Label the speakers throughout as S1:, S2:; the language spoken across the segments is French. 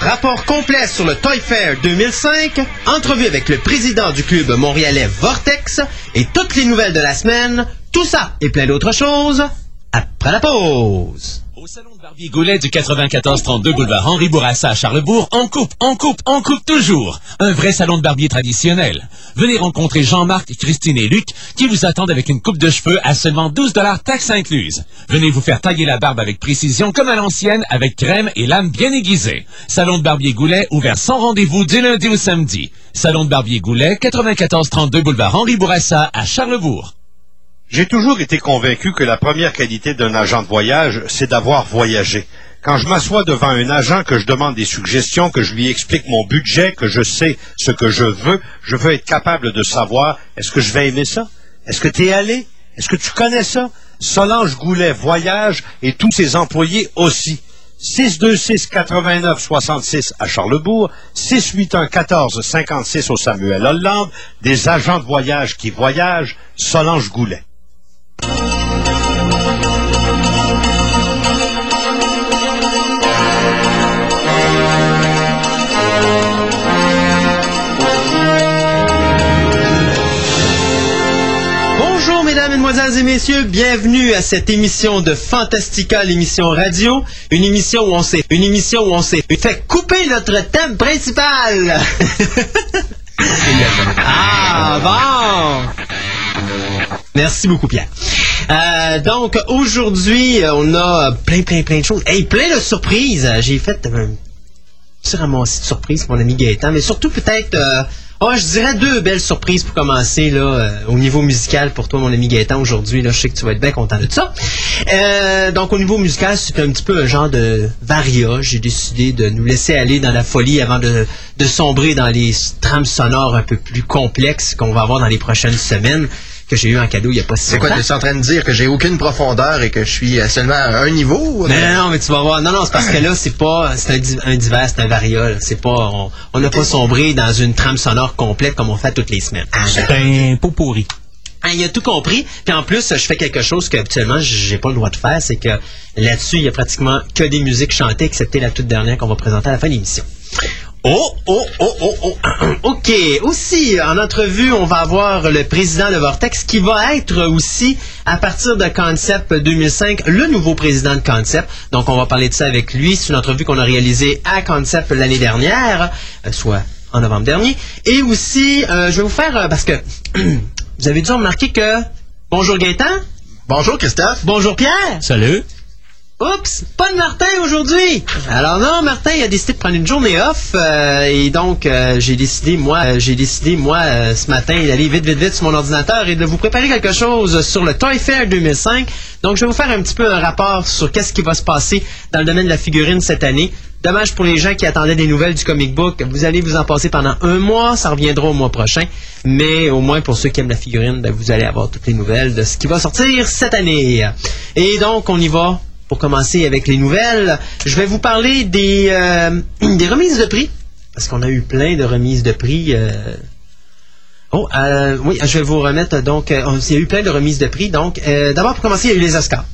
S1: Rapport complet sur le Toy Fair 2005, entrevue avec le président du club montréalais Vortex et toutes les nouvelles de la semaine. Tout ça et plein d'autres choses après la pause.
S2: Au salon de Barbier Goulet du 94-32 boulevard Henri Bourassa à Charlebourg, on coupe, on coupe, on coupe toujours. Un vrai salon de barbier traditionnel. Venez rencontrer Jean-Marc, Christine et Luc qui vous attendent avec une coupe de cheveux à seulement 12 dollars taxes incluses. Venez vous faire tailler la barbe avec précision comme à l'ancienne avec crème et lame bien aiguisée. Salon de Barbier Goulet ouvert sans rendez-vous du lundi au samedi. Salon de Barbier Goulet, 94-32 boulevard Henri Bourassa à Charlebourg.
S3: J'ai toujours été convaincu que la première qualité d'un agent de voyage, c'est d'avoir voyagé. Quand je m'assois devant un agent, que je demande des suggestions, que je lui explique mon budget, que je sais ce que je veux, je veux être capable de savoir, est-ce que je vais aimer ça? Est-ce que tu es allé? Est-ce que tu connais ça? Solange Goulet voyage et tous ses employés aussi. 626 89 66 à Charlebourg, 681 14 56 au Samuel Hollande, des agents de voyage qui voyagent, Solange Goulet.
S1: Mesdemoiselles et messieurs, bienvenue à cette émission de Fantastica, l'émission radio, une émission où on s'est, une émission où on s'est fait couper notre thème principal. ah bon. Merci beaucoup Pierre. Euh, donc aujourd'hui, on a plein plein plein de choses. Hey, plein de surprises. J'ai fait un petit ramassis de surprises pour mon ami Gaëtan, mais surtout peut-être euh, Oh, je dirais deux belles surprises pour commencer là, euh, au niveau musical pour toi, mon ami Gaëtan, aujourd'hui. Là, je sais que tu vas être bien content de ça. Euh, donc, au niveau musical, c'est un petit peu un genre de varia. J'ai décidé de nous laisser aller dans la folie avant de, de sombrer dans les trames sonores un peu plus complexes qu'on va avoir dans les prochaines semaines que j'ai eu en cadeau il n'y a pas si
S4: C'est quoi,
S1: longtemps.
S4: tu es en train de dire que j'ai aucune profondeur et que je suis euh, seulement à un niveau?
S1: Non, non, non, mais tu vas voir. Non, non, c'est parce que là, c'est pas, c'est un, di- un divers, c'est un variole. C'est pas, on on n'a pas sombré dans une trame sonore complète comme on fait toutes les semaines.
S2: C'est un pot pourri.
S1: Ah, il a tout compris. Puis en plus, je fais quelque chose que habituellement j'ai pas le droit de faire, c'est que là-dessus, il y a pratiquement que des musiques chantées, excepté la toute dernière qu'on va présenter à la fin de l'émission. Oh, oh, oh, oh, oh. OK. Aussi, en entrevue, on va avoir le président de Vortex qui va être aussi, à partir de Concept 2005, le nouveau président de Concept. Donc, on va parler de ça avec lui. C'est une entrevue qu'on a réalisée à Concept l'année dernière, euh, soit en novembre dernier. Et aussi, euh, je vais vous faire, euh, parce que vous avez dû remarquer que... Bonjour Gaëtan.
S4: Bonjour, Christophe.
S1: Bonjour Pierre.
S2: Salut.
S1: Oups, pas de Martin aujourd'hui. Alors non, Martin il a décidé de prendre une journée off euh, et donc euh, j'ai décidé moi, euh, j'ai décidé moi ce matin d'aller vite vite vite sur mon ordinateur et de vous préparer quelque chose sur le Toy Fair 2005. Donc je vais vous faire un petit peu un rapport sur qu'est-ce qui va se passer dans le domaine de la figurine cette année. Dommage pour les gens qui attendaient des nouvelles du comic book. Vous allez vous en passer pendant un mois, ça reviendra au mois prochain. Mais au moins pour ceux qui aiment la figurine, ben, vous allez avoir toutes les nouvelles de ce qui va sortir cette année. Et donc on y va pour commencer avec les nouvelles, je vais vous parler des, euh, des remises de prix. Parce qu'on a eu plein de remises de prix. euh. Oh, euh, oui, je vais vous remettre donc. euh, il y a eu plein de remises de prix. Donc, d'abord pour commencer, il y a eu les Oscars.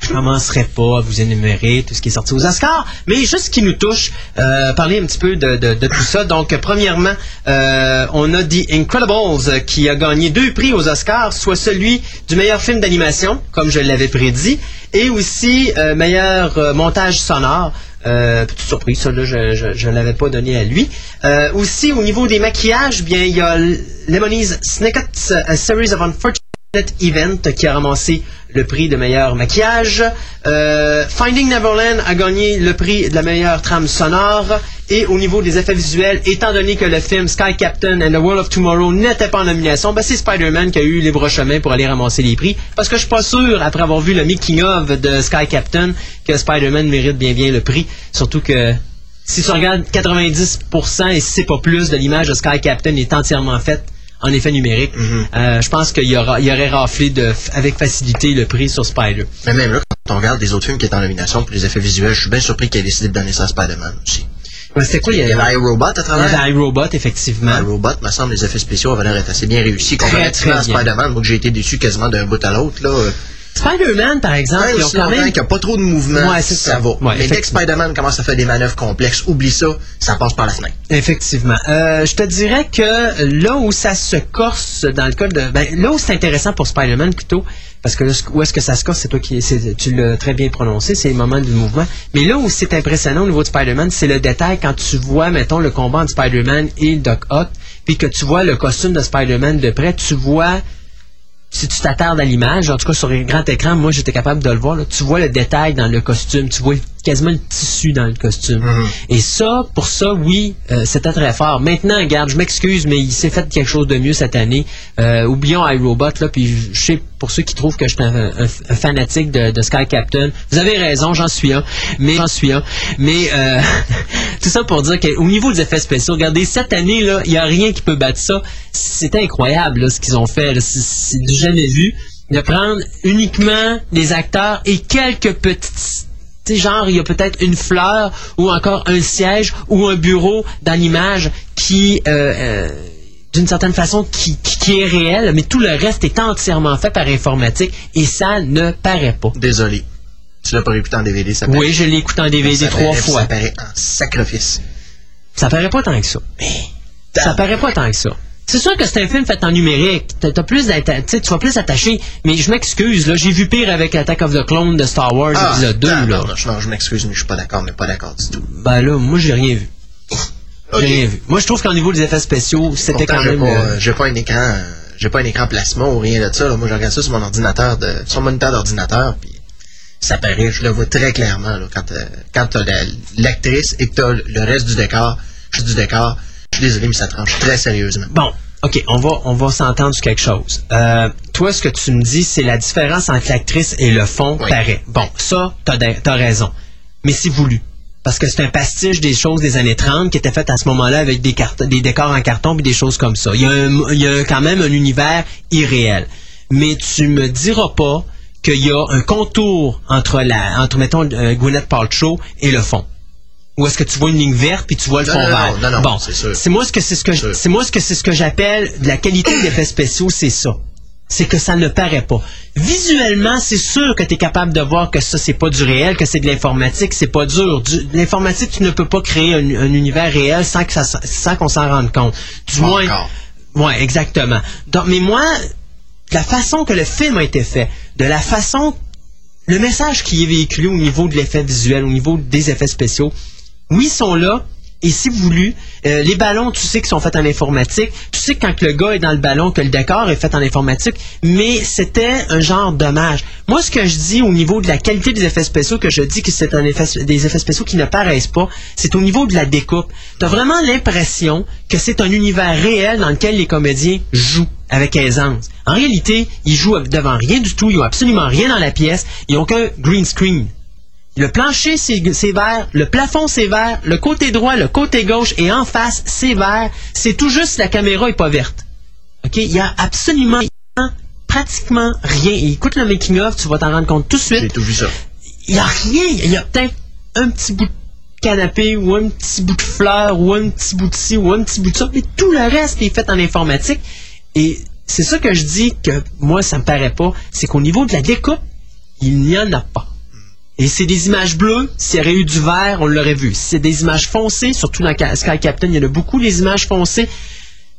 S1: Je commencerai pas à vous énumérer tout ce qui est sorti aux Oscars, mais juste ce qui nous touche, euh, parler un petit peu de, de- de tout ça. Donc, premièrement, euh, on a The Incredibles euh, qui a gagné deux prix aux Oscars, soit celui du meilleur film d'animation, comme je l'avais prédit, et aussi euh, meilleur euh, montage sonore. Euh, petite surprise, ça là, je, je, ne l'avais pas donné à lui. Euh, aussi, au niveau des maquillages, bien, il y a Lemony's Snicket's A Series of Unfortunate Event qui a ramassé le prix de meilleur maquillage. Euh, Finding Neverland a gagné le prix de la meilleure trame sonore. Et au niveau des effets visuels, étant donné que le film Sky Captain and the World of Tomorrow n'était pas en nomination, ben c'est Spider-Man qui a eu libre chemin pour aller ramasser les prix. Parce que je suis pas sûr, après avoir vu le making of de Sky Captain, que Spider-Man mérite bien bien le prix. Surtout que si tu regardes 90% et si c'est pas plus de l'image de Sky Captain est entièrement faite en effet numérique, euh, je pense qu'il y, aura- y aurait raflé de, avec facilité le prix sur Spider.
S4: Mais même là, quand on regarde les autres films qui étaient en nomination pour les effets visuels, je suis bien surpris qu'il ait décidé de donner ça à Spider-Man aussi.
S1: Ouais, C'était quoi?
S4: Il y avait iRobot à
S1: Il y
S4: travers.
S1: avait iRobot, effectivement.
S4: iRobot, me semble, les effets spéciaux avaient l'air assez bien réussis.
S1: Très, très
S4: à. Spider-Man, moi j'ai été déçu quasiment d'un bout à l'autre, là.
S1: Spider-Man, par exemple,
S4: Tant
S1: ils ont quand même...
S4: qu'il n'y a pas trop de mouvement,
S1: Ouais, c'est
S4: ça,
S1: ça.
S4: va.
S1: Ouais,
S4: Mais dès que. Spider-Man commence à faire des manœuvres complexes, oublie ça, ça passe par la fenêtre.
S1: Effectivement. Euh, je te dirais que là où ça se corse dans le cas de... Ben, là où c'est intéressant pour Spider-Man plutôt, parce que là, où est-ce que ça se corse, c'est toi qui... Tu l'as très bien prononcé, c'est le moment du mouvement. Mais là où c'est impressionnant au niveau de Spider-Man, c'est le détail quand tu vois, mettons, le combat entre Spider-Man et Doc Ock, puis que tu vois le costume de Spider-Man de près, tu vois si tu t'attardes à l'image, en tout cas sur un grand écran, moi j'étais capable de le voir, tu vois le détail dans le costume, tu vois quasiment le tissu dans le costume. Et ça, pour ça, oui, euh, c'était très fort. Maintenant, regarde, je m'excuse, mais il s'est fait quelque chose de mieux cette année. Euh, oublions iRobot, là, puis je sais, pour ceux qui trouvent que je suis un, un- un fanatique de, de Sky Captain, vous avez raison, j'en suis un, mais j'en suis un. Mais euh, tout ça pour dire qu'au niveau des effets spéciaux, regardez, cette année, là, il n'y a rien qui peut battre ça. C'était incroyable, là, ce qu'ils ont fait. C'est- C'est du jamais vu. De prendre uniquement des acteurs et quelques petites tu sais, genre, il y a peut-être une fleur ou encore un siège ou un bureau dans l'image qui, euh, euh, d'une certaine façon, qui, qui- qui est réel, mais tout le reste est entièrement fait par informatique et ça ne paraît pas.
S4: Désolé. Tu l'as pas écouté en DVD, ça
S1: Oui, je l'ai écouté en DVD
S4: ça
S1: trois
S4: paraît-
S1: fois.
S4: Ça paraît en sacrifice.
S1: Ça paraît pas tant que ça. Ça paraît pas tant que ça. C'est sûr que c'est un film fait en numérique. T'as plus tu vas plus attaché. Mais je m'excuse, là. J'ai vu pire avec Attack of the Clone de Star Wars épisode 2, là.
S4: tabarnouche, Non, je m'excuse, mais je suis pas d'accord, mais pas d'accord du tout.
S1: Ben là, moi, j'ai rien vu. J'ai rien vu. Moi, je trouve qu'au niveau des effets spéciaux, c'était quand
S4: j'ai
S1: même.
S4: pas,
S1: euh,
S4: j'ai pas un écran, euh, j'ai pas un écran plasma ou rien de ça. là. Moi, je regarde ça sur mon ordinateur, de, sur mon moniteur d'ordinateur, puis ça paraît, je le vois très clairement là, quand, euh, quand t'as la- l'actrice et que t'as le reste du décor, juste du décor. Suis désolé, mais ça tranche très sérieusement.
S1: Bon, OK, on va, on va s'entendre sur quelque chose. Euh, toi, ce que tu me dis, c'est la différence entre l'actrice et le fond
S4: Oui.
S1: paraît. Bon, ça, t'as t'as raison. Mais c'est voulu. Parce que c'est un pastiche des choses des années 30 qui était fait à ce moment-là avec des, des décors en carton et des choses comme ça. Il y, a un- il y a quand même un univers irréel. Mais tu me diras pas qu'il y a un contour entre, la, entre mettons, euh, Gwyneth Paltrow et le fond. Ou est-ce que tu vois une ligne verte puis tu vois le
S4: Non,
S1: fond
S4: non,
S1: vert?
S4: non, non,
S1: bon,
S4: c'est
S1: moi ce que c'est ce que c'est moi ce que c'est ce que j'appelle la qualité d'effets spéciaux, c'est ça. C'est que ça ne paraît pas. Visuellement, c'est sûr que tu es capable de voir que ça, c'est pas du réel, que c'est de l'informatique, c'est pas dur. Du- L'informatique, tu ne peux pas créer un, un univers réel sans que ça, sans qu'on s'en rende compte. Du moins.
S4: encore.
S1: Ouais, exactement. Donc, mais moi, de la façon que le film a été fait, de la façon, le message qui est véhiculé au niveau de l'effet visuel, au niveau des effets spéciaux, oui, ils sont là. Et si voulu, euh, les ballons, tu sais qu'ils sont faits en informatique. Tu sais que quand le gars est dans le ballon, que le décor est fait en informatique. Mais c'était un genre dommage. Moi, ce que je dis au niveau de la qualité des effets spéciaux, que je dis que c'est des effets spéciaux qui ne paraissent pas, c'est au niveau de la découpe. Tu as vraiment l'impression que c'est un univers réel dans lequel les comédiens jouent avec aisance. En réalité, ils jouent devant rien du tout. Ils ont absolument rien dans la pièce. Ils n'ont qu'un green screen. Le plancher, c'est vert. Le plafond, c'est vert. Le côté droit, le côté gauche et en face, c'est vert. C'est tout juste la caméra est pas verte. OK? Il y a absolument pratiquement rien. Et écoute le making-of, tu vas t'en rendre compte tout de
S4: J'ai
S1: suite.
S4: tout vu ça.
S1: Il y a rien. Il y a peut-être un petit bout de canapé ou un petit bout de fleur ou un petit bout de ci ou un petit bout de ça. Mais tout le reste est fait en informatique. Et c'est ça que je dis que moi, ça me paraît pas. C'est qu'au niveau de la découpe, il n'y en a pas. Et c'est des images bleues. S'il y aurait eu du vert, on l'aurait vu. Si c'est des images foncées, surtout dans Sky Captain, il y en a beaucoup, les images foncées,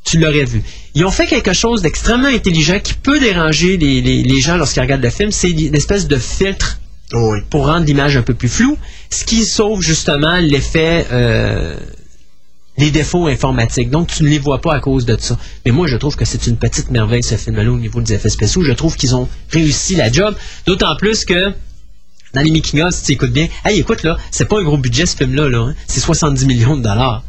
S1: tu l'aurais vu. Ils ont fait quelque chose d'extrêmement intelligent qui peut déranger les, les- les gens lorsqu'ils regardent le film. C'est une espèce de filtre
S4: Oh oui.
S1: pour rendre l'image un peu plus floue, ce qui sauve justement l'effet, euh, les défauts informatiques. Donc, tu ne les vois pas à cause de ça. Mais moi, je trouve que c'est une petite merveille, ce film-là, au niveau des effets spéciaux. Je trouve qu'ils ont réussi la job. D'autant plus que, dans les making-of, si tu écoutes bien, hey, écoute, là, c'est pas un gros budget, ce film-là, là. hein. C'est 70 millions de dollars.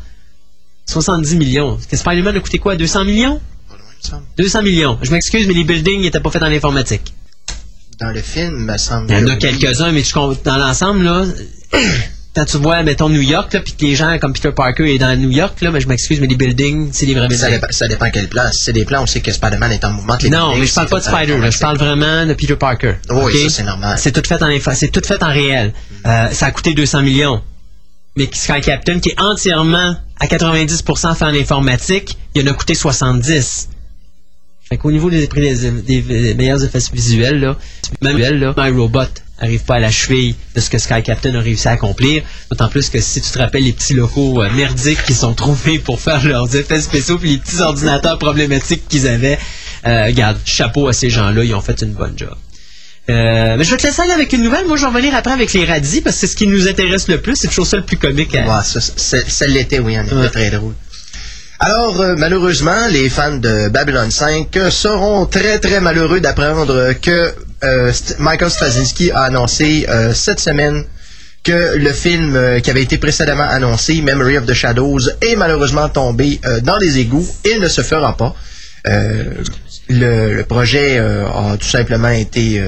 S1: 70 millions. Que Spider-Man a coûté quoi? 200 millions?
S4: Pas loin, il me semble.
S1: 200 millions. Je m'excuse, mais les buildings n'étaient pas faits en informatique.
S4: Dans le film, me semble.
S1: Il y en a quelques-uns, mais tu comptes dans l'ensemble, là, quand tu vois, mettons, New York, puis que les gens comme Peter Parker est dans New York, là, mais je m'excuse, mais les buildings, c'est des vrais
S4: Ça
S1: buildings.
S4: dépend, ça dépend quel plan. Si c'est des plans, on sait que Spider-Man est en mouvement. les
S1: Non, mais je parle
S4: c'est
S1: pas de Spider, là, je parle vraiment de Peter Parker.
S4: Oui, ça, c'est normal.
S1: C'est tout fait en c'est tout fait en réel. Euh, ça a coûté 200 millions. Mais Sky Captain, qui est entièrement à 90% fait en informatique, il en a coûté 70. Fait qu'au niveau des, prix des, des- des meilleurs effets visuels, là, même là, My Robot arrive pas à la cheville de ce que Sky Captain a réussi à accomplir. D'autant plus que si tu te rappelles les petits locaux euh, merdiques qui sont trouvés pour faire leurs effets spéciaux, puis les petits ordinateurs problématiques qu'ils avaient, euh, regarde, chapeau à ces gens-là, ils ont fait une bonne job. Euh, mais je vais te laisser aller avec une nouvelle. Moi, je vais revenir après avec les radis parce que c'est ce qui nous intéresse le plus. C'est toujours ça le plus comique. à-
S4: Ouais, ça, ça, ça l'était, oui, en effet,
S1: Ouais.
S4: très drôle. Alors, euh, malheureusement, les fans de Babylon 5 euh, seront très, très malheureux d'apprendre que euh, Michael Straczynski a annoncé euh, cette semaine que le film euh, qui avait été précédemment annoncé, Memory of the Shadows, est malheureusement tombé euh, dans les égouts et ne se fera pas. Le, le projet a tout simplement été...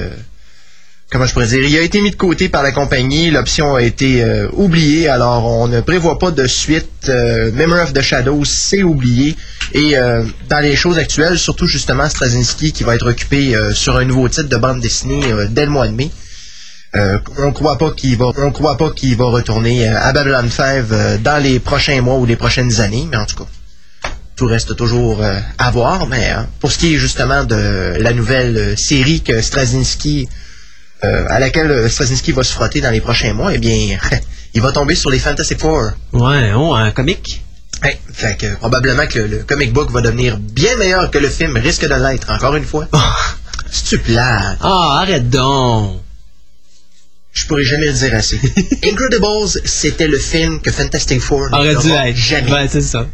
S4: comment je pourrais dire, il a été mis de côté par la compagnie, l'option a été euh, oubliée, alors on ne prévoit pas de suite. Euh, Memory of the Shadows, c'est oublié. Et euh, dans les choses actuelles, surtout justement Straczynski qui va être occupé sur un nouveau titre de bande dessinée dès le mois de mai. On croit pas qu'il va, on croit pas qu'il va retourner à Babylon 5 euh, dans les prochains mois ou les prochaines années, mais en tout cas, tout reste toujours à voir. Mais hein, pour ce qui est justement de la nouvelle série que Straczynski euh, à laquelle euh, Straczynski va se frotter dans les prochains mois, eh bien, il va tomber sur les Fantastic Four.
S1: Ouais, oh, un comique.
S4: Ouais, fait que probablement que le comic book va devenir bien meilleur que le film risque de l'être, encore une fois. C'est-tu plate?
S1: Ah, arrête donc.
S4: Je pourrais jamais le dire assez. Incredibles, c'était le film que Fantastic Four
S1: Aurait dû être.
S4: jamais.
S1: Ouais, c'est ça.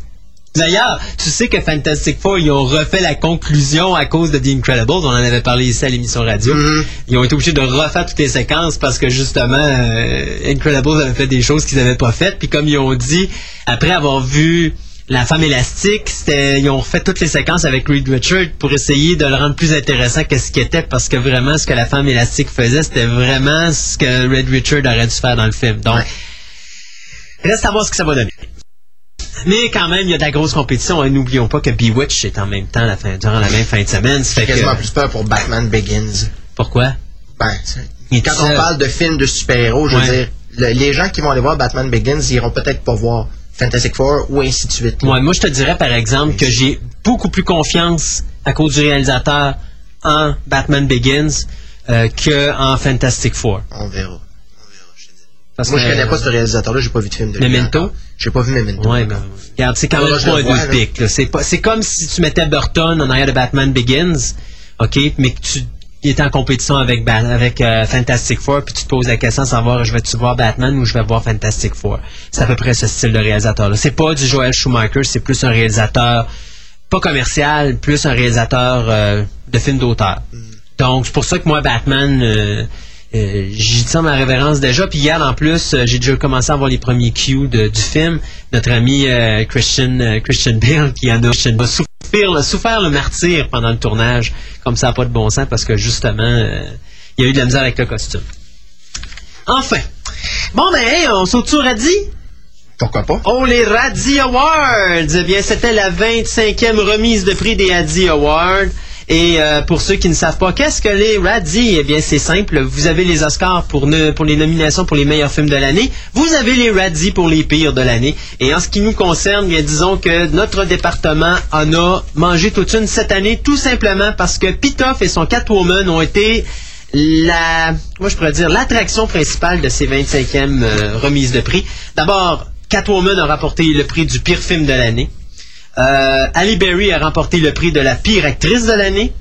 S1: D'ailleurs, tu sais que Fantastic Four, ils ont refait la conclusion à cause de The Incredibles. On en avait parlé ici à l'émission radio.
S4: Mhm.
S1: Ils ont été obligés de refaire toutes les séquences parce que justement, euh, Incredibles avait fait des choses qu'ils n'avaient pas faites. Puis comme ils ont dit, après avoir vu La Femme Élastique, c'était, ils ont refait toutes les séquences avec Reed Richard pour essayer de le rendre plus intéressant que ce qu'il était parce que vraiment, ce que La Femme Élastique faisait, c'était vraiment ce que Reed Richard aurait dû faire dans le film. Donc,
S4: Ouais.
S1: reste à voir ce que ça va donner. Mais quand même, il y a de la grosse compétition. hein. N'oublions pas que Bewitch est en même temps la fin, durant la même fin de semaine. Fait
S4: quasiment
S1: que-
S4: plus peur pour Batman Begins.
S1: Pourquoi?
S4: Ben, quand on parle de films de super-héros, je veux dire, le- les gens qui vont aller voir Batman Begins, ils iront peut-être pas voir Fantastic Four ou ainsi de suite.
S1: Ouais, moi, je te dirais, par exemple, que j'ai beaucoup plus confiance à cause du réalisateur en Batman Begins euh, que en Fantastic Four.
S4: On verra.
S1: Parce
S4: Moi, je connais pas ce réalisateur-là, j'ai pas vu de film de lui
S1: Memento?
S4: J'ai pas vu Memento.
S1: Ouais, ben, regarde, c'est quand même pas un deux
S4: là.
S1: C'est pas, c'est comme si tu mettais Burton en arrière de Batman Begins, ok, mais que tu il était en compétition avec avec euh, Fantastic Four, puis tu te poses la question de savoir je vais-tu voir Batman ou je vais voir Fantastic Four? C'est à peu près ce style de réalisateur-là. C'est pas du Joel Schumacher, c'est plus un réalisateur pas commercial, plus un réalisateur euh, de films d'auteur. Donc, c'est pour ça que moi, Batman, euh, euh, j'y tiens ma révérence déjà. Puis hier, en plus, euh, j'ai déjà commencé à voir les premiers cues de- du film. Notre ami euh, Christian, Christian Bale, qui en a, a souffert, le- souffert le martyr pendant le tournage, comme ça n'a pas de bon sens, parce que justement, il y a eu de la misère avec le costume. Enfin. Bon, ben, hey, on saute sur Radis?
S4: Pourquoi pas?
S1: Oh, les Radzi Awards! Eh bien, c'était la 25e remise de prix des Radzi Awards. Et euh, pour ceux qui ne savent pas, qu'est-ce que les Radzi? Eh bien, c'est simple. Vous avez les Oscars pour, les nominations pour les meilleurs films de l'année. Vous avez les Radzi pour les pires de l'année. Et en ce qui nous concerne, bien, disons que notre département en a mangé toute une cette année, tout simplement parce que Pitoff et son Catwoman ont été la, moi je pourrais dire l'attraction principale de ces 25e euh, remises de prix. D'abord, Catwoman a remporté le prix du pire film de l'année. Euh, Berry a remporté le prix de la pire actrice de l'année.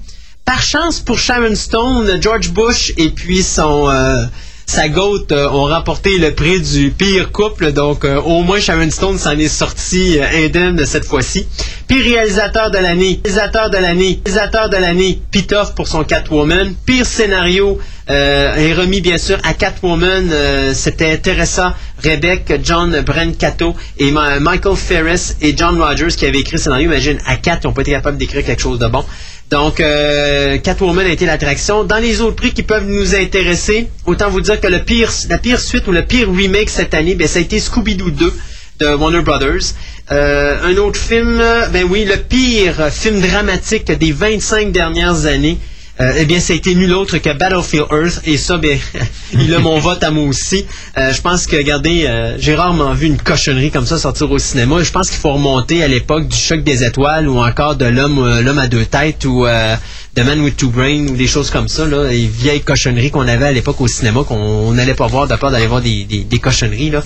S1: Par chance pour Sharon Stone, George Bush et puis son euh, sa goat euh, ont remporté le prix du pire couple. Donc euh, au moins Sharon Stone s'en est sorti euh, indemne de cette fois-ci. Pire réalisateur de l'année, réalisateur de l'année, réalisateur de l'année, Pitoff pour son Catwoman. Pire scénario euh, est remis bien sûr à Catwoman. C'était Teresa Rebecca, John Brancato et Michael Ferris et John Rogers qui avaient écrit le scénario. Imagine, à quatre, ils n'ont pas été capables d'écrire quelque chose de bon. Donc, euh, Catwoman a été l'attraction. Dans les autres prix qui peuvent nous intéresser, autant vous dire que le pire, la pire suite ou le pire remake cette année, ben, ça a été Scooby-Doo 2 de Warner Brothers. Euh, un autre film, ben oui, le pire film dramatique des 25 dernières années. Euh, eh bien, ça a été nul autre que Battlefield Earth, et ça, bien, il a mon vote à moi aussi. Euh, je pense que, regardez, euh, j'ai rarement vu une cochonnerie comme ça sortir au cinéma. Je pense qu'il faut remonter à l'époque du choc des étoiles ou encore de l'homme à deux têtes ou The Man with Two Brains ou des choses comme ça, là, les vieilles cochonneries qu'on avait à l'époque au cinéma, qu'on n'allait pas voir de peur d'aller voir des, cochonneries, là.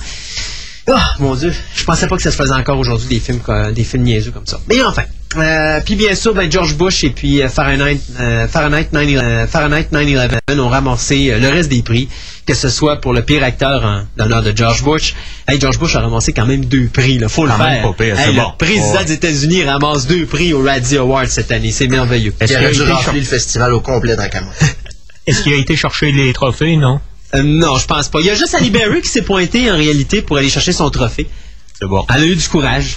S1: Ah, mon Dieu, je pensais pas que ça se faisait encore aujourd'hui des films des films niaiseux comme ça. Mais enfin, euh, puis bien sûr, ben, George Bush et puis euh, Fahrenheit, euh, Fahrenheit 9/11 euh, Fahrenheit 9/11 ont ramassé euh, le reste des prix, que ce soit pour le pire acteur en l'honneur de George Bush. Hey, George Bush a ramassé quand même deux prix, là, faut
S5: Quand
S1: le
S5: même
S1: faire.
S5: pas pire,
S1: Hey,
S5: bon.
S1: Le président
S5: Ouais.
S1: des États-Unis ramasse deux prix au Razzie Award cette année, c'est merveilleux.
S5: Est-ce
S4: Il
S5: qu'il a
S4: dû remplir le festival au complet dans.
S5: Est-ce qu'il a été chercher les trophées, non?
S1: Euh, non, je pense pas. Il y a juste Ali Berry qui s'est pointé en réalité pour aller chercher son trophée.
S5: C'est bon.
S1: Elle a eu du courage.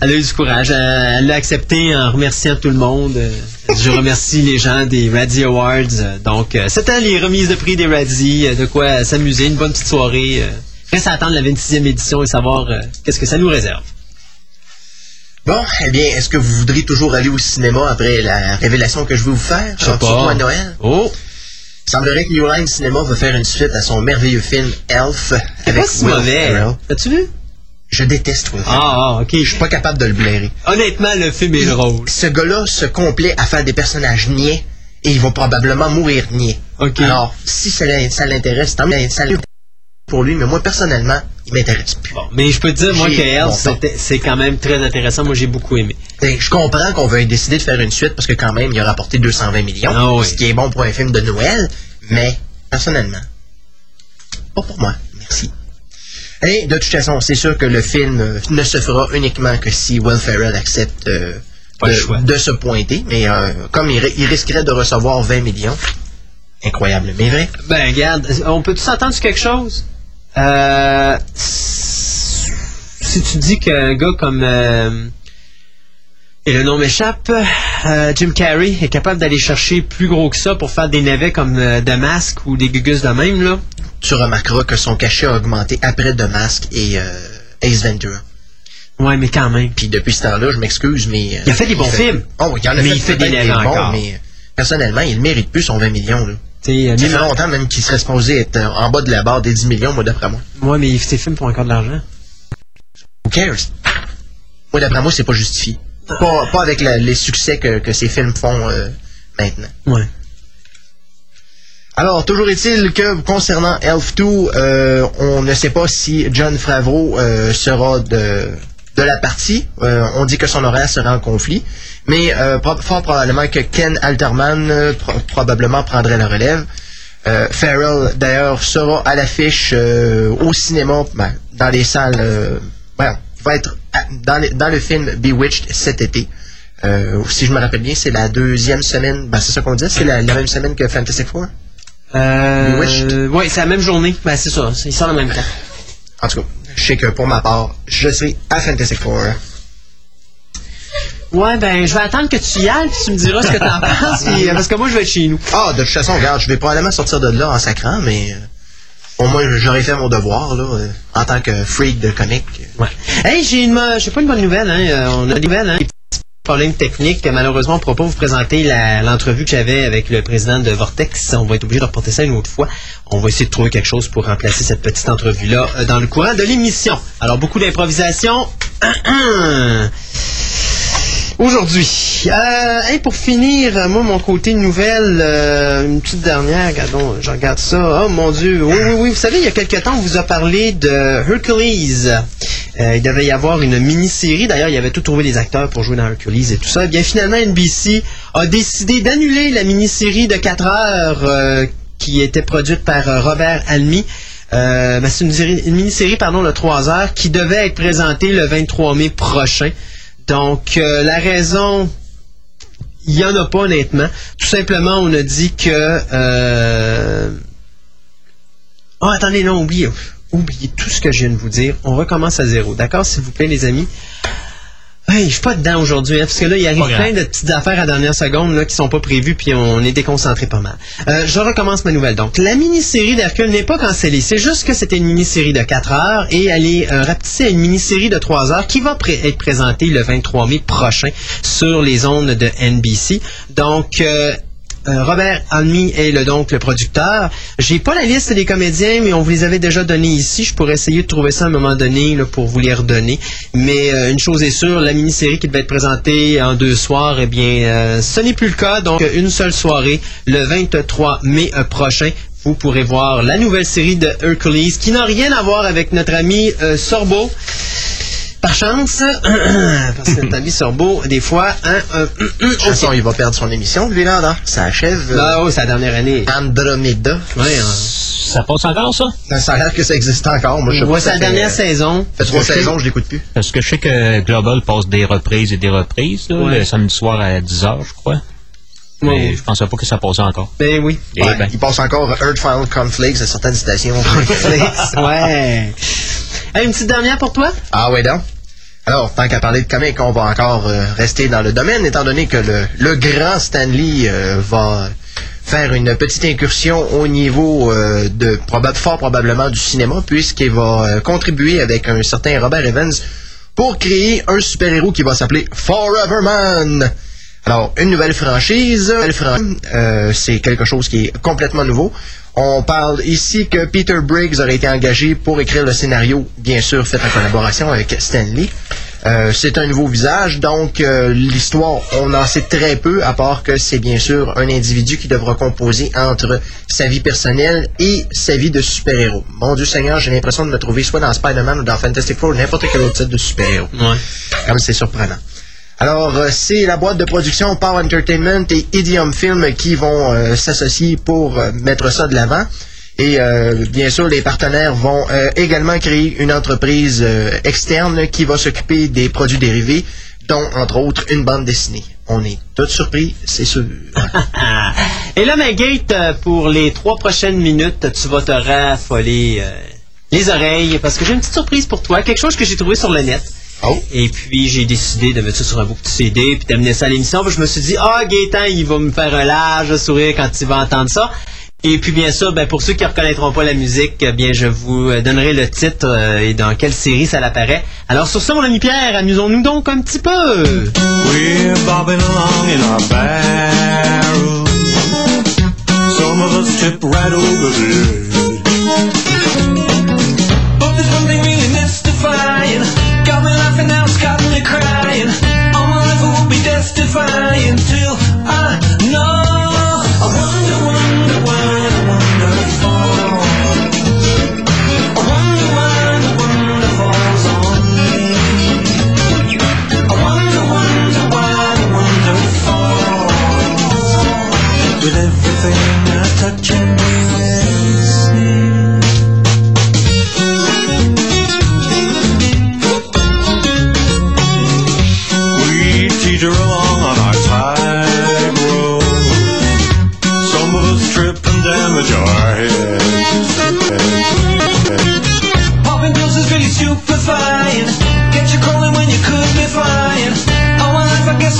S1: Elle a eu du courage. Euh, Elle l'a accepté en remerciant tout le monde. Euh, Je remercie les gens des Razzie Awards. Euh, Donc, c'était les remises de prix des euh, De quoi s'amuser, une bonne petite soirée. Reste à attendre la 26e édition et savoir qu'est-ce que ça nous réserve.
S4: Bon, eh bien, est-ce que vous voudriez toujours aller au cinéma après la révélation que je vais vous faire?
S1: Je sais
S4: Surtout
S1: pas.
S4: à Noël?
S1: Oh!
S4: Il semblerait que New Line Cinema va faire une suite à son merveilleux film Elf
S1: C'est pas si mauvais. As-tu vu?
S4: Je déteste Will Ferrell.
S1: Ah, ah, ok.
S4: Je suis pas capable de le blairer.
S1: Honnêtement, le film est drôle.
S4: Ce gars-là se complaît à faire des personnages niais et il va probablement mourir niais.
S1: Ok.
S4: Alors, si ça, l'in- ça l'intéresse, tant mieux ça pour lui, mais moi, personnellement, il m'intéresse plus.
S1: Bon, mais je peux te dire, moi, que c'est quand même très intéressant. Moi, j'ai beaucoup aimé.
S4: Ben, je comprends qu'on veut décider de faire une suite parce que quand même, il a rapporté 220 millions,
S1: Ah oui.
S4: ce qui est bon pour un film de Noël, mais personnellement, pas pour moi. Merci. Et de toute façon, c'est sûr que le film ne se fera uniquement que si Will Ferrell accepte euh, de, de se pointer, mais euh, comme il, ri- il risquerait de recevoir 20 millions, incroyable, mais vrai.
S1: Ben, regarde, on peut-tu s'entendre sur quelque chose? Euh, si tu dis qu'un gars comme... euh, et le nom m'échappe, euh, Jim Carrey est capable d'aller chercher plus gros que ça pour faire des navets comme euh, The Mask ou des gugus de même, là.
S4: Tu remarqueras que son cachet a augmenté après The Mask et euh, Ace Ventura.
S1: Ouais, mais quand même.
S4: Puis depuis ce temps-là, je m'excuse, mais... euh,
S1: Il a fait des bons films.
S4: Oh, il en a
S1: Mais
S4: fait
S1: il fait des
S4: bons,
S1: encore.
S4: mais personnellement, il ne mérite plus son 20 millions. Là.
S1: Euh,
S4: Ça fait longtemps même qu'il serait supposé être en bas de la barre des 10 millions, moi, d'après moi.
S1: Ouais, mais ses films font encore de l'argent.
S4: Who cares? Moi, d'après moi, c'est pas justifié. Pas, pas avec la- les succès que, que ces films font euh, maintenant.
S1: Ouais.
S4: Alors, toujours est-il que concernant Elf 2, euh, on ne sait pas si John Favreau euh, sera de, de la partie. Euh, on dit que son horaire sera en conflit. Mais euh, pro- fort probablement que Ken Alterman euh, pro- probablement prendrait la relève. Euh, Farrell, d'ailleurs, sera à l'affiche au cinéma, ben, dans les salles. Ben, va être dans, les- dans le film Bewitched cet été. Si je me rappelle bien, c'est la deuxième semaine. Ben, c'est ça qu'on dit, c'est la, la même semaine que Fantastic Four?
S1: Euh, ouais, c'est la même journée. Ben, c'est ça. Ils sortent en même temps.
S4: En tout cas, je sais que pour ma part, je serai à Fantastic Four.
S1: Ouais, ben, je vais attendre que tu y ailles, puis tu me diras ce que t'en penses, puis, euh, parce que moi, je vais être chez nous.
S4: Ah, de toute façon, regarde, je vais probablement sortir de là en sacrant, mais euh, au moins j'aurais fait mon devoir là, euh, en tant que freak de comic.
S1: Ouais. Hey, j'ai une, j'ai pas une bonne nouvelle, hein. on a des nouvelles, hein. Problèmes techniques. Malheureusement, on ne pourra pas vous présenter l'entrevue que j'avais avec le président de Vortex. On va être obligé de reporter ça une autre fois. On va essayer de trouver quelque chose pour remplacer cette petite entrevue-là euh, dans le courant de l'émission. Alors, beaucoup d'improvisation. Aujourd'hui. Euh, pour finir, moi, mon côté nouvelle, euh, une petite dernière, regardons, je regarde ça. Oh mon Dieu, oui, oui, oui. Vous savez, il y a quelque temps, on vous a parlé de Hercules. Euh, il devait y avoir une mini-série. D'ailleurs, il avait tout trouvé les acteurs pour jouer dans Hercules et tout ça. Eh bien, finalement, NBC a décidé d'annuler la mini-série de 4 heures euh, qui était produite par euh, Robert Almy. Euh, ben, c'est une, une mini-série pardon, de 3 heures qui devait être présentée le 23 mai prochain. Donc, euh, la raison, il n'y en a pas honnêtement. Tout simplement, on a dit que... Oh, attendez, non, oubliez. Oubliez tout ce que je viens de vous dire. On recommence à zéro. D'accord, s'il vous plaît, les amis? Hey, je suis pas dedans aujourd'hui, hein, parce que là, il arrive plein de petites affaires à dernière seconde là, qui sont pas prévues, puis on est déconcentré pas mal. Euh, je recommence ma nouvelle. Donc, la mini-série d'Hercule n'est pas cancellée. C'est juste que c'était une mini-série de 4 heures et elle est euh, rapetissée à une mini-série de 3 heures qui va pré- être présentée le 23 mai prochain sur les ondes de NBC. Donc, euh, Robert Anmi est donc le producteur. J'ai pas la liste des comédiens, mais on vous les avait déjà donnés ici. Je pourrais essayer de trouver ça à un moment donné pour vous les redonner. Mais euh, une chose est sûre, la mini-série qui devait être présentée en deux soirs, eh bien, euh, ce n'est plus le cas. Donc, une seule soirée, le 23 mai euh, prochain. Vous pourrez voir la nouvelle série de Hercules, qui n'a rien à voir avec notre ami euh, Sorbo. Par chance, parce que ami Sorbo, des fois, hein, euh,
S4: De toute façon, il va perdre son émission, lui, là, non? Ça achève. euh,
S1: Là, oh, c'est la dernière année.
S4: Andromeda.
S1: Ouais, hein.
S5: Ça passe encore, ça?
S4: Ça a l'air que ça existe encore. Moi, je sais
S1: Ouais,
S4: pas.
S1: c'est
S4: ça
S1: la
S4: fait-
S1: dernière saison.
S4: Ça fait trois saisons, je l'écoute plus.
S5: Parce que je sais que Global passe des reprises et des reprises, là,
S1: Ouais.
S5: le samedi soir à 10h, je crois.
S1: Ouais.
S5: Mais je pensais pas que ça passait encore.
S1: Ben oui.
S5: Eh
S4: Ouais,
S5: ben.
S4: Il passe encore Earth Final Conflicts à certaines stations.
S1: ouais. Hey, une petite dernière pour toi?
S4: Ah ouais donc. Alors, tant qu'à parler de comics, on va encore euh, rester dans le domaine, étant donné que le, grand Stanley euh, va faire une petite incursion au niveau euh, de proba- fort probablement du cinéma, puisqu'il va euh, contribuer avec un certain Robert Evans pour créer un super-héros qui va s'appeler Forever Man. Alors, une nouvelle franchise, c'est quelque chose qui est complètement nouveau. On parle ici que Peter Briggs aurait été engagé pour écrire le scénario, bien sûr fait en collaboration avec Stan Lee. Euh, c'est un nouveau visage, donc euh, l'histoire, on en sait très peu, à part que c'est bien sûr un individu qui devra composer entre sa vie personnelle et sa vie de super-héros. Mon Dieu Seigneur, j'ai l'impression de me trouver soit dans Spider-Man ou dans Fantastic Four ou n'importe quel autre type de super-héros.
S1: Ouais.
S4: Comme c'est surprenant. Alors, euh, c'est la boîte de production Power Entertainment et Idiom Film qui vont euh, s'associer pour euh, mettre ça de l'avant. Et bien sûr, les partenaires vont également créer une entreprise externe qui va s'occuper des produits dérivés, dont entre autres une bande dessinée. On est tous surpris, c'est sûr.
S1: Et là, Magate, pour les trois prochaines minutes, tu vas te raffoler les oreilles parce que j'ai une petite surprise pour toi. Quelque chose que j'ai trouvé sur le net.
S4: Oh.
S1: Et puis, j'ai décidé de mettre ça sur un bout de CD puis d'amener ça à l'émission. Puis je me suis dit, ah, Gaétan, il va me faire un large sourire quand il va entendre ça. Et puis, bien sûr, ben, pour ceux qui ne reconnaîtront pas la musique, eh bien, je vous donnerai le titre euh, et dans quelle série ça l'apparaît. Alors, sur ça, mon ami Pierre, amusons-nous donc un petit peu.
S6: We're bobbing along in our barrel. Some of us trip right over the be testifying I know. I wonder, wonder, wonder, wonderful. I wonder why the wonder falls on me. I wonder, wonder why the wonder falls with everything I touch and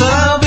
S6: my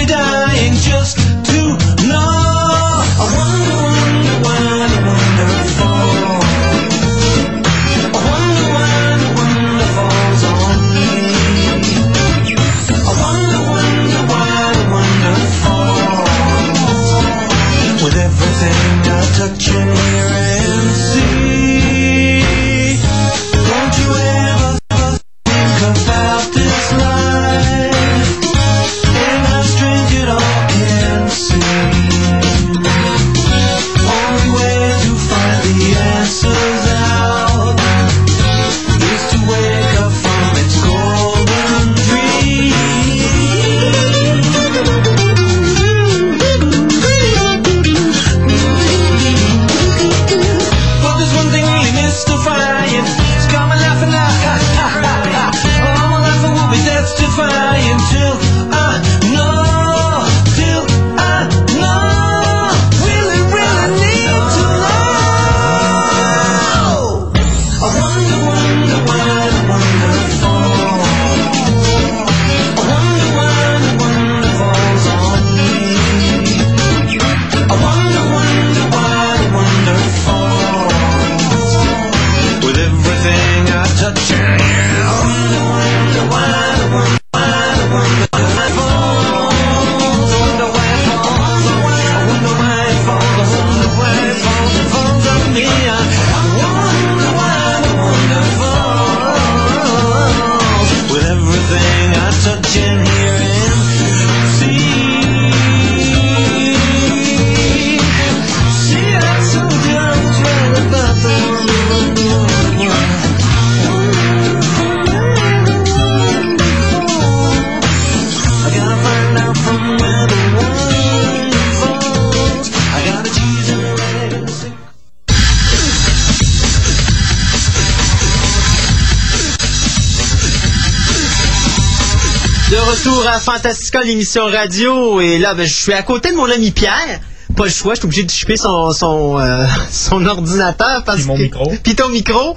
S1: retour à Fantastica, l'émission radio. Et là, ben, je suis à côté de mon ami Pierre. Pas le choix, je suis obligé de chipper son, son, euh, son ordinateur. Parce
S5: Puis mon
S1: que-
S5: micro.
S1: Puis ton micro.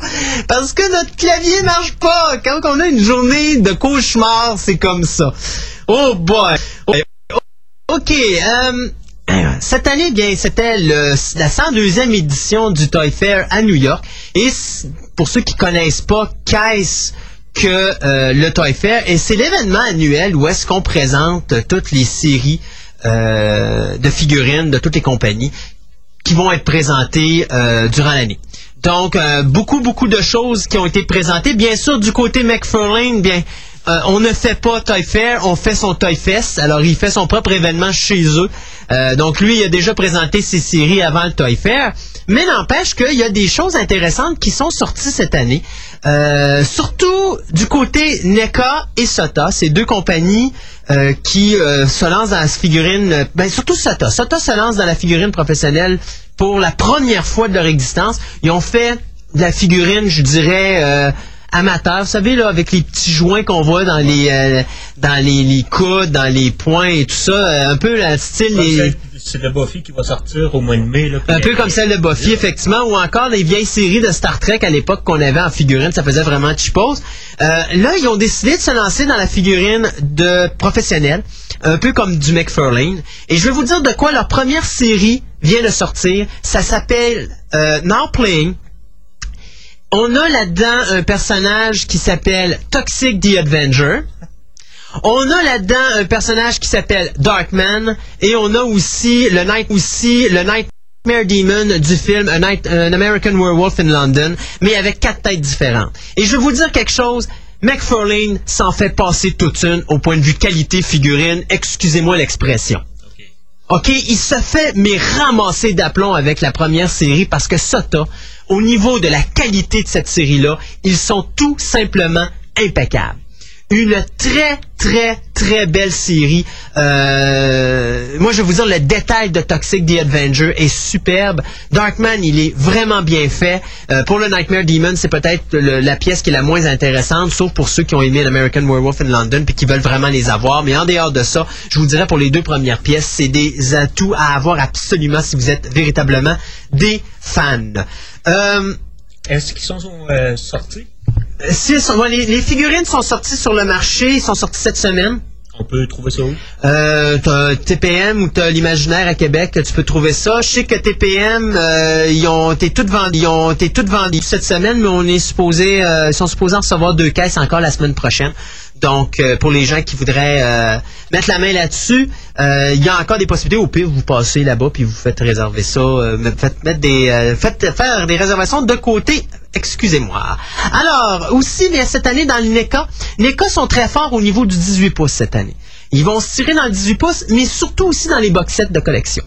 S1: Parce que notre clavier marche pas. Quand on a une journée de cauchemar, c'est comme ça. Oh boy. Oh, OK. euh, cette année, bien, c'était la 102e édition du Toy Fair à New York. Et pour ceux qui connaissent pas, qu'est-ce que euh, le Toy Fair? Et c'est l'événement annuel où est-ce qu'on présente toutes les séries euh, de figurines de toutes les compagnies qui vont être présentées euh, durant l'année. Donc, beaucoup, beaucoup de choses qui ont été présentées. Bien sûr, du côté McFarlane, bien, euh, on ne fait pas Toy Fair, on fait son Toy Fest. Alors, il fait son propre événement chez eux. Euh, donc, lui, il a déjà présenté ses séries avant le Toy Fair. Mais n'empêche qu'il y a des choses intéressantes qui sont sorties cette année. Euh, surtout du côté NECA et SOTA, ces deux compagnies qui se lancent dans la figurine, ben surtout SOTA. SOTA se lance dans la figurine professionnelle pour la première fois de leur existence. Ils ont fait de la figurine, je dirais, amateur. Vous savez, là, avec les petits joints qu'on voit dans les euh, dans les, les coudes, dans les poings et tout ça, euh, un peu le style... Les-
S5: C'est le Buffy qui va sortir au mois de mai. Là,
S1: un peu comme celle de Buffy, effectivement, ou encore les vieilles séries de Star Trek à l'époque qu'on avait en figurine, ça faisait vraiment cheapos. Euh, là, ils ont décidé de se lancer dans la figurine de professionnels, un peu comme du McFarlane. Et je vais vous dire de quoi leur première série vient de sortir. Ça s'appelle euh, Now Playing. On a là-dedans un personnage qui s'appelle Toxic the Avenger. On a là-dedans un personnage qui s'appelle Darkman et on a aussi le Night aussi le Nightmare Demon du film An American Werewolf in London, mais avec quatre têtes différentes. Et je vais vous dire quelque chose. McFarlane s'en fait passer toute une au point de vue qualité figurine. Excusez-moi l'expression. OK, il se fait mais ramasser d'aplomb avec la première série parce que Sota, au niveau de la qualité de cette série-là, ils sont tout simplement impeccables. Une très, très, très belle série. Euh, moi, je vais vous dire, le détail de Toxic The Avenger est superbe. Darkman, il est vraiment bien fait. Euh, pour le Nightmare Demon, c'est peut-être la pièce qui est la moins intéressante, sauf pour ceux qui ont aimé l'American Werewolf in London puis qui veulent vraiment les avoir. Mais en dehors de ça, je vous dirais pour les deux premières pièces, c'est des atouts à avoir absolument si vous êtes véritablement des fans. Euh,
S5: Est-ce qu'ils sont euh, sortis?
S1: Si- sont- les, les figurines sont sorties sur le marché, ils sont sortis cette semaine.
S5: On peut trouver ça où?
S1: Euh, t'as TPM ou t'as l'imaginaire à Québec, tu peux trouver ça. Je sais que TPM, euh, ils ont été toutes vendues, ils ont été toutes vendues cette semaine, mais on est supposé, euh, ils sont supposés en recevoir deux caisses encore la semaine prochaine. Donc, euh, pour les gens qui voudraient euh, mettre la main là-dessus, euh, il y a encore des possibilités. Au pire, vous passez là-bas puis vous faites réserver ça, faites mettre des, faites faire des réservations de côté. Excusez-moi. Alors, aussi, bien, cette année dans le NECA, NECA sont très forts au niveau du 18 pouces cette année. Ils vont se tirer dans le 18 pouces, mais surtout aussi dans les box sets de collection.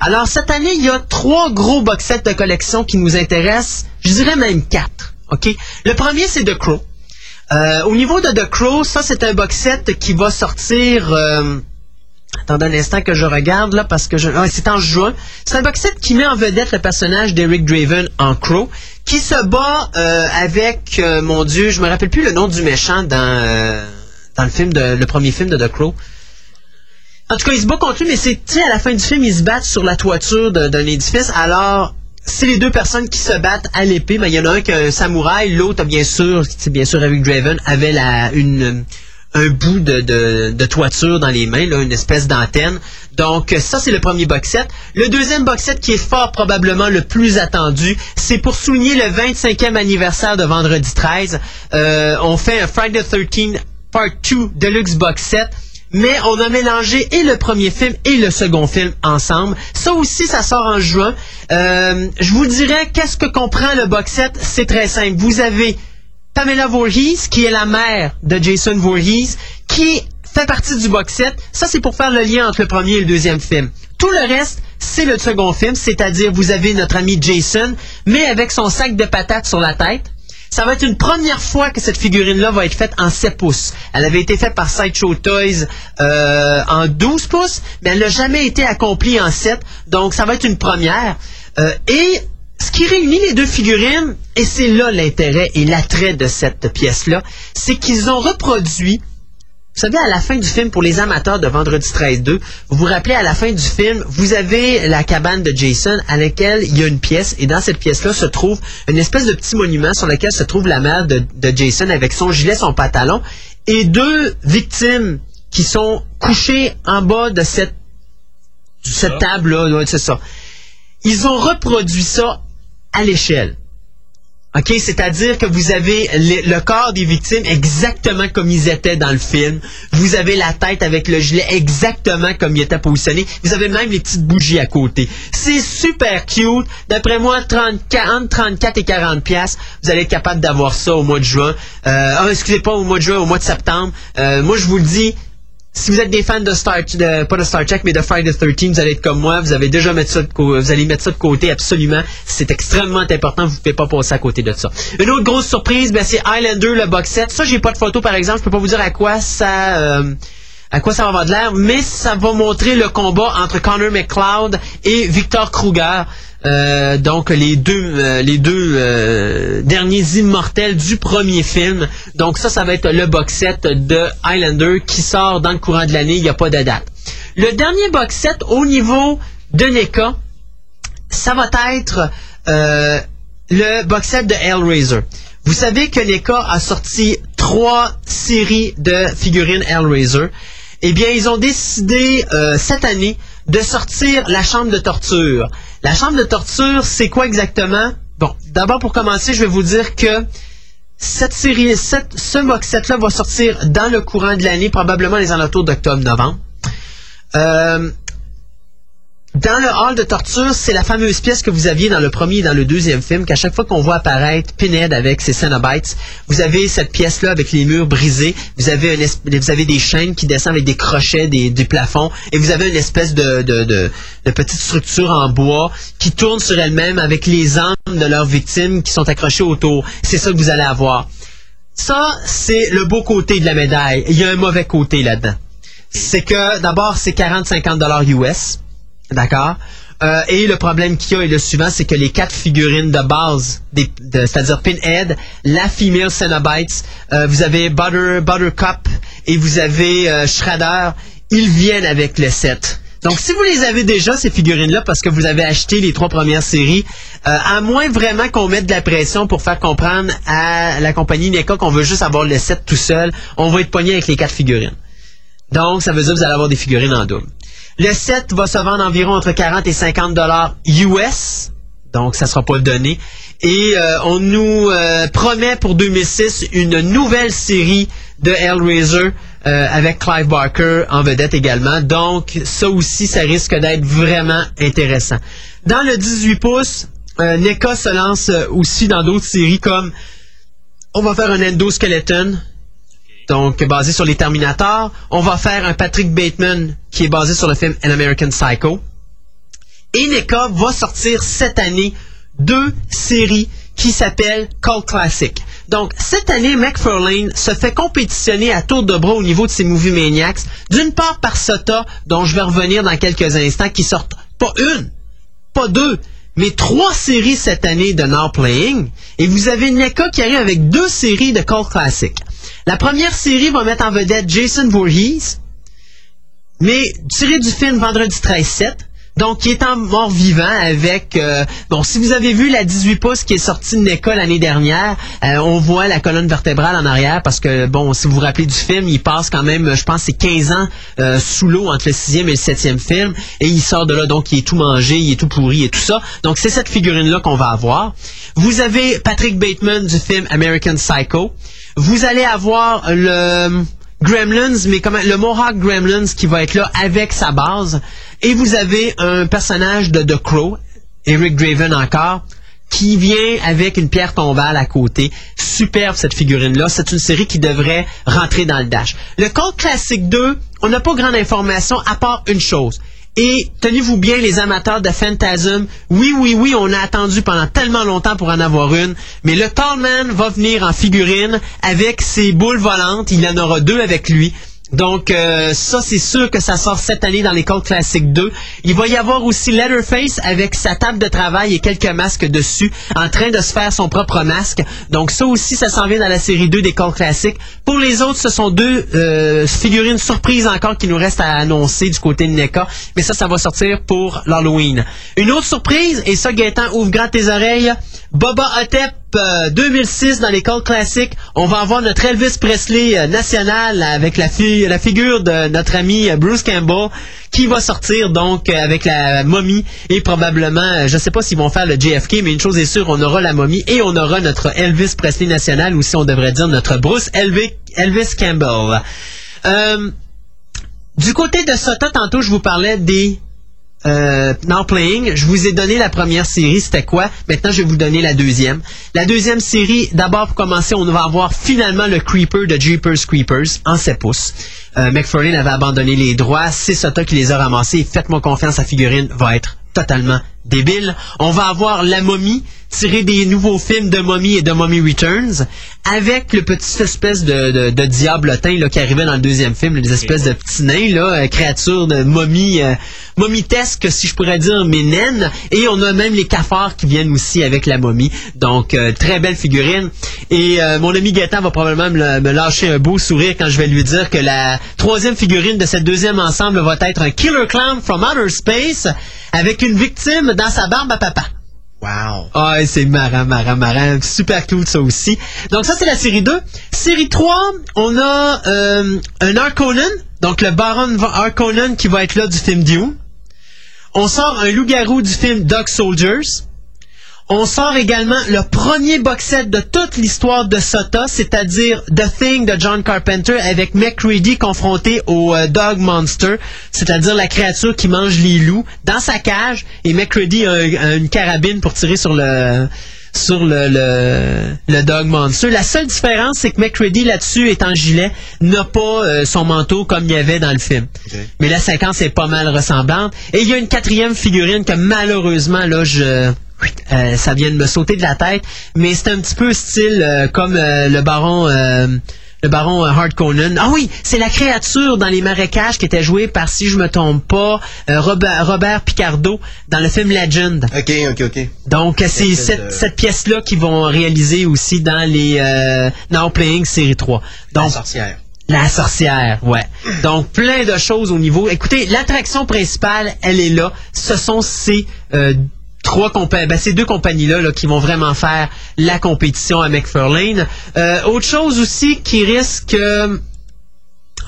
S1: Alors, cette année, il y a trois gros box sets de collection qui nous intéressent. Je dirais même quatre. OK? Le premier, c'est The Crow. Euh, au niveau de The Crow, ça, c'est un box set qui va sortir... euh, Attendez un instant que je regarde là parce que je... ah, c'est en juin. C'est un box set qui met en vedette le personnage d'Eric Draven en Crow, qui se bat euh, avec, euh, mon Dieu, je me rappelle plus le nom du méchant dans, dans le film de, le premier film de The Crow. En tout cas, il se bat contre lui, mais c'est, à la fin du film, ils se battent sur la toiture d'un édifice. Alors, c'est les deux personnes qui se battent à l'épée, mais il y en a un qui a un samouraï, l'autre, bien sûr, c'est bien sûr, Eric Draven, avait la, une, un bout de, de, de toiture dans les mains, là, une espèce d'antenne. Donc, ça, c'est le premier box set. Le deuxième box set, qui est fort probablement le plus attendu, c'est pour souligner le 25e anniversaire de Vendredi 13. Euh, on fait un Friday the 13 Part 2 Deluxe Box Set. Mais on a mélangé et le premier film et le second film ensemble. Ça aussi, ça sort en juin. Euh, je vous dirais, qu'est-ce que comprend le box set? C'est très simple. Vous avez Pamela Voorhees, qui est la mère de Jason Voorhees, qui fait partie du box set. Ça, c'est pour faire le lien entre le premier et le deuxième film. Tout le reste, c'est le second film, c'est-à-dire vous avez notre ami Jason, mais avec son sac de patates sur la tête. Ça va être une première fois que cette figurine-là va être faite en 7 pouces. Elle avait été faite par Sideshow Toys euh, en 12 pouces, mais elle n'a jamais été accomplie en 7. Donc, ça va être une première. Euh, et ce qui réunit les deux figurines, et c'est là l'intérêt et l'attrait de cette pièce-là, c'est qu'ils ont reproduit Vous savez, à la fin du film, pour les amateurs de Vendredi 13-2, vous vous rappelez, à la fin du film, vous avez la cabane de Jason à laquelle il y a une pièce, et dans cette pièce-là se trouve une espèce de petit monument sur lequel se trouve la mère de, de Jason avec son gilet, son pantalon, et deux victimes qui sont couchées en bas de cette, cette table-là, c'est ça. Ils ont reproduit ça à l'échelle. OK, c'est-à-dire que vous avez le, corps des victimes exactement comme ils étaient dans le film. Vous avez la tête avec le gilet exactement comme il était positionné. Vous avez même les petites bougies à côté. C'est super cute. D'après moi, 30, 40, 34 et 40 pièces, vous allez être capable d'avoir ça au mois de juin. Euh, ah, excusez pas au mois de juin, au mois de septembre. Euh, moi, je vous le dis, si vous êtes des fans de Star, de, pas de Star Trek, mais de Friday the 13, vous allez être comme moi, vous avez déjà mettre ça de vous allez mettre ça de côté absolument. C'est extrêmement important, vous ne pouvez pas passer à côté de ça. Une autre grosse surprise, ben, c'est Highlander, le box set. Ça, j'ai pas de photo, par exemple, je peux pas vous dire à quoi ça, euh, à quoi ça va avoir de l'air, mais ça va montrer le combat entre Connor McCloud et Victor Kruger. Euh, donc les deux euh, les deux euh, derniers immortels du premier film. Donc ça, ça va être le box set de Highlander qui sort dans le courant de l'année. Il n'y a pas de date. Le dernier box set au niveau de NECA, ça va être le box set de Hellraiser. Vous savez que NECA a sorti trois séries de figurines Hellraiser. Eh bien, ils ont décidé cette année de sortir la chambre de torture. La chambre de torture, c'est quoi exactement? Bon, d'abord pour commencer, je vais vous dire que cette série, cette- ce box set-là va sortir dans le courant de l'année, probablement les alentours d'octobre-novembre. Euh, dans le hall de torture, c'est la fameuse pièce que vous aviez dans le premier et dans le deuxième film, qu'à chaque fois qu'on voit apparaître Pinhead avec ses Cenobites, vous avez cette pièce-là avec les murs brisés, vous avez, vous avez des chaînes qui descendent avec des crochets des, du plafond, et vous avez une espèce de, de, de, de petite structure en bois qui tourne sur elle-même avec les âmes de leurs victimes qui sont accrochées autour. C'est ça que vous allez avoir. Ça, c'est le beau côté de la médaille. Il y a un mauvais côté là-dedans. C'est que, d'abord, c'est 40-50 dollars US. D'accord? Euh, et le problème qu'il y a est le suivant, c'est que les quatre figurines de base, de- c'est-à-dire Pinhead, la female Cenobites, euh, vous avez Butter, Buttercup et vous avez euh, Shredder, ils viennent avec le set. Donc, si vous les avez déjà, ces figurines-là, parce que vous avez acheté les trois premières séries, euh, à moins vraiment qu'on mette de la pression pour faire comprendre à la compagnie NECA qu'on veut juste avoir le set tout seul, on va être pogné avec les quatre figurines. Donc, ça veut dire que vous allez avoir des figurines en double. Le set va se vendre environ entre 40 et 50 dollars US. Donc, ça sera pas donné. Et euh, on nous euh, promet pour 2006 une nouvelle série de Hellraiser euh, avec Clive Barker en vedette également. Donc, ça aussi, ça risque d'être vraiment intéressant. Dans le 18 pouces, euh, NECA se lance euh, aussi dans d'autres séries comme on va faire un endoskeleton, donc basé sur les Terminators. On va faire un Patrick Bateman qui est basé sur le film An American Psycho. Et NECA va sortir cette année deux séries qui s'appellent Cult Classic. Donc, cette année, McFarlane se fait compétitionner à tour de bras au niveau de ses Movie Maniacs. D'une part par Sota, dont je vais revenir dans quelques instants, qui sortent pas une, pas deux, mais trois séries cette année de Now Playing. Et vous avez NECA qui arrive avec deux séries de Cult Classic. La première série va mettre en vedette Jason Voorhees, mais tiré du film Vendredi 13-7. Donc, qui est en mort vivant avec... euh, bon, si vous avez vu la 18 pouces qui est sortie de NECA l'année dernière, euh, on voit la colonne vertébrale en arrière parce que, bon, si vous vous rappelez du film, il passe quand même, je pense, c'est 15 ans euh, sous l'eau entre le sixième et le septième film. Et il sort de là, donc il est tout mangé, il est tout pourri et tout ça. Donc, c'est cette figurine-là qu'on va avoir. Vous avez Patrick Bateman du film American Psycho. Vous allez avoir le... Gremlins, mais comment le Mohawk Gremlins qui va être là avec sa base. Et vous avez un personnage de The Crow, Eric Draven encore, qui vient avec une pierre tombale à côté. Superbe cette figurine-là. C'est une série qui devrait rentrer dans le dash. Le Code Classic 2, on n'a pas grande information à part une chose. Et tenez-vous bien, les amateurs de Phantasm, oui, oui, oui, on a attendu pendant tellement longtemps pour en avoir une, mais le Tallman va venir en figurine avec ses boules volantes, il en aura deux avec lui. Donc euh, ça, c'est sûr que ça sort cette année dans l'école classique 2. Il va y avoir aussi Letterface avec sa table de travail et quelques masques dessus, en train de se faire son propre masque. Donc ça aussi, ça s'en vient dans la série 2 d'école classique. Pour les autres, ce sont deux euh, figurines surprises encore qui nous restent à annoncer du côté de NECA. Mais ça, ça va sortir pour l'Halloween. Une autre surprise, et ça, Gaëtan, ouvre grand tes oreilles. Boba Hotep euh, 2006 dans l'école classique. On va avoir notre Elvis Presley euh, national avec la, fi- la figure de notre ami euh, Bruce Campbell qui va sortir donc euh, avec la momie et probablement, euh, je sais pas s'ils vont faire le JFK, mais une chose est sûre, on aura la momie et on aura notre Elvis Presley national ou si on devrait dire notre Bruce Elvis, Campbell. Du côté de Sota, tantôt je vous parlais des euh, Now Playing. Je vous ai donné la première série, c'était quoi? Maintenant, je vais vous donner la deuxième. La deuxième série, d'abord pour commencer, on va avoir finalement le Creeper de Jeepers Creepers en 7 pouces. Euh, McFarlane avait abandonné les droits, c'est Sota qui les a ramassés. Faites-moi confiance, sa figurine va être totalement débile. On va avoir La Momie, tiré des nouveaux films de Mommy et de Mommy Returns, avec le petit espèce de, de, de diablotin là, qui arrivait dans le deuxième film, les espèces de petits nains, là, euh, créatures de momie, euh, si je pourrais dire, mais naines. Et on a même les cafards qui viennent aussi avec la momie. Donc, euh, très belle figurine. Et euh, mon ami Gaëtan va probablement me, me lâcher un beau sourire quand je vais lui dire que la troisième figurine de cette deuxième ensemble va être un Killer Clown from Outer Space avec une victime dans sa barbe à papa.
S4: Wow.
S1: Ah, c'est marrant, marrant, marrant. Super cool, ça aussi. Donc, ça, c'est la série 2. Série 3, on a euh, un Harkonnen. Donc, le Baron Harkonnen qui va être là du film Dune. On sort un loup-garou du film Dog Soldiers. On sort également le premier box set de toute l'histoire de Sota, c'est-à-dire The Thing de John Carpenter avec McCready confronté au euh, Dog Monster, c'est-à-dire la créature qui mange les loups dans sa cage et McCready a, un- a une carabine pour tirer sur le sur le, le, le Dog Monster. La seule différence, c'est que McCready là-dessus est en gilet, n'a pas euh, son manteau comme il y avait dans le film. Mais la séquence est pas mal ressemblante. Et il y a une quatrième figurine que malheureusement, là, je... euh, ça vient de me sauter de la tête, mais c'est un petit peu style euh, comme euh, le baron euh, le baron euh, Harkonnen. Ah oui, c'est la créature dans les marécages qui était jouée par, si je me trompe pas, euh, Robert, Robert Picardo dans le film Legend.
S4: Ok, ok, ok.
S1: Donc, c'est cette,
S4: de-
S1: cette pièce-là qu'ils vont réaliser aussi dans les euh, Now Playing série 3.
S4: La
S1: Donc,
S4: sorcière.
S1: la sorcière, ouais. Donc, plein de choses au niveau. Écoutez, l'attraction principale, elle est là. Ce sont ces euh, trois compagnies, ben, ces deux compagnies-là là, qui vont vraiment faire la compétition à McFarlane. Euh, autre chose aussi qui risque. euh,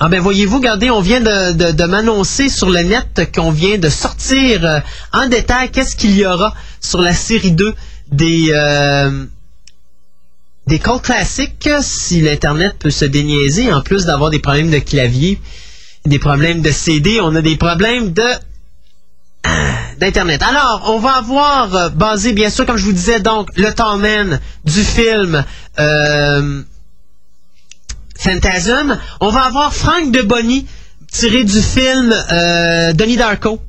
S1: ah ben voyez-vous, regardez, on vient de, de- de m'annoncer sur le net qu'on vient de sortir euh, en détail qu'est-ce qu'il y aura sur la série 2 des euh, des calls classiques si l'internet peut se déniaiser en plus d'avoir des problèmes de clavier, des problèmes de CD, on a des problèmes de d'internet. Alors, on va avoir euh, basé bien sûr comme je vous disais donc le Tallman du film euh, Phantasm. On va avoir Frank de Bonny tiré du film euh, Donnie Darko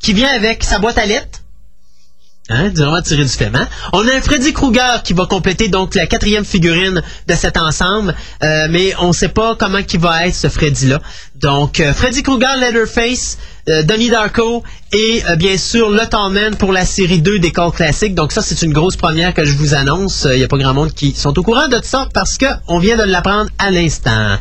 S1: qui vient avec sa boîte à lettres. Hein, vraiment tiré du? On a un Freddy Krueger qui va compléter donc la quatrième figurine de cet ensemble, euh, mais on ne sait pas comment qui va être ce Freddy-là. Donc, euh, Freddy Krueger, Leatherface, euh, Darko et euh, bien sûr le Tallman pour la série 2 des calls classiques. Donc ça, c'est une grosse première que je vous annonce. Il n'y a pas grand monde qui sont au courant de ça parce que on vient de l'apprendre à l'instant.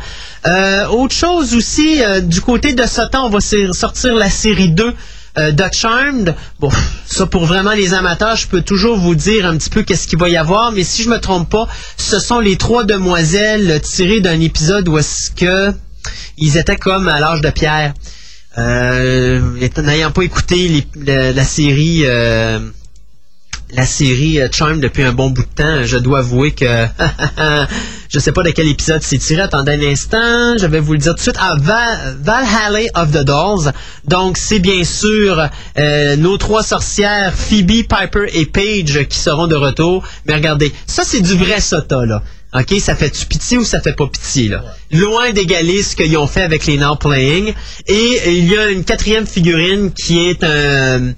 S1: Autre chose aussi, du côté de Satan, on va sortir la série 2 euh, The Charmed, bon, ça pour vraiment les amateurs, je peux toujours vous dire un petit peu qu'est-ce qu'il va y avoir, mais si je me trompe pas, ce sont les trois demoiselles tirées d'un épisode où est-ce que ils étaient comme à l'âge de pierre. Euh, N'ayant pas écouté la série euh, la série euh, Charm depuis un bon bout de temps, je dois avouer que je sais pas de quel épisode c'est tiré. Attendez un instant, je vais vous le dire tout de suite. Ah, Val- Valhalla of the Dolls. Donc c'est bien sûr euh, nos trois sorcières, Phoebe, Piper et Paige qui seront de retour. Mais regardez, ça c'est du vrai Sota là. OK, ça fait-tu pitié ou ça fait pas pitié, là? Loin d'égaler ce qu'ils ont fait avec les Now Playing. Et euh, il y a une quatrième figurine qui est un,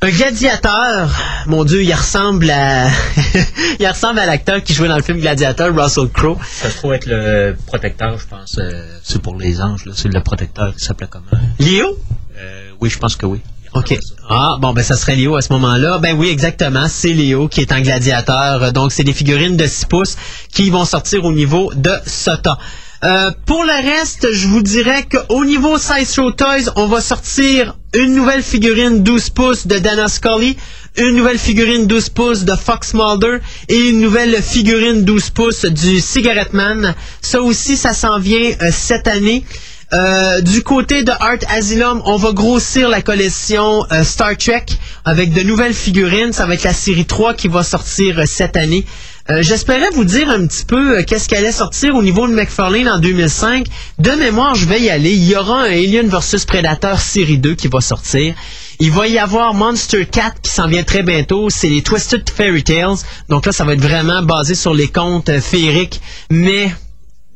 S1: Un gladiateur, mon Dieu, il ressemble à, il ressemble à l'acteur qui jouait dans le film Gladiateur, Russell Crowe.
S5: Ça se trouve être le protecteur, je pense. euh, c'est pour les anges, là. C'est le protecteur qui s'appelait comment?
S1: Léo?
S5: Euh, oui, je pense que oui.
S1: OK. Ah, bon, ben ça serait Léo à ce moment-là. Ben oui, exactement. C'est Léo qui est un gladiateur. Donc, c'est des figurines de 6 pouces qui vont sortir au niveau de SOTA. Euh, pour le reste, je vous dirais qu'au niveau Size Show Toys, on va sortir une nouvelle figurine 12 pouces de Dana Scully, une nouvelle figurine 12 pouces de Fox Mulder et une nouvelle figurine 12 pouces du Cigarette Man. Ça aussi, ça s'en vient euh, cette année. Euh, du côté de Art Asylum, on va grossir la collection Star Trek avec de nouvelles figurines. Ça va être la série 3 qui va sortir cette année. Euh, J'espérais vous dire un petit peu euh, qu'est-ce qu'allait sortir au niveau de McFarlane en 2005. De mémoire, je vais y aller. Il y aura un Alien vs Predator série 2 qui va sortir. Il va y avoir Monster Cat qui s'en vient très bientôt. C'est les Twisted Fairy Tales. Donc là, ça va être vraiment basé sur les contes euh, féeriques. Mais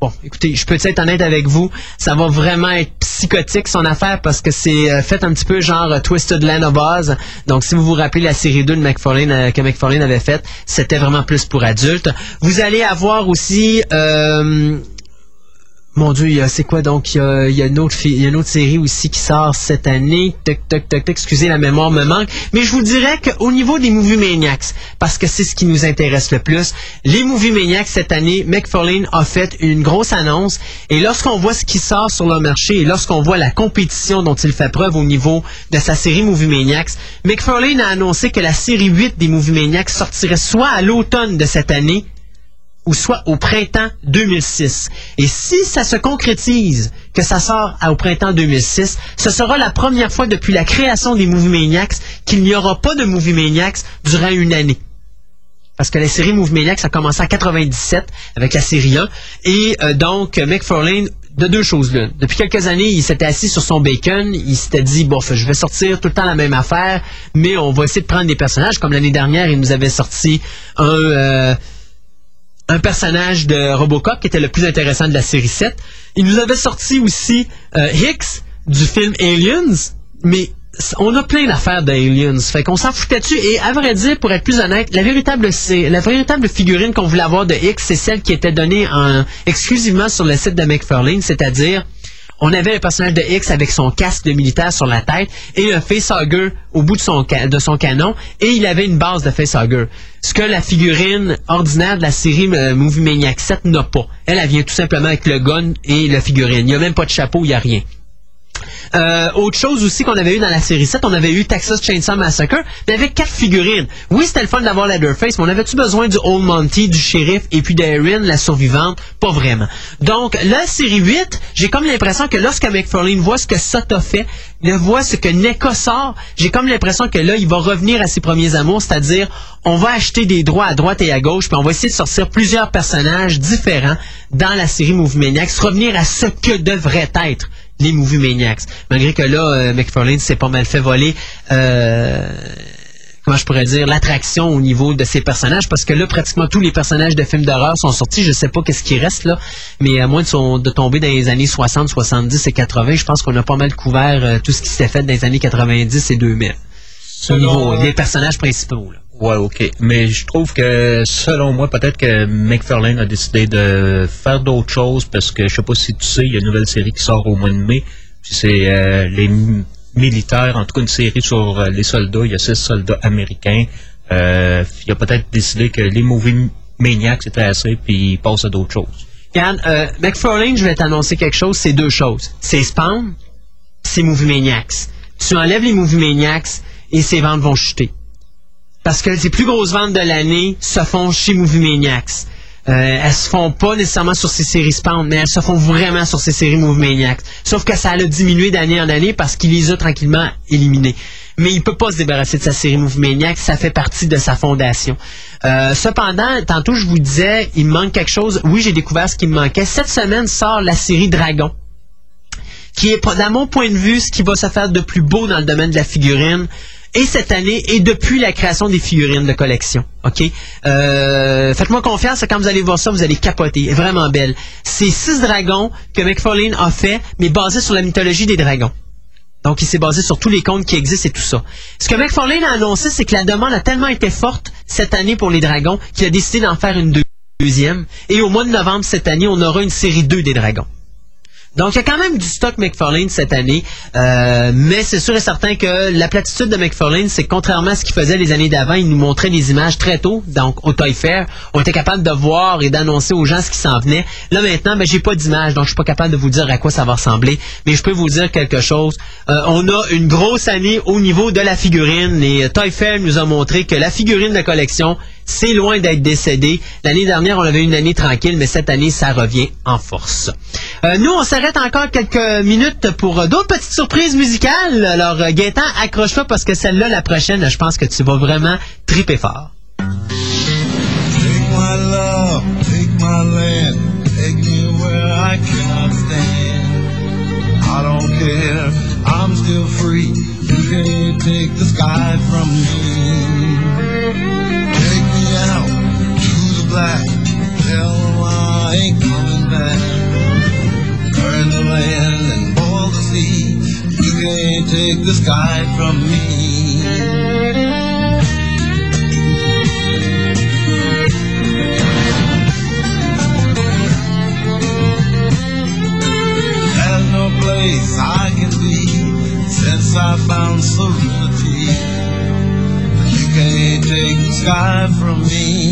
S1: Bon, écoutez, je peux être honnête avec vous, ça va vraiment être psychotique son affaire parce que c'est euh, fait un petit peu genre euh, Twisted Land of Oz. Donc si vous vous rappelez la série 2 de McFarlane euh, que McFarlane avait faite, c'était vraiment plus pour adultes. Vous allez avoir aussi euh, mon Dieu, c'est quoi donc? Il y a, il une autre, il série aussi qui sort cette année. Toc, toc, toc, excusez, la mémoire me manque. Mais je vous dirais qu'au niveau des Movie Maniacs, parce que c'est ce qui nous intéresse le plus, les Movie Maniacs cette année, McFarlane a fait une grosse annonce. Et lorsqu'on voit ce qui sort sur le marché et lorsqu'on voit la compétition dont il fait preuve au niveau de sa série Movie Maniacs, McFarlane a annoncé que la série 8 des Movie Maniacs sortirait soit à l'automne de cette année, ou soit au printemps 2006. Et si ça se concrétise, que ça sort au printemps 2006, ce sera la première fois depuis la création des Movie Maniacs qu'il n'y aura pas de Movie Maniacs durant une année. Parce que la série Movie Maniacs a commencé en 97 avec la série 1. Et euh, donc, McFarlane, de deux choses là. Depuis quelques années, il s'était assis sur son bacon. Il s'était dit, bon, je vais sortir tout le temps la même affaire, mais on va essayer de prendre des personnages. Comme l'année dernière, il nous avait sorti un... euh, un personnage de Robocop qui était le plus intéressant de la série 7. Il nous avait sorti aussi euh, Hicks du film Aliens, mais on a plein d'affaires d'Aliens. Fait qu'on s'en foutait dessus. Et à vrai dire, pour être plus honnête, la véritable, la véritable figurine qu'on voulait avoir de Hicks, c'est celle qui était donnée en, exclusivement sur le site de McFarlane, c'est-à-dire on avait un personnage de X avec son casque de militaire sur la tête et un facehugger au bout de son, de son canon et il avait une base de facehugger. Ce que la figurine ordinaire de la série euh, Movie Maniac 7 n'a pas. Elle, elle vient tout simplement avec le gun et la figurine. Il n'y a même pas de chapeau, il n'y a rien. Euh, autre chose aussi qu'on avait eu dans la série 7, on avait eu Texas Chainsaw Massacre, mais avec quatre figurines. Oui, c'était le fun d'avoir Leatherface, mais on avait-tu besoin du Old Monty, du shérif et puis d'Erin, la survivante? Pas vraiment. Donc, la série 8, j'ai comme l'impression que lorsque McFarlane voit ce que Sota fait, il voit ce que NECA sort, j'ai comme l'impression que là, il va revenir à ses premiers amours, c'est-à-dire, on va acheter des droits à droite et à gauche, puis on va essayer de sortir plusieurs personnages différents dans la série Movie Maniacs, revenir à ce que devrait être les Movie Maniacs. Malgré que là, euh, McFarlane s'est pas mal fait voler, euh, comment je pourrais dire, l'attraction au niveau de ses personnages, parce que là, pratiquement tous les personnages de films d'horreur sont sortis. Je sais pas qu'est-ce qui reste là, mais à moins de, de tomber dans les années 60, 70 et 80, je pense qu'on a pas mal couvert euh, tout ce qui s'est fait dans les années 90 et 2000. Au niveau des personnages principaux. Là.
S5: Ouais, ok. Mais je trouve que, selon moi, peut-être que McFarlane a décidé de faire d'autres choses parce que, je sais pas si tu sais, il y a une nouvelle série qui sort au mois de mai. C'est euh, les militaires, en tout cas une série sur euh, les soldats. Il y a six soldats américains. Euh, il a peut-être décidé que les movie maniacs c'était assez, puis il passe à d'autres choses.
S1: Regarde, euh, McFarlane, je vais t'annoncer quelque chose, c'est deux choses. C'est Spawn, c'est Movie Maniacs. Tu enlèves les Movie Maniacs et ses ventes vont chuter. Parce que les plus grosses ventes de l'année se font chez Movie Maniacs. Euh, elles se font pas nécessairement sur ces séries Spawn, mais elles se font vraiment sur ces séries Movie Maniacs. Sauf que ça a diminué d'année en année parce qu'il les a tranquillement éliminés. Mais il peut pas se débarrasser de sa série Movie Maniacs, ça fait partie de sa fondation. Euh, cependant, tantôt je vous disais, il me manque quelque chose. Oui, j'ai découvert ce qui me manquait. Cette semaine sort la série Dragon qui est, dans mon point de vue, ce qui va se faire de plus beau dans le domaine de la figurine. Et cette année, et depuis la création des figurines de collection. OK? Euh, Faites-moi confiance, quand vous allez voir ça, vous allez capoter. Vraiment belle. C'est six dragons que McFarlane a fait, mais basés sur la mythologie des dragons. Donc, il s'est basé sur tous les comptes qui existent et tout ça. Ce que McFarlane a annoncé, c'est que la demande a tellement été forte cette année pour les Dragons qu'il a décidé d'en faire une deux- deuxième. Et au mois de novembre cette année, on aura une série 2 des Dragons. Donc, il y a quand même du stock McFarlane cette année, euh, mais c'est sûr et certain que la platitude de McFarlane, c'est que contrairement à ce qu'il faisait les années d'avant, il nous montrait des images très tôt, donc au Toy Fair, on était capable de voir et d'annoncer aux gens ce qui s'en venait. Là maintenant, ben, j'ai pas d'image, donc je suis pas capable de vous dire à quoi ça va ressembler, mais je peux vous dire quelque chose. Euh, on a une grosse année au niveau de la figurine, et Toy Fair nous a montré que la figurine de collection, c'est loin d'être décédé. L'année dernière, on avait une année tranquille, mais cette année, ça revient en force. Euh, nous, on s'arrête encore quelques minutes pour euh, d'autres petites surprises musicales. Alors, euh, Gaëtan, accroche-toi parce que celle-là, la prochaine, je pense que tu vas vraiment triper fort.
S6: Take my love, take my land, take where I cannot stand. I don't care, I'm still free. You can't take the sky from me. Black, tell them I ain't coming back. Burn the land and boil the sea. You can't take the sky from me. There's no place I can be since I found serenity. You can't take the sky from me.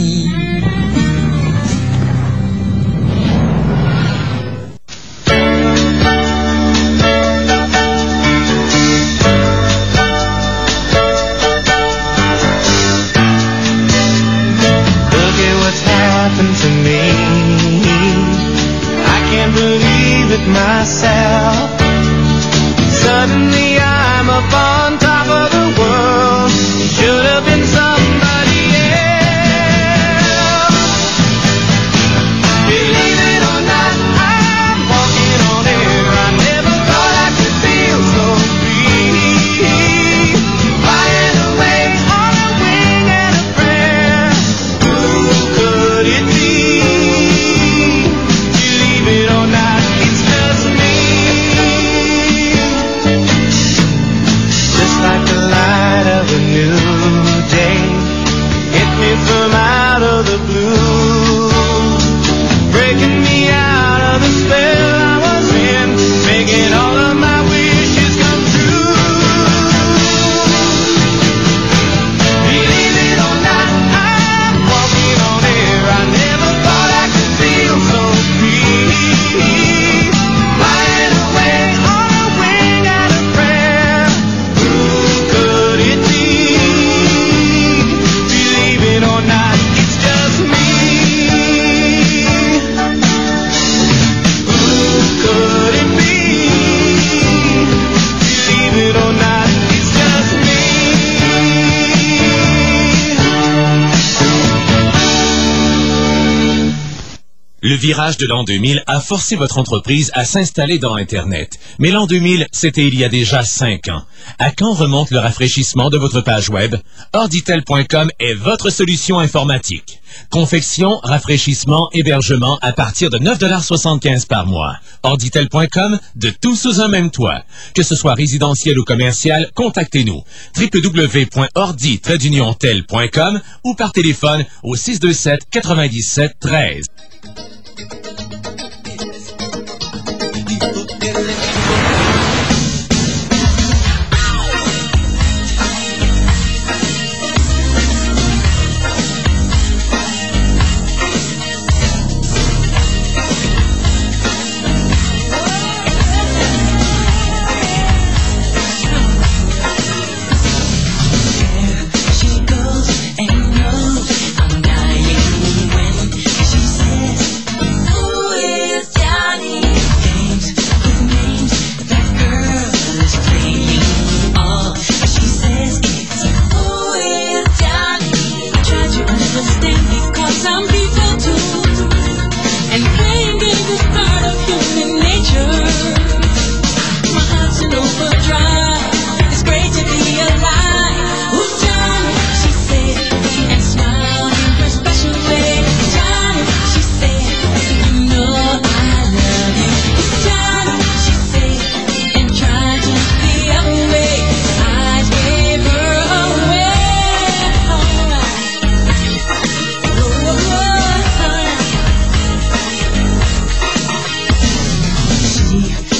S2: Virage de l'an 2000 a forcé votre entreprise à s'installer dans Internet. Mais l'an 2000, c'était il y a déjà cinq ans. À quand remonte le rafraîchissement de votre page web? Orditel.com est votre solution informatique. Confection, rafraîchissement, hébergement à partir de 9,75 par mois. Orditel.com, de tout sous un même toit. Que ce soit résidentiel ou commercial, contactez-nous. www.ordi-tel.com ou par téléphone au 627 97 13.
S1: agir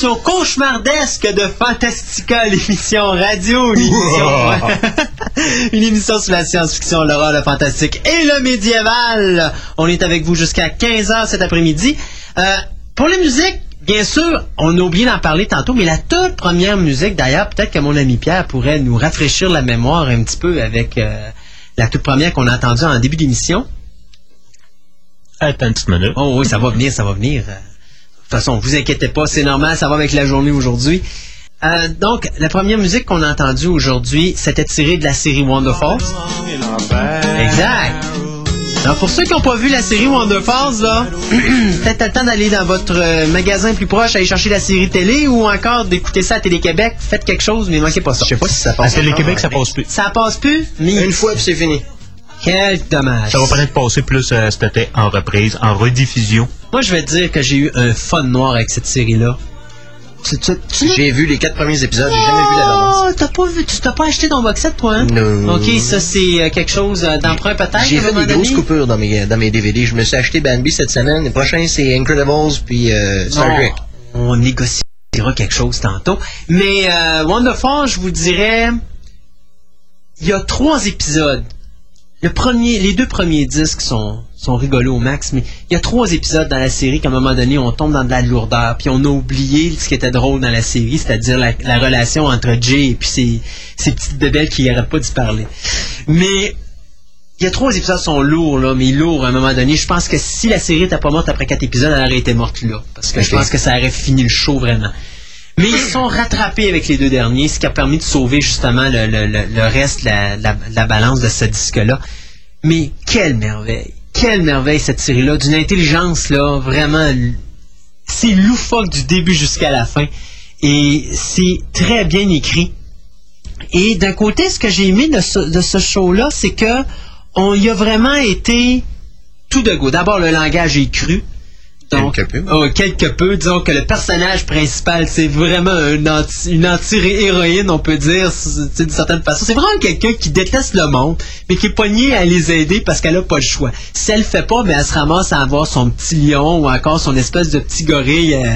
S1: émission cauchemardesque de Fantastica, l'émission radio, l'émission... Une émission sur la science-fiction, l'horreur, le fantastique et le médiéval. On est avec vous jusqu'à 15h cet après-midi. Euh, pour les musiques, bien sûr, on a oublié d'en parler tantôt, mais la toute première musique, d'ailleurs, peut-être que mon ami Pierre pourrait nous rafraîchir la mémoire un petit peu avec euh, la toute première qu'on a entendue en début d'émission.
S5: Attends une petite minute.
S1: Oh oui, ça va venir, ça va venir. De toute façon, vous inquiétez pas, c'est normal, ça va avec la journée aujourd'hui. Euh, donc, la première musique qu'on a entendue aujourd'hui, c'était tiré de la série Wonder Falls. Exact. Alors, pour ceux qui n'ont pas vu la série Wonder Falls, là, peut-être le temps d'aller dans votre euh, magasin plus proche, aller chercher la série télé ou encore d'écouter ça à Télé-Québec. Faites quelque chose, mais manquez pas ça.
S4: Je sais pas si ça
S5: À
S4: passe.
S5: Télé-Québec,
S4: encore,
S5: ça passe plus.
S1: Ça passe plus, mais
S4: Une fois, puis c'est fini.
S1: quel dommage.
S5: Ça va peut-être passer plus euh, cet été en reprise, en rediffusion.
S1: Moi, je vais te dire que j'ai eu un fun noir avec cette série-là. Tu, tu, tu l'as-
S4: J'ai vu les quatre premiers épisodes, j'ai jamais vu la.
S1: Oh, t'as pas vu, tu t'as pas acheté ton box set, toi, hein?
S4: Non.
S1: Ok, ça, c'est euh, quelque chose euh, d'emprunt peut-être?
S4: J'ai
S1: à un
S4: fait
S1: moment
S4: des grosses coupures dans mes, dans mes DVD. Je me suis acheté Bambi cette semaine. Le prochain, c'est Incredibles, puis euh, Star
S1: Non,
S4: Trek.
S1: On négociera quelque chose tantôt. Mais euh, Wonderfall, je vous dirais, il y a trois épisodes. Le premier, les deux premiers disques sont, sont rigolos au max, mais il y a trois épisodes dans la série qu'à un moment donné, on tombe dans de la lourdeur, puis on a oublié ce qui était drôle dans la série, c'est-à-dire la, la relation entre Jay et puis ces petites bébelles qui n'arrêtent pas d'y parler. Mais il y a trois épisodes qui sont lourds, là, mais lourds à un moment donné. Je pense que si la série n'était pas morte après quatre épisodes, elle aurait été morte là. Parce que je pense que ça aurait fini le show vraiment. Mais ils sont rattrapés avec les deux derniers, ce qui a permis de sauver justement le, le- le- le reste, la, la- la balance de ce disque-là. Mais quelle merveille! Quelle merveille cette série-là, d'une intelligence là, vraiment, c'est loufoque du début jusqu'à la fin. Et c'est très bien écrit. Et d'un côté, ce que j'ai aimé de ce, de ce show-là, c'est que on y a vraiment été tout de go. D'abord, le langage est cru. Donc,
S4: Quelque peu.
S1: Oh, quelque peu. Disons que le personnage principal, c'est vraiment un anti- une anti-héroïne, on peut dire, c- tu sais, d'une certaine façon. C'est vraiment quelqu'un qui déteste le monde, mais qui est poigné à les aider parce qu'elle a pas le choix. Si elle le fait pas, mais elle se ramasse à avoir son petit lion ou encore son espèce de petit gorille. euh,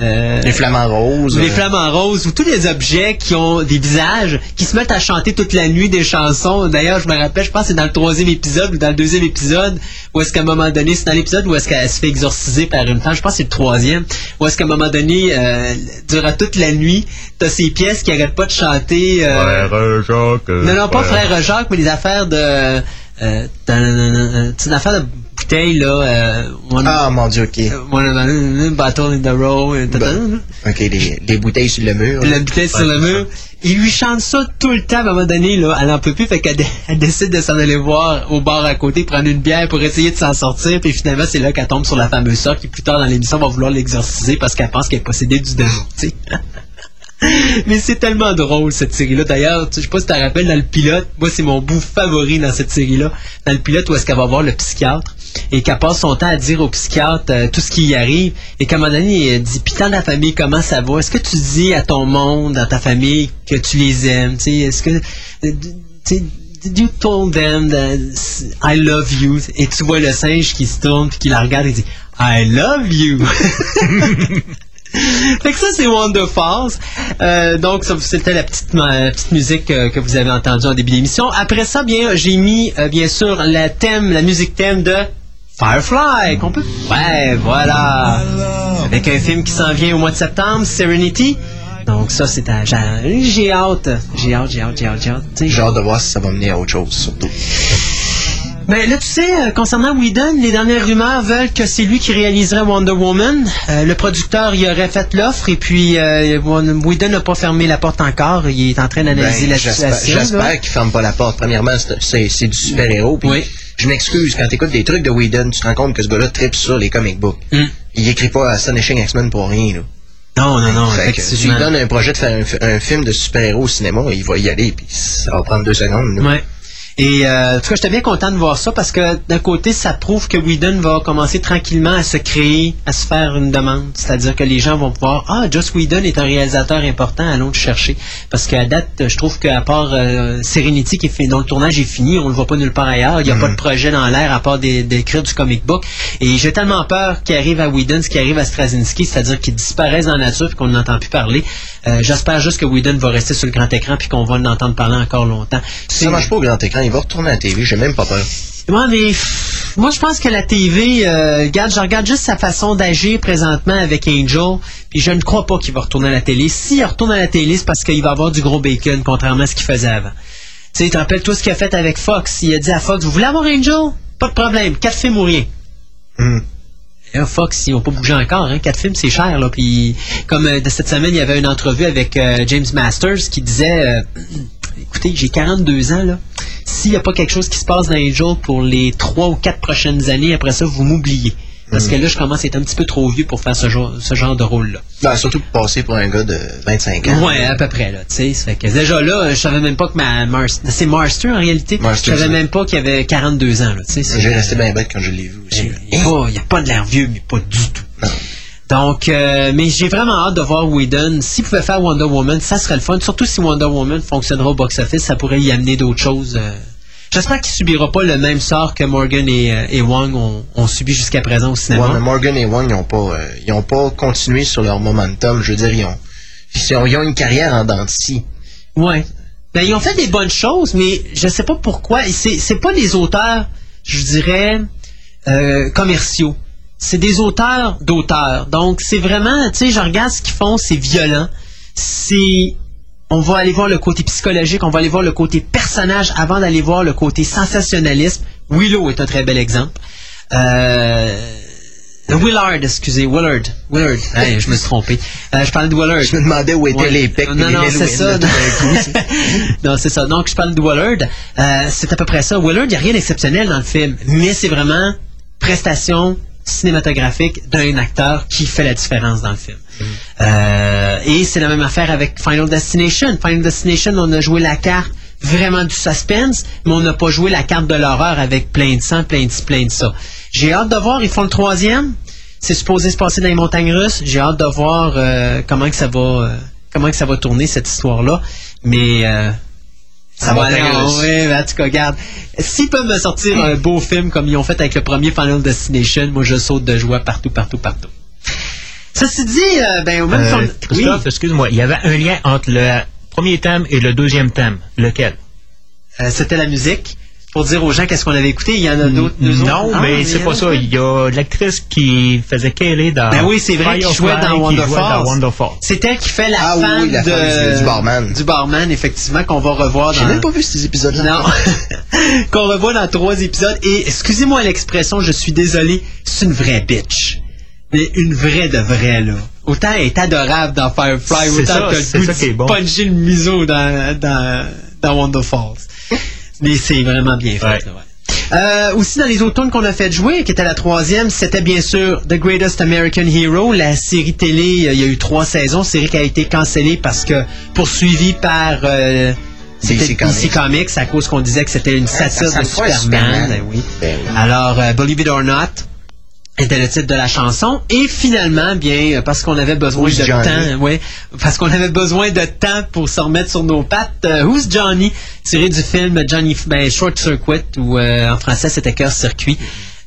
S1: euh,
S4: Les flamants roses.
S1: les
S4: euh,
S1: flamants roses ou tous les objets qui ont des visages, qui se mettent à chanter toute la nuit des chansons. D'ailleurs, je me rappelle, je pense que c'est dans le troisième épisode ou dans le deuxième épisode, où est-ce qu'à un moment donné, c'est dans l'épisode où est-ce qu'elle se fait exorciser par une femme, je pense que c'est le troisième, où est-ce qu'à un moment donné, euh, durant toute la nuit, t'as ces pièces qui arrêtent pas de chanter. euh,
S5: Frère Jacques.
S1: non, non, pas Frère Jacques, mais des affaires de... Euh, euh, une affaire de bouteille, là. Euh, one,
S4: Ah, mon Dieu, ok.
S1: euh, one- battle in the row. euh,
S4: Ben, Ok, les, les bouteilles sur le mur.
S1: la bouteille sur le mur. Il lui chante ça tout le temps, à un moment donné, là, elle en peut plus, fait qu'elle dé- elle décide de s'en aller voir au bar à côté, prendre une bière pour essayer de s'en sortir, puis finalement, c'est là qu'elle tombe sur la fameuse sœur qui, plus tard dans l'émission, va vouloir l'exorciser parce qu'elle pense qu'elle est possédée du démon, tu sais. Mais c'est tellement drôle cette série-là. D'ailleurs, je sais pas si tu te rappelles dans le pilote, moi c'est mon bout favori dans cette série-là. Dans le pilote où est-ce qu'elle va voir le psychiatre et qu'elle passe son temps à dire au psychiatre euh, tout ce qui y arrive et qu'à un moment donné, elle dit Puis dans ta famille, comment ça va? Est-ce que tu dis à ton monde, dans ta famille, que tu les aimes? Tu sais, Est-ce que. euh, tu sais, Did you told them that I love you? Et tu vois le singe qui se tourne puis qui la regarde et dit I love you. Fait que ça, c'est Wonder Falls. Euh, donc, c'était la petite, ma- petite musique euh, que vous avez entendue en début d'émission. Après ça, bien, j'ai mis, euh, bien sûr, la thème, la musique thème de Firefly, qu'on peut... Ouais, voilà. Avec un film qui s'en vient au mois de septembre, Serenity. Donc ça, c'est à... J'ai hâte. J'ai hâte, j'ai hâte, j'ai hâte, j'ai hâte.
S4: J'ai hâte de voir si ça va mener à autre chose, surtout.
S1: Ben là, tu sais, euh, concernant Whedon, les dernières rumeurs veulent que c'est lui qui réaliserait Wonder Woman. Euh, le producteur y aurait fait l'offre et puis euh, Whedon n'a pas fermé la porte encore. Il est en train d'analyser
S4: Ben,
S1: la situation.
S4: J'espère qu'il ferme pas la porte. Premièrement, c'est- du super-héros.
S1: Oui.
S4: Je m'excuse, quand t'écoutes des trucs de Whedon, tu te rends compte que ce gars-là tripe sur les comic books.
S1: Mm.
S4: Il écrit pas Astonishing X-Men pour rien, là.
S1: Non, non, non,
S4: Fait que si tu lui donnes un projet de faire un, un film de super-héros au cinéma, il va y aller, puis ça va prendre deux secondes. là.
S1: Ouais. Et euh, en tout cas, j'étais bien content de voir ça parce que d'un côté, ça prouve que Whedon va commencer tranquillement à se créer, à se faire une demande. C'est-à-dire que les gens vont pouvoir Ah, Joss Whedon est un réalisateur important, allons le chercher. Parce qu'à date, je trouve qu'à part euh, Serenity qui est dont le tournage est fini, on le voit pas nulle part ailleurs. Il n'y a pas de projet dans l'air à part d'écrire du comic book. Et j'ai tellement peur qu'il arrive à Whedon ce qui arrive à Straczynski, c'est-à-dire qu'il disparaisse dans la nature et qu'on n'entend plus parler. Euh, J'espère juste que Whedon va rester sur le grand écran puis qu'on va l'entendre parler encore longtemps.
S4: Ça marche pas au grand écran, il va retourner à la TV, j'ai même pas peur.
S1: Ouais, mais pff, moi je pense que la TV, euh, regarde, je regarde juste sa façon d'agir présentement avec Angel, puis je ne crois pas qu'il va retourner à la télé. S'il retourne à la télé, c'est parce qu'il va avoir du gros bacon, contrairement à ce qu'il faisait avant. Tu sais, tu te rappelles tout ce qu'il a fait avec Fox. Il a dit à Fox, vous voulez avoir Angel? Pas de problème, quatre films ou rien.
S4: Hmm.
S1: Là, Fox, ils n'ont pas bougé encore. Hein. Quatre films, c'est cher. Là. Puis, comme euh, de cette semaine, il y avait une entrevue avec euh, James Masters qui disait euh, Écoutez, j'ai 42 ans. là. S'il n'y a pas quelque chose qui se passe dans Angel pour les trois ou quatre prochaines années, après ça, vous m'oubliez. Parce que là, je commence à être un petit peu trop vieux pour faire ce genre, ce genre de rôle-là.
S4: Ben, surtout pour passer pour un gars de 25 ans.
S1: Ouais, à peu près, là, tu sais. Déjà là, je savais même pas que ma c'est Marster en réalité.
S4: Marster,
S1: je savais même pas qu'il avait 42 ans, là, tu sais. c'est-
S4: J'ai resté bien bête quand je l'ai vu aussi.
S1: il n'y a pas de l'air vieux, mais pas du tout.
S4: Non.
S1: Donc, euh, mais j'ai vraiment hâte de voir Whedon. S'il pouvait faire Wonder Woman, ça serait le fun. Surtout si Wonder Woman fonctionnera au box-office, ça pourrait y amener d'autres choses. euh. J'espère qu'il subira pas le même sort que Morgan et, euh, et Wong ont, ont subi jusqu'à présent au cinéma.
S4: Ouais, mais Morgan et Wong, ils ont pas, euh, ils ont pas continué sur leur momentum. Je veux dire, ils ont, ils ont, ils ont une carrière en dents de.
S1: Ouais. Ben, ils ont fait des bonnes choses, mais je sais pas pourquoi. C'est, c'est pas des auteurs, je dirais, euh, commerciaux. C'est des auteurs d'auteurs. Donc, c'est vraiment, tu sais, je regarde ce qu'ils font, c'est violent. C'est. On va aller voir le côté psychologique, on va aller voir le côté personnage avant d'aller voir le côté sensationnalisme. Willow est un très bel exemple. Euh, Willard, excusez, Willard. Willard. Hey, je me suis trompé. Euh, je parlais de Willard.
S4: Je me demandais où étaient
S1: Ouais.
S4: les pecs
S1: Non,
S4: et
S1: non, c'est ça.
S4: Là,
S1: non, c'est ça. Donc, je parle de Willard. Euh, c'est à peu près ça. Willard, il n'y a rien d'exceptionnel dans le film, mais c'est vraiment prestation cinématographique d'un acteur qui fait la différence dans le film. Euh, et c'est la même affaire avec Final Destination. Final Destination, on a joué la carte vraiment du suspense, mais on n'a pas joué la carte de l'horreur avec plein de sang, plein de ci, plein de ça. J'ai hâte de voir, ils font le troisième. C'est supposé se passer dans les montagnes russes. J'ai hâte de voir euh, comment que ça va euh, comment que ça va tourner cette histoire-là. Mais euh, ça va aller
S4: montagne
S1: en ben, en tout cas, regarde. S'ils peuvent me sortir un beau film comme ils ont fait avec le premier Final Destination, moi je saute de joie partout, partout, partout. Ceci dit, euh, ben au même
S5: Euh,
S1: son- oui,
S5: excuse-moi, il y avait un lien entre le premier thème et le deuxième thème. Lequel?
S1: euh, c'était la musique. Pour dire aux gens qu'est-ce qu'on avait écouté, il y en a d'autres. deux autres.
S5: Non,
S1: Ah,
S5: mais c'est pas
S1: a
S5: ça. Il y a l'actrice qui faisait Kelly dans
S1: Ben oui, c'est vrai
S5: qui
S1: Wonder
S5: jouait dans
S1: Falls.
S5: Wonder Falls.
S1: C'est elle qui fait la
S4: Ah oui,
S1: femme,
S4: oui, la
S1: de-
S4: femme du- du barman.
S1: Du barman, effectivement, qu'on va revoir
S4: J'ai
S1: dans...
S4: même pas vu ces épisodes-là.
S1: Non. qu'on revoit dans trois épisodes. Et excusez-moi l'expression, je suis désolé, c'est une vraie bitch. Mais une vraie de vraie, là. Autant elle est adorable dans Firefly,
S5: C'est
S1: autant
S5: ça,
S1: que
S5: c'est
S1: le goût
S5: ça qui est
S1: de
S5: bon.
S1: puncher le miso dans, dans, dans Wonder Falls. Mais c'est vraiment bien fait,
S5: Ouais.
S1: là, ouais. Euh, aussi dans les automnes qu'on a fait jouer, qui était la troisième, c'était bien sûr The Greatest American Hero, la série télé. euh, Il y a eu trois saisons, série qui a été cancellée parce que poursuivie par euh, c'était
S4: DC Comics.
S1: DC Comics à cause qu'on disait que c'était une satire de Superman.
S4: Superman.
S1: Ben oui.
S4: Ben oui.
S1: Alors, euh, Believe It or Not était le titre de la chanson. Et finalement bien euh, parce qu'on avait besoin
S4: Who's
S1: de
S4: Johnny?
S1: temps ouais parce qu'on avait besoin de temps pour se remettre sur nos pattes euh, Who's Johnny? Tiré du film Johnny ben, Short Circuit ou euh, en français c'était Cœur Circuit.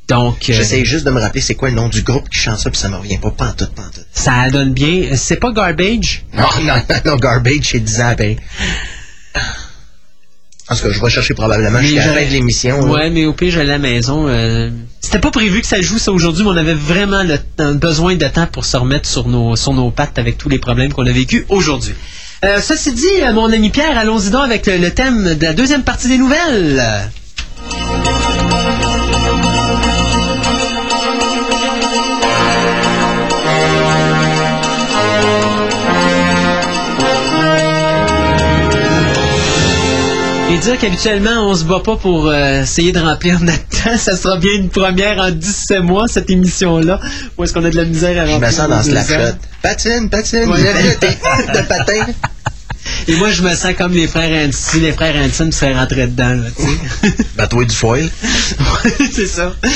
S1: Donc euh,
S4: J'essaie juste de me rappeler c'est quoi le nom du groupe qui chante ça, puis ça me revient pas pantoute, pantoute.
S1: ça donne bien. Euh, c'est pas Garbage?
S4: Non, non, non, Garbage, c'est 10 tout cas, je vais chercher probablement
S1: Mais
S4: jusqu'à la
S1: j'aurais-
S4: fin de l'émission. là.
S1: Ouais, mais au pire, j'allais à la maison. euh, C'était pas prévu que ça joue ça aujourd'hui, mais on avait vraiment le temps- besoin de temps pour se remettre sur nos, sur nos pattes avec tous les problèmes qu'on a vécu aujourd'hui. Euh, ceci dit, euh, mon ami Pierre, allons-y donc avec le thème de la deuxième partie des nouvelles. Dire qu'habituellement, on se bat pas pour euh, essayer de remplir notre temps. Ça sera bien une première en 17 mois, cette émission-là. Où est-ce qu'on a de la misère à
S4: Je
S1: remplir
S4: me sens dans Slapshot.
S1: heures.
S4: Patine, patine,
S1: Ouais.
S4: de, patin.
S1: Et moi, je me sens comme les frères Hanson, si les frères Hanson seraient rentrés dedans, là, tu sais.
S4: Bateau du foil.
S1: C'est ça. Tu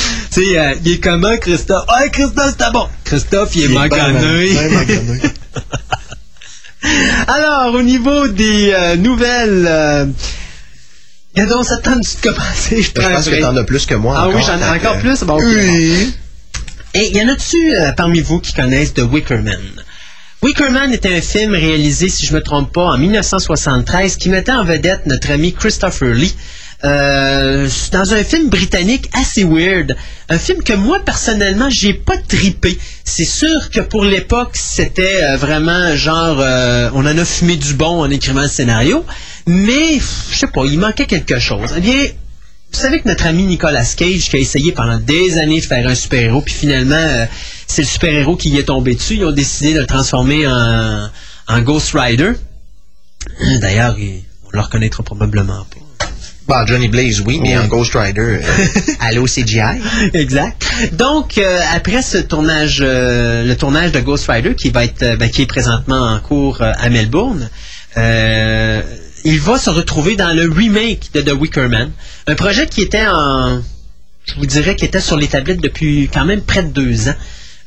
S1: sais, euh, il est comment, Christophe? Ah, Christophe, c'était bon. Christophe, il est œil. Alors, au niveau des euh, nouvelles, euh, il y a donc ça te tente de commencer, je
S4: Je
S1: prends un
S4: pense que t'en as plus que moi.
S1: Ah oui, j'en ai encore plus? Bon,
S4: Oui.
S1: Et y en a-tu euh, parmi vous qui connaissent The Wicker Man? Wicker Man était un film réalisé, si je me trompe pas, en 1973 qui mettait en vedette notre ami Christopher Lee. Euh, dans un film britannique assez weird. Un film que moi, personnellement, j'ai pas tripé. C'est sûr que pour l'époque, c'était euh, vraiment genre, euh, on en a fumé du bon en écrivant le scénario, mais, je sais pas, il manquait quelque chose. Eh bien, vous savez que notre ami Nicolas Cage, qui a essayé pendant des années de faire un super-héros, puis finalement, euh, c'est le super-héros qui y est tombé dessus. Ils ont décidé de le transformer en, en Ghost Rider. D'ailleurs, il- on le reconnaîtra probablement pas.
S4: Bah, Johnny Blaze, oui, mais en Ghost Rider, euh, allô CGI.
S1: exact. Donc, euh, après ce tournage, euh, le tournage de Ghost Rider, qui va être, ben, qui est présentement en cours euh, à Melbourne, euh, il va se retrouver dans le remake de The Wicker Man, un projet qui était en, je vous dirais, qui était sur les tablettes depuis quand même près de deux ans.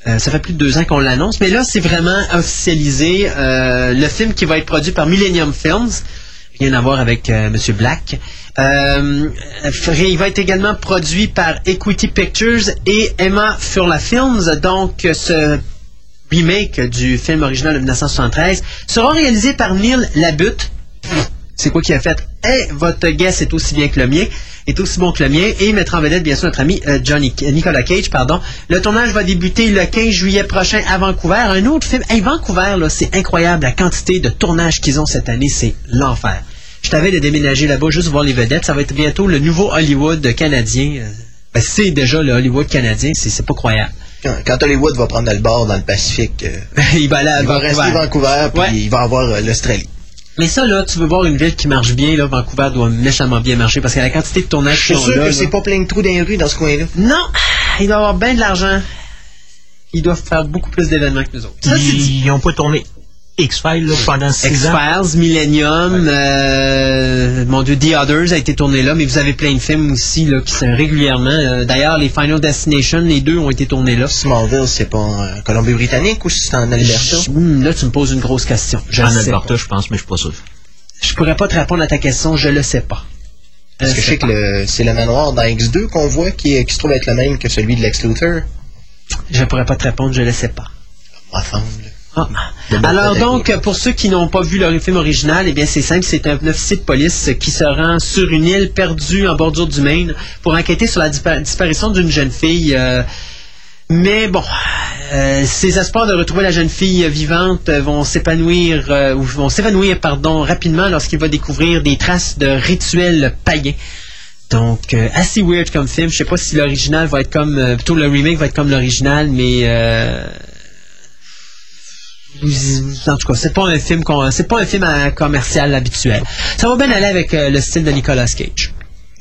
S1: Euh, ça fait plus de deux ans qu'on l'annonce, mais là, c'est vraiment officialisé. Euh, le film qui va être produit par Millennium Films, rien à voir avec euh, M. Black. Euh, il va être également produit par Equity Pictures et Emma Furla Films. Donc, ce remake du film original de 1973 sera réalisé par Neil Labutte. C'est quoi qui a fait? Hey, votre guess est aussi bien que le mien, est aussi bon que le mien, et mettra en vedette bien sûr notre ami euh, Johnny Nicolas Cage, pardon. Le tournage va débuter le 15 juillet prochain à Vancouver. Un autre film. Hey, Vancouver, là, c'est incroyable la quantité de tournages qu'ils ont cette année, c'est l'enfer. Je t'avais de déménager là-bas juste voir les vedettes. Ça va être bientôt le nouveau Hollywood canadien. Euh, ben, c'est déjà le Hollywood canadien, c'est c'est pas croyable.
S4: Quand, quand Hollywood va prendre le bord dans le Pacifique, euh,
S1: il va aller à
S4: il va
S1: Vancouver.
S4: rester Vancouver, puis
S1: Ouais.
S4: il va avoir euh, l'Australie.
S1: Mais ça, là, tu veux voir une ville qui marche bien, là, Vancouver doit méchamment bien marcher parce que la quantité de tournages
S4: Je suis
S1: qu'ils ont
S4: sûr
S1: là,
S4: que
S1: là-
S4: c'est pas plein de trous dans les rues dans ce coin-là.
S1: Non, il doit avoir bien de l'argent. Ils doivent faire beaucoup plus d'événements que nous autres. Ça, c'est dit.
S5: Ils n'ont pas tourné X-Files pendant six ans.
S1: X-Files, Millennium, euh, mon Dieu, The Others a été tourné là, mais vous avez plein de films aussi là, qui sont régulièrement. euh, D'ailleurs, les Final Destination, les deux ont été tournés là.
S4: Smallville, c'est pas en Colombie-Britannique ou c'est en Alberta?
S1: Hum, là, tu me poses une grosse question. Je
S5: En Alberta,
S1: pas.
S5: je pense, mais je suis pas sûr.
S1: Je pourrais pas te répondre à ta question, je le sais pas.
S4: Parce que je sais que le- c'est le manoir dans X2 qu'on voit qui, est- qui se trouve être le même que celui de Lex Luthor.
S1: Je pourrais pas te répondre, je le sais pas.
S4: Enfin,
S1: Ah. Alors donc, pour ceux qui n'ont pas vu le film original, eh bien c'est simple, c'est un officier de police qui se rend sur une île perdue en bordure du Maine pour enquêter sur la dispa- disparition d'une jeune fille. euh, mais bon, euh, ses espoirs de retrouver la jeune fille vivante euh, vont s'épanouir, euh, ou vont s'évanouir, pardon, rapidement lorsqu'il va découvrir des traces de rituels païens. Donc, euh, assez weird comme film. Je sais pas si l'original va être comme, euh, plutôt le remake va être comme l'original, mais euh, en tout cas, c'est pas un film c'est pas un film euh, commercial habituel. Ça va bien aller avec euh, le style de Nicolas Cage.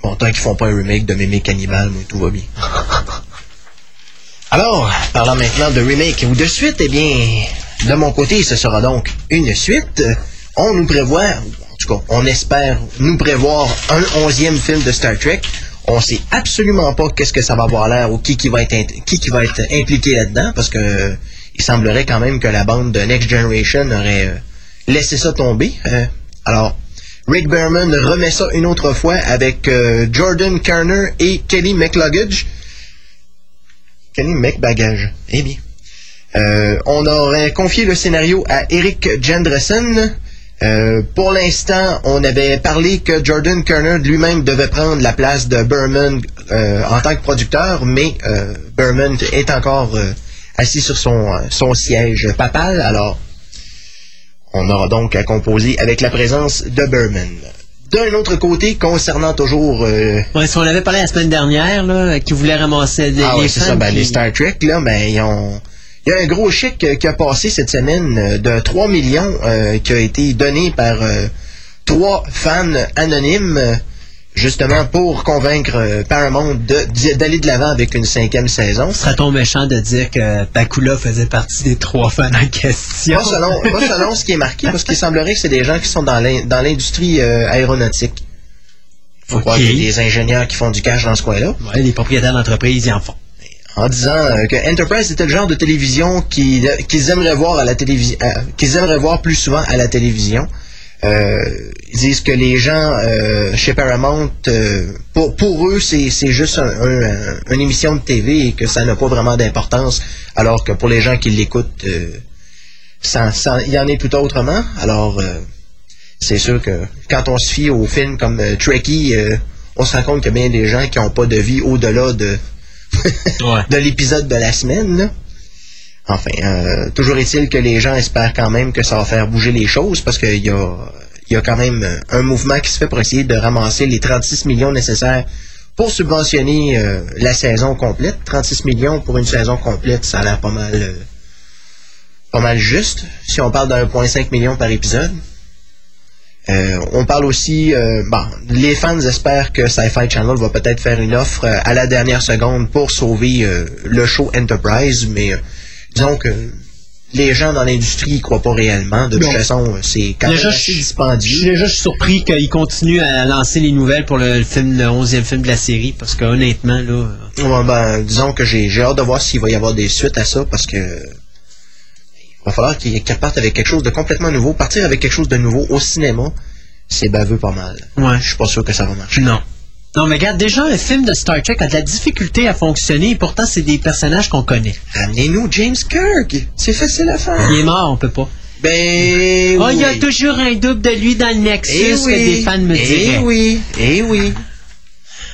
S4: bon, tant qu'ils font pas un remake de Mémé Cannibal, moi, tout va bien. Alors, parlant maintenant de remake ou de suite, eh bien, de mon côté, ce sera donc une suite. On nous prévoit, en tout cas, on espère nous prévoir un onzième film de Star Trek. On sait absolument pas qu'est-ce que ça va avoir l'air ou qui qui va être qui qui va être impliqué là-dedans parce que il semblerait quand même que la bande de Next Generation aurait euh, laissé ça tomber. Euh, alors, Rick Berman remet ça une autre fois avec euh, Jordan Carner et Kelly McLuggage. Kelly McBagage. Eh bien. On aurait confié le scénario à Eric Jendresen. Euh, pour l'instant, on avait parlé que Jordan Kerner lui-même devait prendre la place de Berman en tant que producteur, mais Berman est encore assis sur son, euh, son siège papal, alors on aura donc à composer avec la présence de Berman. D'un autre côté, concernant toujours euh,
S1: Ouais, si on avait parlé la semaine dernière, là, qui voulait ramasser des
S4: ah ouais, c'est ça. Ben,
S1: qui-
S4: les Star Trek, là, ben, ils ont... Il y a un gros chèque euh, qui a passé cette semaine euh, de 3 millions euh, qui a été donné par euh, trois fans anonymes. Justement pour convaincre euh, Paramount d'aller de l'avant avec une cinquième saison.
S1: Serait-on méchant de dire que Bakula faisait partie des trois fans en question?
S4: Pas selon, pas selon ce qui est marqué, parce qu'il semblerait que c'est des gens qui sont dans l'in- dans l'industrie euh, aéronautique. Faut
S1: Ok.
S4: croire qu'il y a des ingénieurs qui font du cash dans ce coin-là.
S1: Ouais, les propriétaires d'entreprise, ils en font.
S4: en disant euh, que Enterprise était le genre de télévision qui- qu'ils aimeraient voir à la télévision, qu'ils aimeraient voir plus souvent à la télévision. Euh, ils disent que les gens euh, chez Paramount, euh, pour, pour eux, c'est c'est juste un- un- une émission de TV et que ça n'a pas vraiment d'importance, alors que pour les gens qui l'écoutent, euh, ça- ça- il y en est tout autrement. Alors, euh, c'est sûr que quand on se fie aux films comme Trekkie, euh, on se rend compte qu'il y a bien des gens qui n'ont pas de vie au-delà de, de l'épisode de la semaine. là. Enfin, euh, toujours est-il que les gens espèrent quand même que ça va faire bouger les choses parce qu'il y a, y a quand même un mouvement qui se fait pour essayer de ramasser les 36 millions nécessaires pour subventionner euh, la saison complète. 36 millions pour une saison complète, ça a l'air pas mal, euh, pas mal juste. Si on parle de 1,5 million par épisode. Euh, on parle aussi, euh, bon, les fans espèrent que Sci-Fi Channel va peut-être faire une offre à la dernière seconde pour sauver le show Enterprise, mais disons que les gens dans l'industrie y croient pas réellement. De toute façon, c'est quand même assez dispendieux.
S1: Je suis déjà surpris qu'ils continuent à lancer les nouvelles pour le film, le 11e film de la série, parce que honnêtement, là,
S4: Ouais, ben, disons que j'ai hâte de voir s'il va y avoir des suites à ça parce que il va falloir qu'ils qu'ils partent avec quelque chose de complètement nouveau. Partir avec quelque chose de nouveau au cinéma, c'est baveux pas mal.
S1: Ouais.
S4: Je suis pas sûr que ça va marcher.
S1: non. Non, mais regarde, déjà, un film de Star Trek a de la difficulté à fonctionner, et pourtant, c'est des personnages qu'on connaît.
S4: Ramenez-nous James Kirk. C'est facile à faire.
S1: Il est mort, on peut pas.
S4: Ben.
S1: Oh, il y a
S4: oui.
S1: toujours un double de lui dans le Nexus
S4: Eh
S1: que
S4: oui.
S1: des fans me
S4: Eh
S1: diraient.
S4: oui. Eh oui.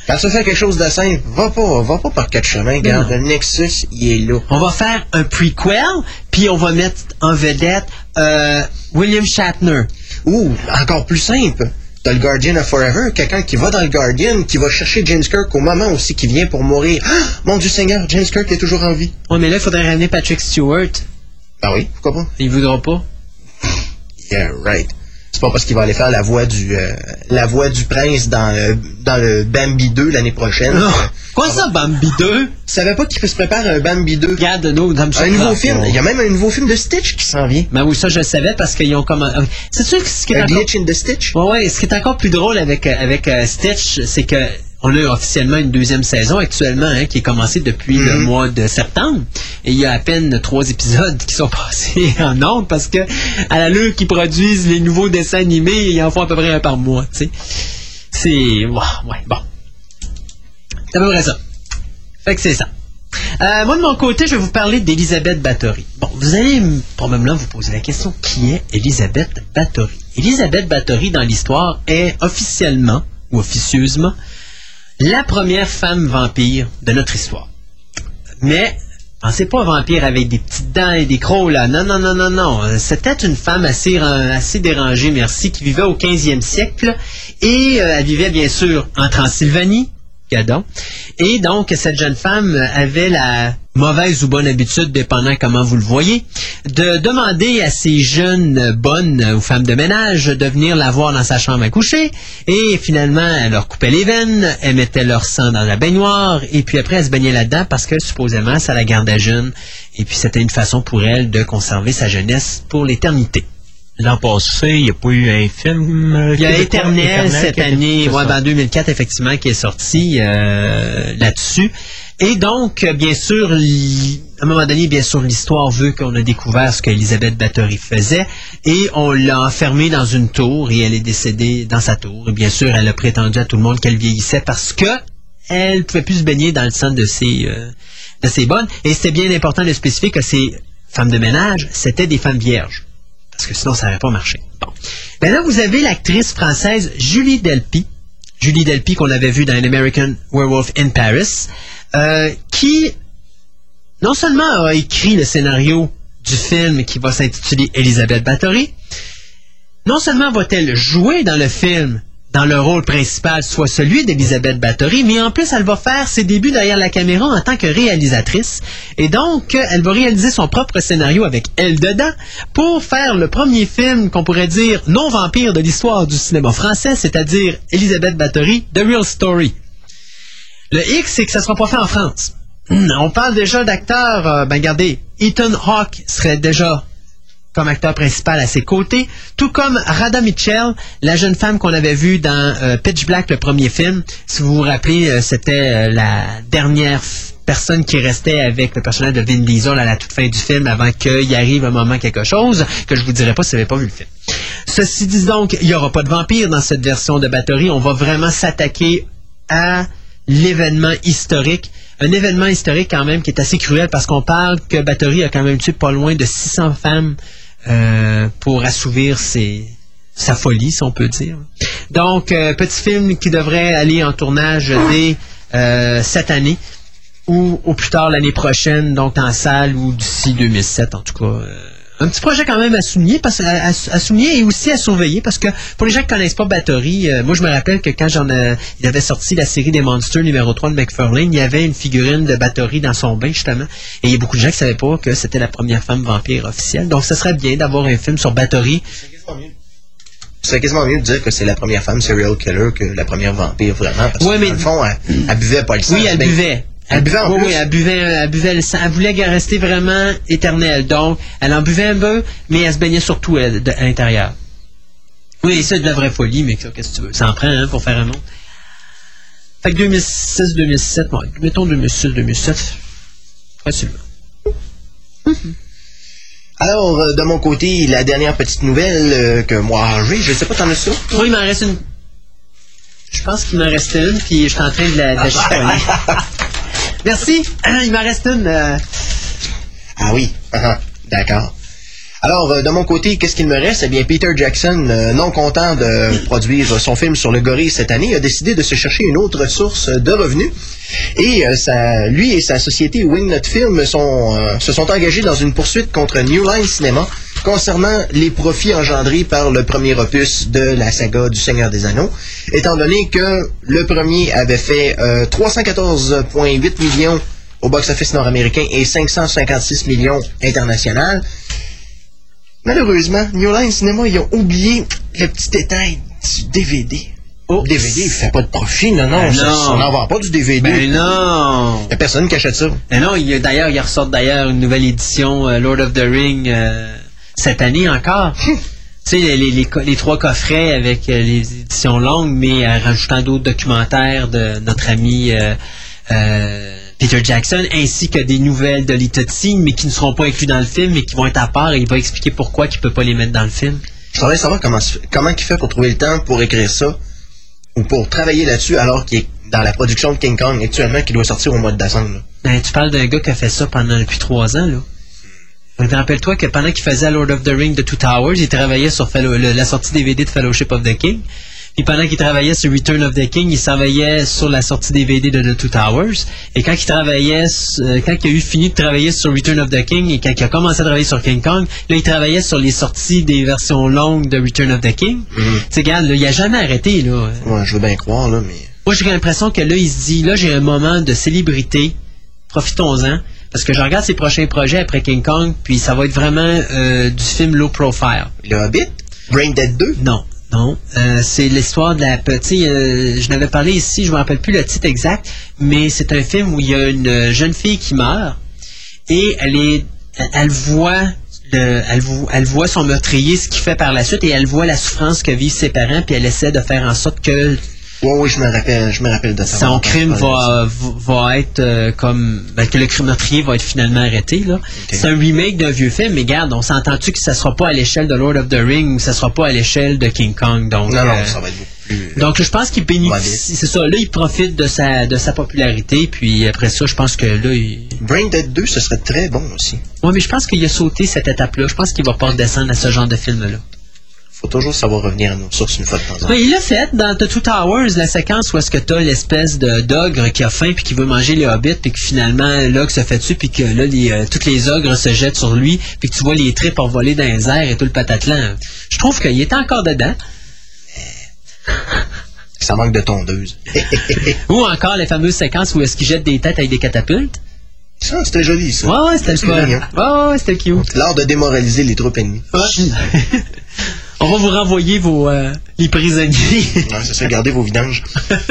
S4: Quand tu fais quelque chose de simple, va pas, va pas par quatre chemins. Regarde, le Nexus, il est là.
S1: On va faire un prequel, puis on va mettre en vedette euh, William Shatner.
S4: Ou, encore plus simple, t'as le Guardian of Forever, quelqu'un qui va dans le Guardian, qui va chercher James Kirk au moment aussi qui vient pour mourir. Ah, mon Dieu Seigneur, James Kirk est toujours en vie.
S1: Ouais, mais là, il faudrait ramener Patrick Stewart.
S4: Ben oui, pourquoi pas?
S1: Il voudra pas.
S4: Yeah, right. C'est pas parce qu'il va aller faire la voix du euh, la voix du prince dans le, dans le Bambi 2 l'année prochaine.
S1: Quoi ça, Bambi 2?
S4: Tu savais pas qu'il se prépare un Bambi 2?
S1: Regarde, nous, me
S4: Un nouveau film. Il y a même un nouveau film de Stitch qui s'en vient.
S1: Ben oui, ça, je le savais parce qu'ils ont comme... C'est sûr que ce qui est
S4: Un
S1: encore...
S4: glitch in the Stitch?
S1: Ouais, ouais, ce qui est encore plus drôle avec, euh, avec euh, Stitch, c'est que on a officiellement une deuxième saison actuellement, hein, qui est commencée depuis le
S4: Mhm.
S1: mois de septembre. Et il y a à peine trois épisodes qui sont passés en ondes parce que à l'allure qu'ils produisent les nouveaux dessins animés, ils en font à peu près un par mois, tu sais. C'est... Ouah, ouais, bon. C'est à peu près ça. Fait que c'est ça. Euh, moi, de mon côté, je vais vous parler d'Elisabeth Bathory. Bon, vous allez probablement vous poser la question, qui est Elisabeth Bathory? Elisabeth Bathory, dans l'histoire, est officiellement, ou officieusement, la première femme vampire de notre histoire. Mais, pensez pas vampire avec des petites dents et des crocs, là. Non, non, non, non, non. C'était une femme assez dérangée, merci, qui vivait au 15e siècle. Et euh, elle vivait, bien sûr, en Transylvanie, Et donc, cette jeune femme avait la mauvaise ou bonne habitude, dépendant comment vous le voyez, de demander à ces jeunes bonnes ou femmes de ménage de venir la voir dans sa chambre à coucher. Et finalement, elle leur coupait les veines, elle mettait leur sang dans la baignoire, et puis après, elle se baignait là-dedans parce que supposément, ça la gardait jeune. Et puis, c'était une façon pour elle de conserver sa jeunesse pour l'éternité.
S5: L'an passé, il n'y a pas eu un film. euh,
S1: Il y a Éternel cette année,
S5: c'est
S1: ouais, ben, en 2004 effectivement, qui est sorti euh, là-dessus. Et donc, euh, bien sûr, à un moment donné, bien sûr, l'histoire veut qu'on a découvert ce qu'Elisabeth Bathory faisait et on l'a enfermée dans une tour et elle est décédée dans sa tour. Et bien sûr, elle a prétendu à tout le monde qu'elle vieillissait parce que elle pouvait plus se baigner dans le sang de ses, euh, de ses bonnes. Et c'était bien important de spécifier que ces femmes de ménage, c'était des femmes vierges parce que sinon ça n'aurait pas marché. Bon. Ben là, vous avez l'actrice française Julie Delpy, Julie Delpy qu'on avait vue dans An American Werewolf in Paris, euh, qui non seulement a écrit le scénario du film qui va s'intituler Elisabeth Bathory, non seulement va-t-elle jouer dans le film dans le rôle principal soit celui d'Elisabeth Bathory, mais en plus, elle va faire ses débuts derrière la caméra en tant que réalisatrice. Et donc, elle va réaliser son propre scénario avec elle dedans pour faire le premier film qu'on pourrait dire non-vampire de l'histoire du cinéma français, c'est-à-dire Elisabeth Bathory, The Real Story. Le X, c'est que ça sera pas fait en France. On parle déjà d'acteurs, euh, ben regardez, Ethan Hawke serait déjà comme acteur principal à ses côtés, tout comme Rada Mitchell, la jeune femme qu'on avait vue dans euh, Pitch Black, le premier film. Si vous vous rappelez, euh, c'était euh, la dernière personne qui restait avec le personnage de Vin Diesel à la toute fin du film avant qu'il arrive un moment quelque chose que je vous dirai pas si vous n'avez pas vu le film. Ceci dit donc, il n'y aura pas de vampire dans cette version de Battery. On va vraiment s'attaquer à l'événement historique. Un événement historique quand même qui est assez cruel parce qu'on parle que Battery a quand même tué pas loin de 600 femmes euh, pour assouvir ses, sa folie, si on peut dire. Donc, euh, petit film qui devrait aller en tournage dès euh, cette année ou au plus tard l'année prochaine, donc en salle ou d'ici 2007 en tout cas. Euh, un petit projet quand même à souligner, parce, à, à- à souligner et aussi à surveiller parce que pour les gens qui connaissent pas Battery, euh, moi je me rappelle que quand j'en ai, il avait sorti la série des Monsters numéro 3 de McFarlane, il y avait une figurine de Battery dans son bain justement et il y a beaucoup de gens qui savaient pas que c'était la première femme vampire officielle. Donc ce serait bien d'avoir un film sur Battery.
S4: C'est quasiment mieux de dire que c'est la première femme serial killer que la première vampire, vraiment. Parce
S1: Ouais,
S4: que,
S1: mais-
S4: dans le fond, elle, elle buvait pas le sang.
S1: Oui, elle
S4: Ben,
S1: buvait.
S4: Elle buvait en
S1: oui,
S4: plus.
S1: oui, elle buvait, elle buvait le sang. Elle voulait rester vraiment éternelle. Donc, elle en buvait un peu, mais elle se baignait surtout de- à l'intérieur. Oui, c'est de la vraie folie, mais qu'est-ce que tu veux? Ça en prend hein, pour faire un monde. Fait que 2006-2007, bon, mettons 2006-2007, facilement.
S4: Alors, euh, de mon côté, la dernière petite nouvelle euh, que moi j'ai, je sais pas, t'en as ça?
S1: Moi, il m'en reste une. Je pense qu'il m'en reste une, puis je suis en train de la, de la. Merci. Il m'en reste une. euh,
S4: Ah oui, ah, d'accord. Alors, euh, de mon côté, qu'est-ce qu'il me reste? Eh bien, Peter Jackson, euh, non content de produire son film sur le gorille cette année, a décidé de se chercher une autre source de revenus. Et euh, sa- lui et sa société Wingnut Film sont, euh, se sont engagés dans une poursuite contre New Line Cinema concernant les profits engendrés par le premier opus de la saga du Seigneur des Anneaux, étant donné que le premier avait fait euh, 314,8 millions au box-office nord-américain et 556 millions international. Malheureusement, New Line Cinema, ils ont oublié le petit détail du DVD.
S1: Oh.
S4: Le DVD, il fait pas de profit, non, non.
S1: Ben
S4: ça-
S1: non.
S4: On n'en vend pas du DVD.
S1: Ben non!
S4: Il a personne qui achète ça.
S1: Mais non, il y a- d'ailleurs, il ressort d'ailleurs une nouvelle édition euh, Lord of the Ring euh, cette année encore. tu sais, les, trois coffrets avec euh, les éditions longues, mais en rajoutant d'autres documentaires de notre ami euh, euh, Peter Jackson, ainsi que des nouvelles de Litotsi, mais qui ne seront pas inclus dans le film, mais qui vont être à part, et il va expliquer pourquoi il ne peut pas les mettre dans le film.
S4: Je voudrais savoir comment, il fait pour trouver le temps pour écrire ça ou pour travailler là-dessus alors qu'il est dans la production de King Kong actuellement qui doit sortir au mois de décembre.
S1: Ben, tu parles d'un gars qui a fait ça pendant depuis trois ans, là. Rappelle-toi que pendant qu'il faisait Lord of the Ring de Two Towers, il travaillait sur le- la sortie DVD de Fellowship of the King. Puis pendant qu'il travaillait sur Return of the King, il travaillait sur la sortie DVD de The Two Towers. Et quand il travaillait, euh, quand il a eu fini de travailler sur Return of the King et quand il a commencé à travailler sur King Kong, là, il travaillait sur les sorties des versions longues de Return of the King. Tu sais, regarde, là, il a jamais arrêté, là.
S4: Ouais, je veux bien croire, là, mais.
S1: Moi, j'ai l'impression que là, il se dit, là, j'ai un moment de célébrité, profitons-en, parce que je regarde ses prochains projets après King Kong, puis ça va être vraiment euh, du film low profile.
S4: Le Hobbit, Brain Dead 2,
S1: Non, non. Euh, c'est l'histoire de la petite. euh, je n'avais parlé ici, je me rappelle plus le titre exact, mais c'est un film où il y a une jeune fille qui meurt et elle est, elle, voit. le- elle, elle voit son meurtrier, ce qu'il fait par la suite, et elle voit la souffrance que vivent ses parents, puis elle essaie de faire en sorte que
S4: Ouais, oui, je me rappelle, je me rappelle de ça.
S1: son crime va, va être euh, comme ben, que le crime meurtrier va être finalement arrêté là. C'est un remake d'un vieux film, mais regarde, on s'entend-tu que ça sera pas à l'échelle de Lord of the Ring ou ça sera pas à l'échelle de King Kong donc
S4: Non, non,
S1: euh,
S4: ça va être beaucoup plus.
S1: donc je pense qu'il bénéficie c'est ça là il profite de sa de sa popularité puis après ça je pense que là il...
S4: Brain Dead 2, ce serait très bon aussi.
S1: ouais mais je pense qu'il a sauté cette étape là je pense qu'il va pas redescendre à ce genre de film là
S4: Faut toujours savoir revenir à nos sources une fois de temps en temps.
S1: Il l'a fait dans The Two Towers, la séquence où est-ce que t'as l'espèce de d'ogre qui a faim puis qui veut manger les hobbits puis que finalement l'ogre se fait dessus puis que là les, euh, toutes les ogres se jettent sur lui puis que tu vois les tripes envoler dans les airs et tout le patatlan. Je trouve qu'il était encore dedans.
S4: Ça manque de tondeuse.
S1: Ou encore les fameuses séquences où est-ce qu'ils jettent des têtes avec des catapultes.
S4: ça, c'était joli, ça.
S1: Ouais, ouais, c'était le fun. ouais, c'était cute.
S4: L'art de démoraliser les troupes ennemies.
S1: On va vous renvoyer vos euh, les prisonniers.
S4: Ouais, c'est ça, gardez vos vidanges.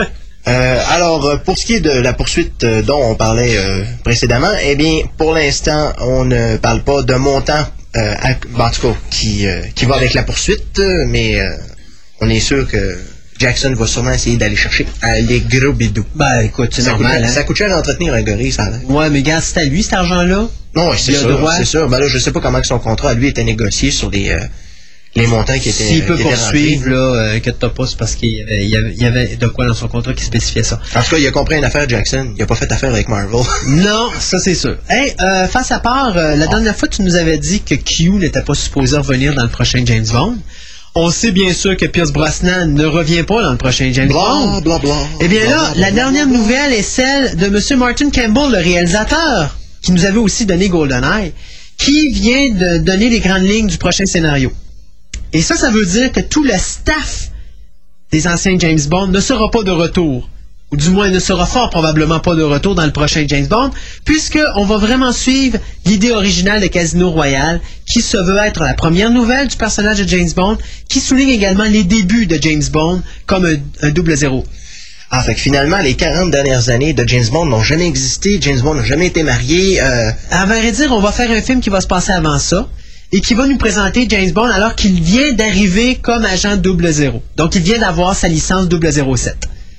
S4: Euh, alors, euh, pour ce qui est de la poursuite euh, dont on parlait euh, précédemment, eh bien, pour l'instant, on ne parle pas d'un montant, euh, à- ben, en tout cas, qui, euh, qui va avec la poursuite, mais euh, on est sûr que Jackson va sûrement essayer d'aller chercher les gros bidous.
S1: ben écoute, c'est
S4: Ça coûte,
S1: normal.
S4: ça
S1: Hein?
S4: coûte cher d'entretenir un gorille, ça a l'air.
S1: Ouais, mais gars, c'est à lui cet argent-là.
S4: Non, c'est
S1: Il a
S4: sûr,
S1: droit.
S4: c'est sûr. Ben là, je sais pas comment que son contrat, lui, était négocié sur euh, les montants qui étaient
S1: S'il peut
S4: étaient
S1: poursuivre,
S4: rentrés.
S1: là, euh, inquiète-toi pas, c'est parce qu'il y avait, y, de quoi dans son contrat qui spécifiait ça.
S4: En tout cas, il a compris une affaire, Jackson. Il a pas fait affaire avec Marvel.
S1: Non, ça c'est sûr. Hey, euh, face à part, euh, la dernière fois tu nous avais dit que Q n'était pas supposé revenir dans le prochain James Bond. On sait bien sûr que Pierce Brosnan ne revient pas dans le prochain James Bond.
S4: Bla, bla, bla.
S1: Eh bien là, la dernière nouvelle est celle de M. Martin Campbell, le réalisateur, qui nous avait aussi donné GoldenEye, qui vient de donner les grandes lignes du prochain scénario. Et ça, ça veut dire que tout le staff des anciens James Bond ne sera pas de retour. Ou du moins ne sera fort probablement pas de retour dans le prochain James Bond, puisqu'on va vraiment suivre l'idée originale de Casino Royale, qui se veut être la première nouvelle du personnage de James Bond, qui souligne également les débuts de James Bond comme un, double zéro.
S4: Ah, fait que finalement, les 40 dernières années de James Bond n'ont jamais existé. James Bond n'a jamais été marié. Euh,
S1: À vrai dire, on va faire un film qui va se passer avant ça et qui va nous présenter James Bond alors qu'il vient d'arriver comme agent 00. Donc, il vient d'avoir sa licence 007.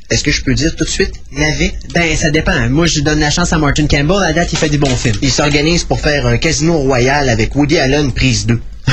S4: Est-ce que je peux dire tout de suite, navet?
S1: Ben, ça dépend. Moi, je donne la chance à Martin Campbell. À date, il fait des bons films.
S4: Il s'organise pour faire un casino royal avec Woody Allen, prise 2.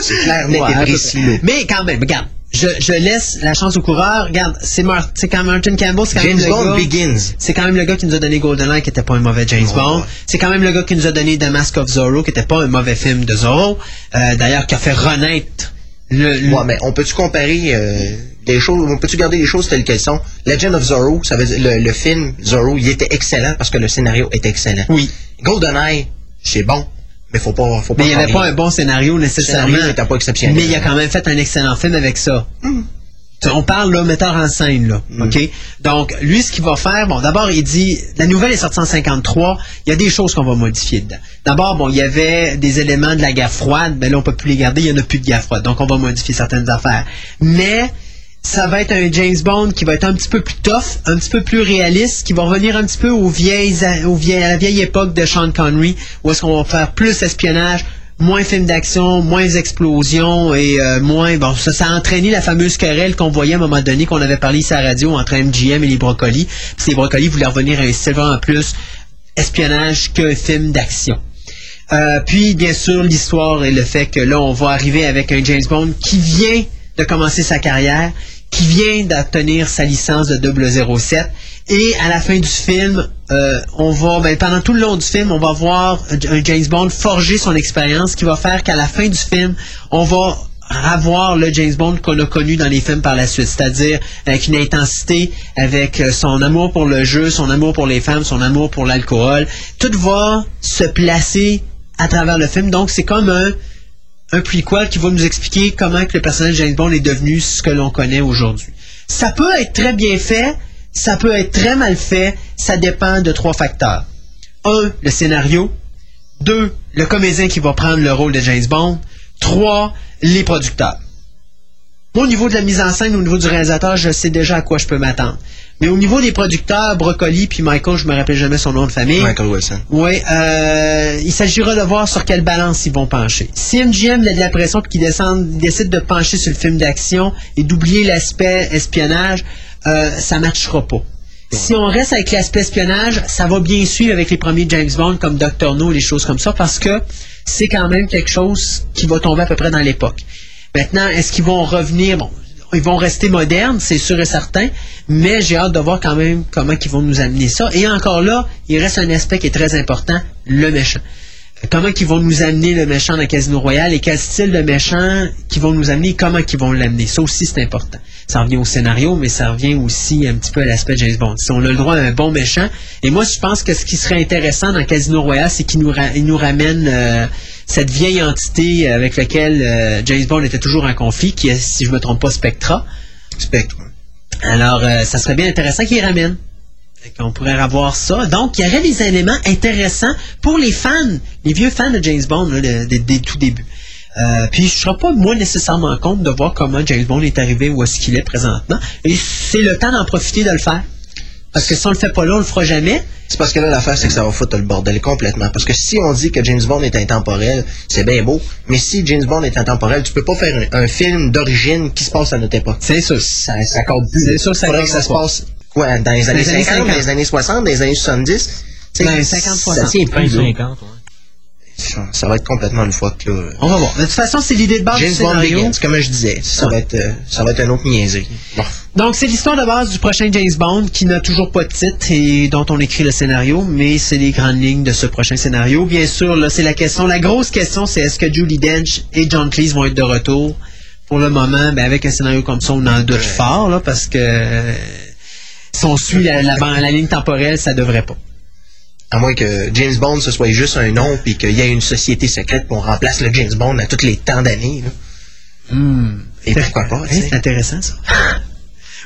S4: C'est clair, net
S1: Ouais,
S4: et précis.
S1: Mais quand même, regarde. Je, je laisse la chance au coureur. Regarde, c'est quand Martin Campbell, c'est quand
S4: James
S1: même le
S4: Bond
S1: gars-
S4: Begins.
S1: C'est quand même le gars qui nous a donné GoldenEye, qui était pas un mauvais James Bond. C'est quand même le gars qui nous a donné The Mask of Zorro, qui était pas un mauvais film de Zorro. Euh, D'ailleurs, qui a fait renaître le, le-
S4: Ouais, mais on peut-tu comparer euh, les choses, on peut-tu garder les choses telles qu'elles sont? Legend of Zorro, ça veut dire, le, le film Zorro, il était excellent parce que le scénario était excellent.
S1: Oui.
S4: GoldenEye, c'est bon, mais faut pas, faut pas
S1: Mais il n'y avait pas un bon scénario nécessairement.
S4: scénario n'était pas exceptionnel.
S1: Mais il a quand même fait un excellent film avec ça. On parle là, metteur en scène, là. OK? Donc, lui, ce qu'il va faire, bon, d'abord, il dit, la nouvelle est sortie en 53, il y a des choses qu'on va modifier dedans. D'abord, bon, il y avait des éléments de la guerre froide, mais là, on peut plus les garder, il n'y en a plus de guerre froide. Donc, on va modifier certaines affaires. Mais, ça va être un James Bond qui va être un petit peu plus tough, un petit peu plus réaliste, qui va revenir un petit peu aux vieilles, à la vieille époque de Sean Connery, où est-ce qu'on va faire plus espionnage, moins film d'action, moins explosions et euh, moins... Bon, ça, ça a entraîné la fameuse querelle qu'on voyait à un moment donné, qu'on avait parlé ici à la radio entre MGM et les brocolis. Puis les brocolis voulaient revenir à un style vraiment plus espionnage qu'un film d'action. Euh, puis, bien sûr, l'histoire et le fait que là, on va arriver avec un James Bond qui vient de commencer sa carrière, qui vient d'obtenir sa licence de 007. Et à la fin du film, euh, on va, ben, pendant tout le long du film, on va voir un James Bond forger son expérience, qui va faire qu'à la fin du film, on va avoir le James Bond qu'on a connu dans les films par la suite, c'est-à-dire avec une intensité, avec euh, son amour pour le jeu, son amour pour les femmes, son amour pour l'alcool. Tout va se placer à travers le film. Donc, c'est comme un, un prequel qui va nous expliquer comment que le personnage de James Bond est devenu ce que l'on connaît aujourd'hui. Ça peut être très bien fait, ça peut être très mal fait, ça dépend de trois facteurs. Un, le scénario. Deux, le comédien qui va prendre le rôle de James Bond. Trois, les producteurs. Au niveau de la mise en scène, au niveau du réalisateur, je sais déjà à quoi je peux m'attendre. Mais au niveau des producteurs, Broccoli puis Michael, je me rappelle jamais son nom de famille.
S4: Michael Wilson.
S1: Oui, euh, il s'agira de voir sur quelle balance ils vont pencher. Si MGM a de la pression et qu'ils décident de pencher sur le film d'action et d'oublier l'aspect espionnage, euh, ça ne matchera pas. Si on reste avec l'aspect espionnage, ça va bien suivre avec les premiers James Bond comme Dr. No les choses comme ça parce que c'est quand même quelque chose qui va tomber à peu près dans l'époque. Maintenant, est-ce qu'ils vont revenir? Bon, ils vont rester modernes, c'est sûr et certain, mais j'ai hâte de voir quand même comment ils vont nous amener ça. Et encore là, il reste un aspect qui est très important, le méchant. Comment ils vont nous amener le méchant dans Casino Royale et quel style de méchant qu'ils vont nous amener comment ils vont l'amener. Ça aussi, c'est important. Ça revient au scénario, mais ça revient aussi un petit peu à l'aspect James Bond. Si on a le droit à un bon méchant, et moi, je pense que ce qui serait intéressant dans Casino Royale, c'est qu'il nous ramène euh, cette vieille entité avec laquelle euh, James Bond était toujours en conflit, qui est, si je me trompe pas, Spectra.
S4: Spectre.
S1: Alors, euh, ça serait bien intéressant qu'ils ramènent. Fait qu'on pourrait avoir ça. Donc, il y aurait des éléments intéressants pour les fans, les vieux fans de James Bond, là, le- des, des tout débuts. Euh, puis je ne serais pas, moi, nécessairement compte de voir comment James Bond est arrivé où est-ce qu'il est présentement. Et c'est le temps d'en profiter de le faire. Parce que si on le fait pas là, on le fera jamais.
S4: C'est parce que là, l'affaire, c'est que ça va foutre le bordel complètement. Parce que si on dit que James Bond est intemporel, c'est bien beau. Mais si James Bond est intemporel, tu peux pas faire un, un film d'origine qui se passe à notre époque.
S1: C'est sûr.
S4: Ça, ça compte plus.
S1: C'est sûr ça
S4: Faudrait que ça se
S1: pas.
S4: passe, quoi, dans les années
S1: les années
S4: 50,
S1: 50.
S4: dans les années 60, dans les années 70. Tu sais,
S1: Dans les 50,
S4: Ça
S1: 60.
S4: tient
S5: Fin
S4: plus, là.
S5: 50, ouais.
S4: Ça, ça va être complètement une fois que, là.
S1: On va voir. De toute façon, c'est l'idée de base
S4: James
S1: du
S4: Bond
S1: scénario.
S4: Begins, comme je disais. Ça
S1: Ouais.
S4: va être, euh, ça va être un autre niaiserie. Bon.
S1: Donc, c'est l'histoire de base du prochain James Bond qui n'a toujours pas de titre et dont on écrit le scénario, mais c'est les grandes lignes de ce prochain scénario. Bien sûr, là, c'est la question. La grosse question, c'est est-ce que Julie Dench et John Cleese vont être de retour? Pour le moment, ben, avec un scénario comme ça, on en doute fort, là, parce que euh, si on suit la, la, la ligne temporelle, ça devrait pas.
S4: À moins que James Bond, ce soit juste un nom, puis qu'il y ait une société secrète, qu'on remplace le James Bond à tous les temps d'années. là. Et pourquoi pas,
S1: Hey,
S4: sais.
S1: c'est intéressant, ça.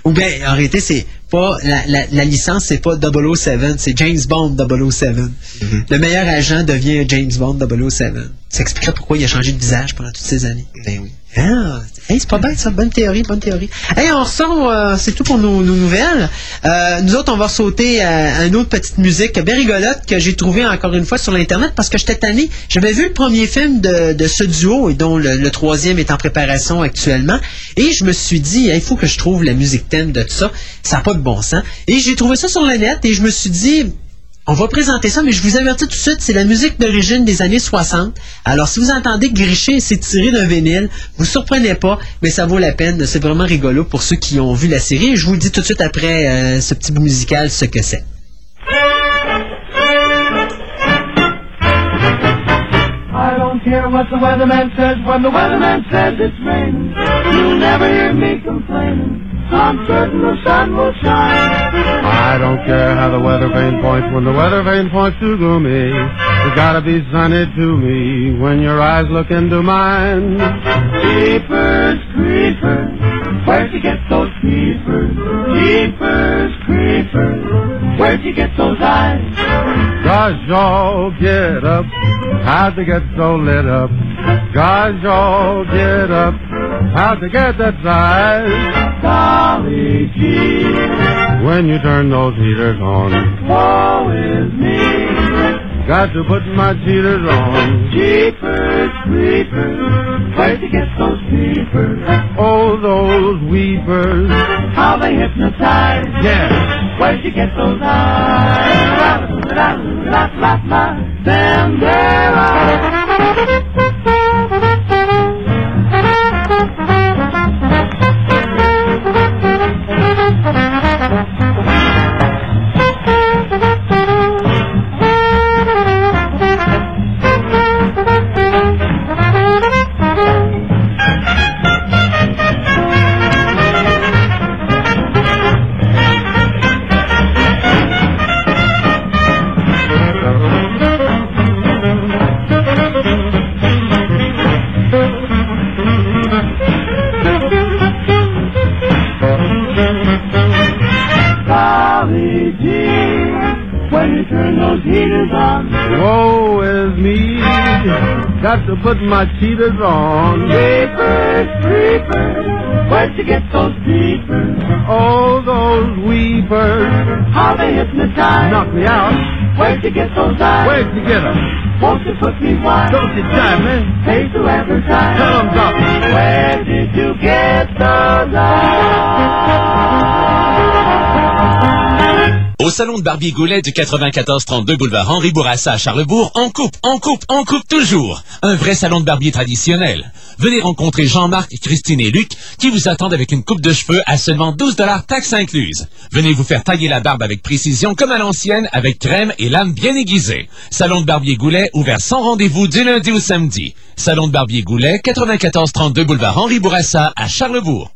S1: Ou bien, en réalité, c'est pas la, la, la licence, c'est pas 007, c'est James Bond 007.
S4: Mm-hmm.
S1: Le meilleur agent devient James Bond 007. Ça expliquerait pourquoi il a changé de visage pendant toutes ces années.
S4: Ben oui.
S1: Ah, hey, c'est pas bête ça, bonne théorie, bonne théorie. Hey, on ressort, euh, c'est tout pour nos, nos nouvelles. Euh, nous autres, on va sauter à, à une autre petite musique bien rigolote que j'ai trouvée encore une fois sur l'internet parce que j'étais tanné. J'avais vu le premier film de, de ce duo et dont le, le troisième est en préparation actuellement et je me suis dit, il faut que je trouve la musique thème de tout ça. Ça n'a pas de bon sens. Et j'ai trouvé ça sur le net et je me suis dit, on va présenter ça, mais je vous avertis tout de suite, c'est la musique d'origine des années 60. Alors, si vous entendez gricher, c'est tiré d'un vinyle, vous surprenez pas, mais ça vaut la peine. C'est vraiment rigolo pour ceux qui ont vu la série. Je vous dis tout de suite après euh, ce petit bout musical ce que c'est.
S6: Care what the weatherman says when the weatherman says it's raining. You'll never hear me complaining. I'm certain the sun will shine.
S7: I don't care how the weather vane points when the weather vane points to gloomy. It's gotta be sunny to me when your eyes look into mine.
S6: Jeepers creepers, where'd you get those creepers? Jeepers creepers, where'd you get those eyes?
S7: Gosh, y'all get up. How'd they get so lit up? Gosh, y'all get up. How'd they get that size?
S6: Golly gee,
S7: When you turn those heaters on,
S6: woe is me.
S7: Got to put my cheaters on.
S6: Jeepers creepers, where'd you get those creepers?
S7: Oh, those weepers.
S6: How they hypnotize.
S7: Yeah.
S6: Where'd you get those eyes? La, la, la, la, la. Them there eyes. Golly you turn those heaters on.
S7: Woe is me. Got to put my cheaters on.
S6: Creepers, creepers, where'd you get those creepers?
S7: Oh, those weepers.
S6: How they hypnotize.
S7: Knock me out.
S6: Where'd you get those eyes?
S7: Where'd you get get 'em?
S6: Won't you put me wise?
S7: Don't you die, man.
S6: Pay to advertise.
S7: Tell 'em drop it.
S6: Where did you get those eyes?
S2: Au salon de Barbie Goulet du 94-32 boulevard Henri Bourassa à Charlebourg, on coupe, on coupe, on coupe toujours. Un vrai salon de barbier traditionnel. Venez rencontrer Jean-Marc, Christine et Luc qui vous attendent avec une coupe de cheveux à seulement 12 dollars taxes incluses. Venez vous faire tailler la barbe avec précision comme à l'ancienne avec crème et lame bien aiguisée. Salon de Barbier Goulet ouvert sans rendez-vous du lundi au samedi. Salon de Barbier Goulet, 94-32 boulevard Henri Bourassa à Charlebourg.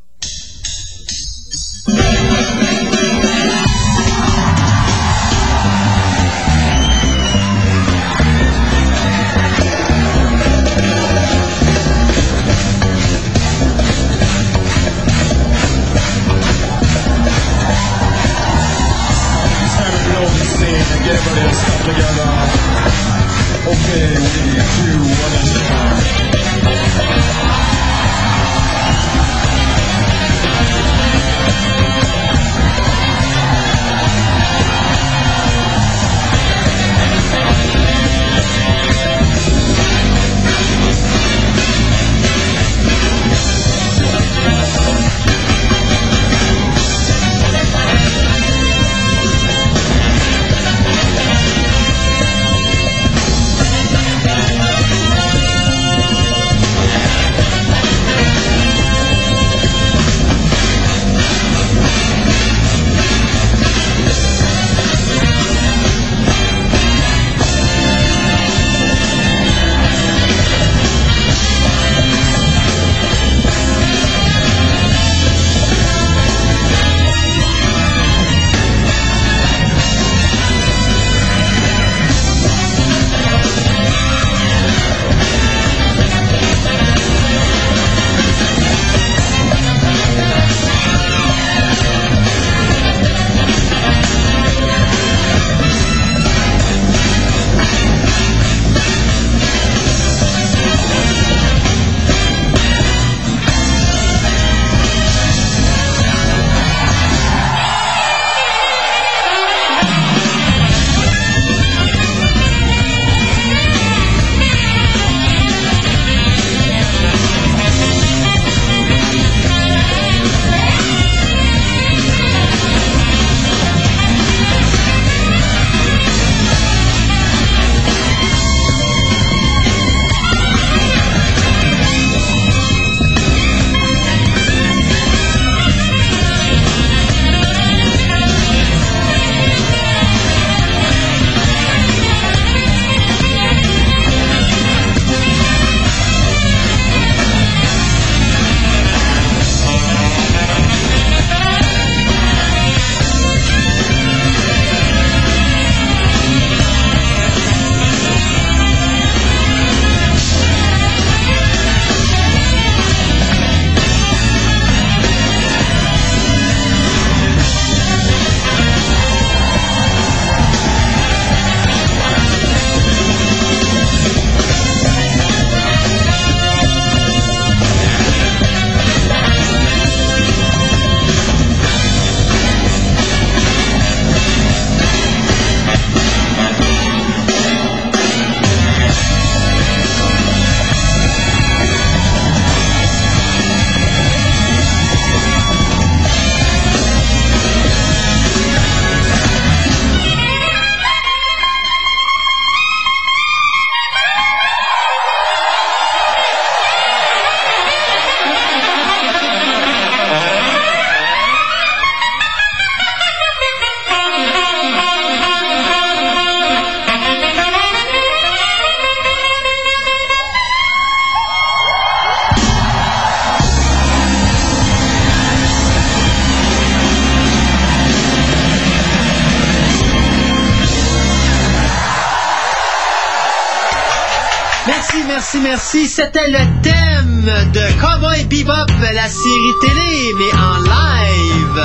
S1: C'était le thème de Cowboy Bebop, la série télé, mais en live.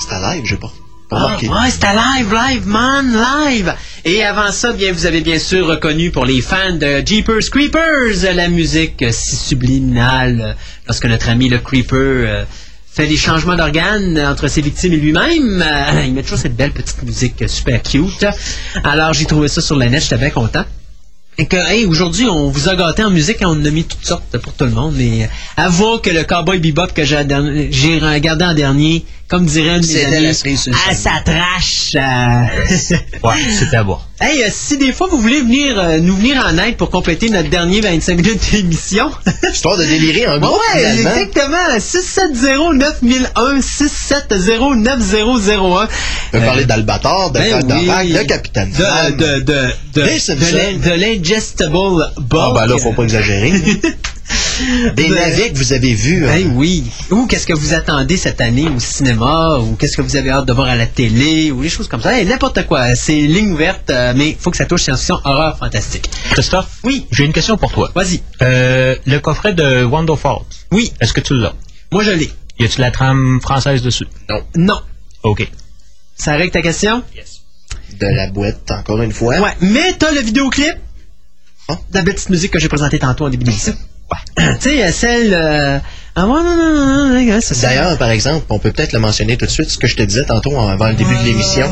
S4: C'était live, j'ai pas. pas
S1: Ah, ouais, c'était live, live, man, live. Et avant ça, bien, vous avez bien sûr reconnu pour les fans de Jeepers Creepers la musique si subliminale lorsque notre ami le Creeper euh, fait des changements d'organes entre ses victimes et lui-même. Euh, il met toujours cette belle petite musique super cute. Alors, j'ai trouvé ça sur la net, j'étais bien content. Aujourd'hui, on vous a gâté en musique on a mis toutes sortes pour tout le monde. Mais euh, avouons que le Cowboy Bebop que j'ai regardé en dernier, comme dirait un de mes
S4: C'était
S1: amis, ah,
S4: sol.
S1: ça trash. euh.
S5: Ouais, c'était à voir.
S1: hey, euh, si des fois vous voulez venir euh, nous venir en aide pour compléter notre dernier 25 minutes d'émission,
S4: Histoire de délirer un groupe,
S1: ouais,
S4: finalement.
S1: exactement, 670-9001, 670-9001.
S4: On peut parler d'Albator, de
S1: ben
S4: Fred
S1: oui.
S4: De Capitaine
S1: de, de, de, de,
S4: Des
S1: de l'ingestible bug.
S4: Ah, ben là, faut pas exagérer. Des
S1: De-
S4: navires que vous avez vus. hein?
S1: Ben oui. Ou qu'est-ce que vous attendez cette année au cinéma, ou qu'est-ce que vous avez hâte de voir à la télé, ou des choses comme ça. Hey, N'importe quoi. C'est ligne ouverte, euh, mais il faut que ça touche science-fiction, horreur, fantastique.
S5: Christophe,
S1: Oui.
S5: j'ai une question pour toi.
S1: Vas-y.
S5: Euh, le coffret de Wando Falls,
S1: Oui.
S5: est-ce que tu l'as?
S1: Moi, je l'ai.
S5: Y a-tu la trame française dessus?
S1: Non.
S5: OK.
S1: Ça règle ta question?
S4: De la boîte, encore une fois.
S1: Ouais. Mais t'as le vidéoclip?
S4: Ah.
S1: de la petite musique que j'ai présentée tantôt en début d'émission. Ouais. tu sais, celle... euh, Ah, ouais, non, non, non, non, non, c'est.
S4: D'ailleurs, par exemple, on peut peut-être le mentionner tout de suite, ce que je te disais tantôt avant le début de l'émission.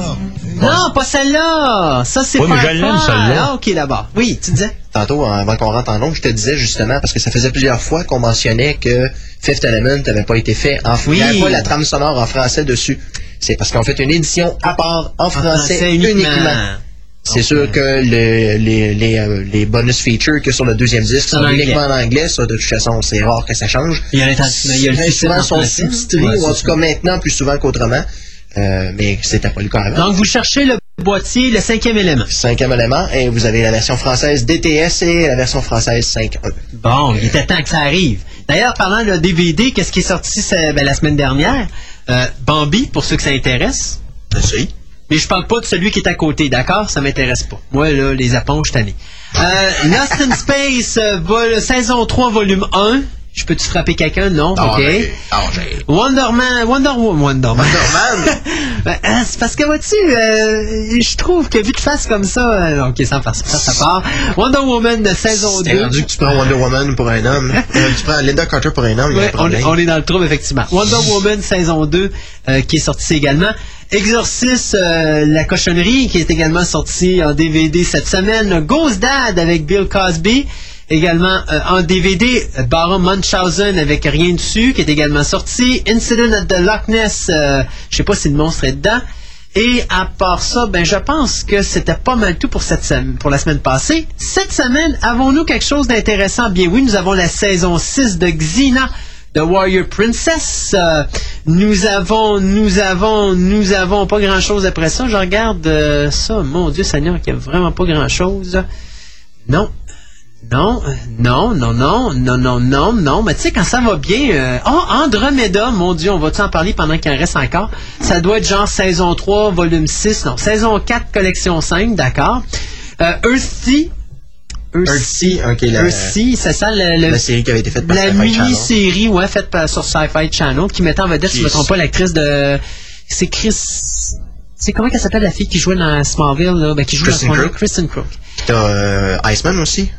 S1: Non, pas celle-là. Ça, c'est
S5: Oui, mais
S1: Firefly.
S5: je l'aime, celle-là.
S1: Ah, OK, là-bas. Oui, tu disais?
S4: Tantôt, avant qu'on rentre en ondes, je te disais justement, parce que ça faisait plusieurs fois qu'on mentionnait que Fifth Element n'avait pas été fait en
S1: Oui.
S4: Il n'y avait pas la trame sonore en français dessus. C'est parce qu'on fait une édition à part en français,
S1: français
S4: uniquement.
S1: uniquement.
S4: C'est sûr
S1: euh,
S4: que le- les, les, euh, les bonus features que sur le deuxième disque sont
S1: anglais.
S4: uniquement en anglais. Ça, de toute façon, c'est rare que ça change.
S1: Il y a il y a le
S4: souvent
S1: en
S4: sont sous-titrés,
S1: Ouais,
S4: ou en tout cas maintenant plus souvent qu'autrement. Euh, mais c'était pas le cas avant.
S1: Donc, vous cherchez le boîtier, le cinquième élément.
S4: Cinquième élément, et vous avez la version française DTS et la version française 5.1.
S1: Bon, il était temps que ça arrive. D'ailleurs, parlant de DVD, qu'est-ce qui est sorti ben, la semaine dernière? Euh, Bambi, pour ceux que ça intéresse.
S4: Si.
S1: Mais je parle pas de celui qui est à côté, d'accord? Ça m'intéresse pas. Moi, là, les éponges, tanné. Euh, Lost in Space, euh, vol- saison 3, volume 1. Je peux-tu frapper quelqu'un? Non?
S4: Ah,
S1: OK.
S4: ah, j'ai-
S1: Wonder Man, Wonder Woman, Wonder Man.
S4: Norman!
S1: Ben, hein, c'est parce que, vois-tu, euh, je trouve que vu de face comme ça, euh, ok, ça, passe, ça, ça part. Wonder Woman de saison 2.
S4: T'es rendu que tu prends Wonder Woman pour un homme. Euh, tu prends Linda Carter pour un homme,
S1: Ouais, on, est dans le trouble, effectivement. Wonder Woman saison 2, euh, qui est sortie également. Exorcist, euh, la cochonnerie, qui est également sorti en DVD cette semaine. Ghost Dad avec Bill Cosby. Également euh, en DVD, euh, Baron Munchausen avec Rien dessus, qui est également sorti. Incident at the Loch Ness, euh, je sais pas si le monstre est dedans. Et à part ça, ben je pense que c'était pas mal tout pour cette semaine, pour la semaine passée. Cette semaine, avons-nous quelque chose d'intéressant? Bien oui, nous avons la saison 6 de Xena de Warrior Princess. Euh, nous avons, nous avons, nous avons pas grand chose après ça. Je regarde euh, ça, mon Dieu Seigneur, qu'il y a vraiment pas grand chose. Non. Non, euh, non, non, non, non, non, non, non. Mais tu sais, quand ça va bien. euh, Oh, Andromeda, mon Dieu, on va-tu en parler pendant qu'il en reste encore? Ça doit être genre saison 3, volume 6. Non, saison 4, collection 5, d'accord? Euh. Earthsea,
S4: ok, la-
S1: Earthsea, c'est ça, le, le-
S4: La série qui avait été faite par
S1: la mini-série, ouais, faite par, sur Sci-Fi Channel, qui mettait en vedette, si je me trompe pas, l'actrice de. C'est Chris. C'est comment qu'elle s'appelle la fille qui jouait dans Smallville, là? Ben, qui joue
S4: Kristen
S1: dans Smallville?
S4: Crook.
S1: Kristen Crook.
S4: T'as euh, Iceman aussi?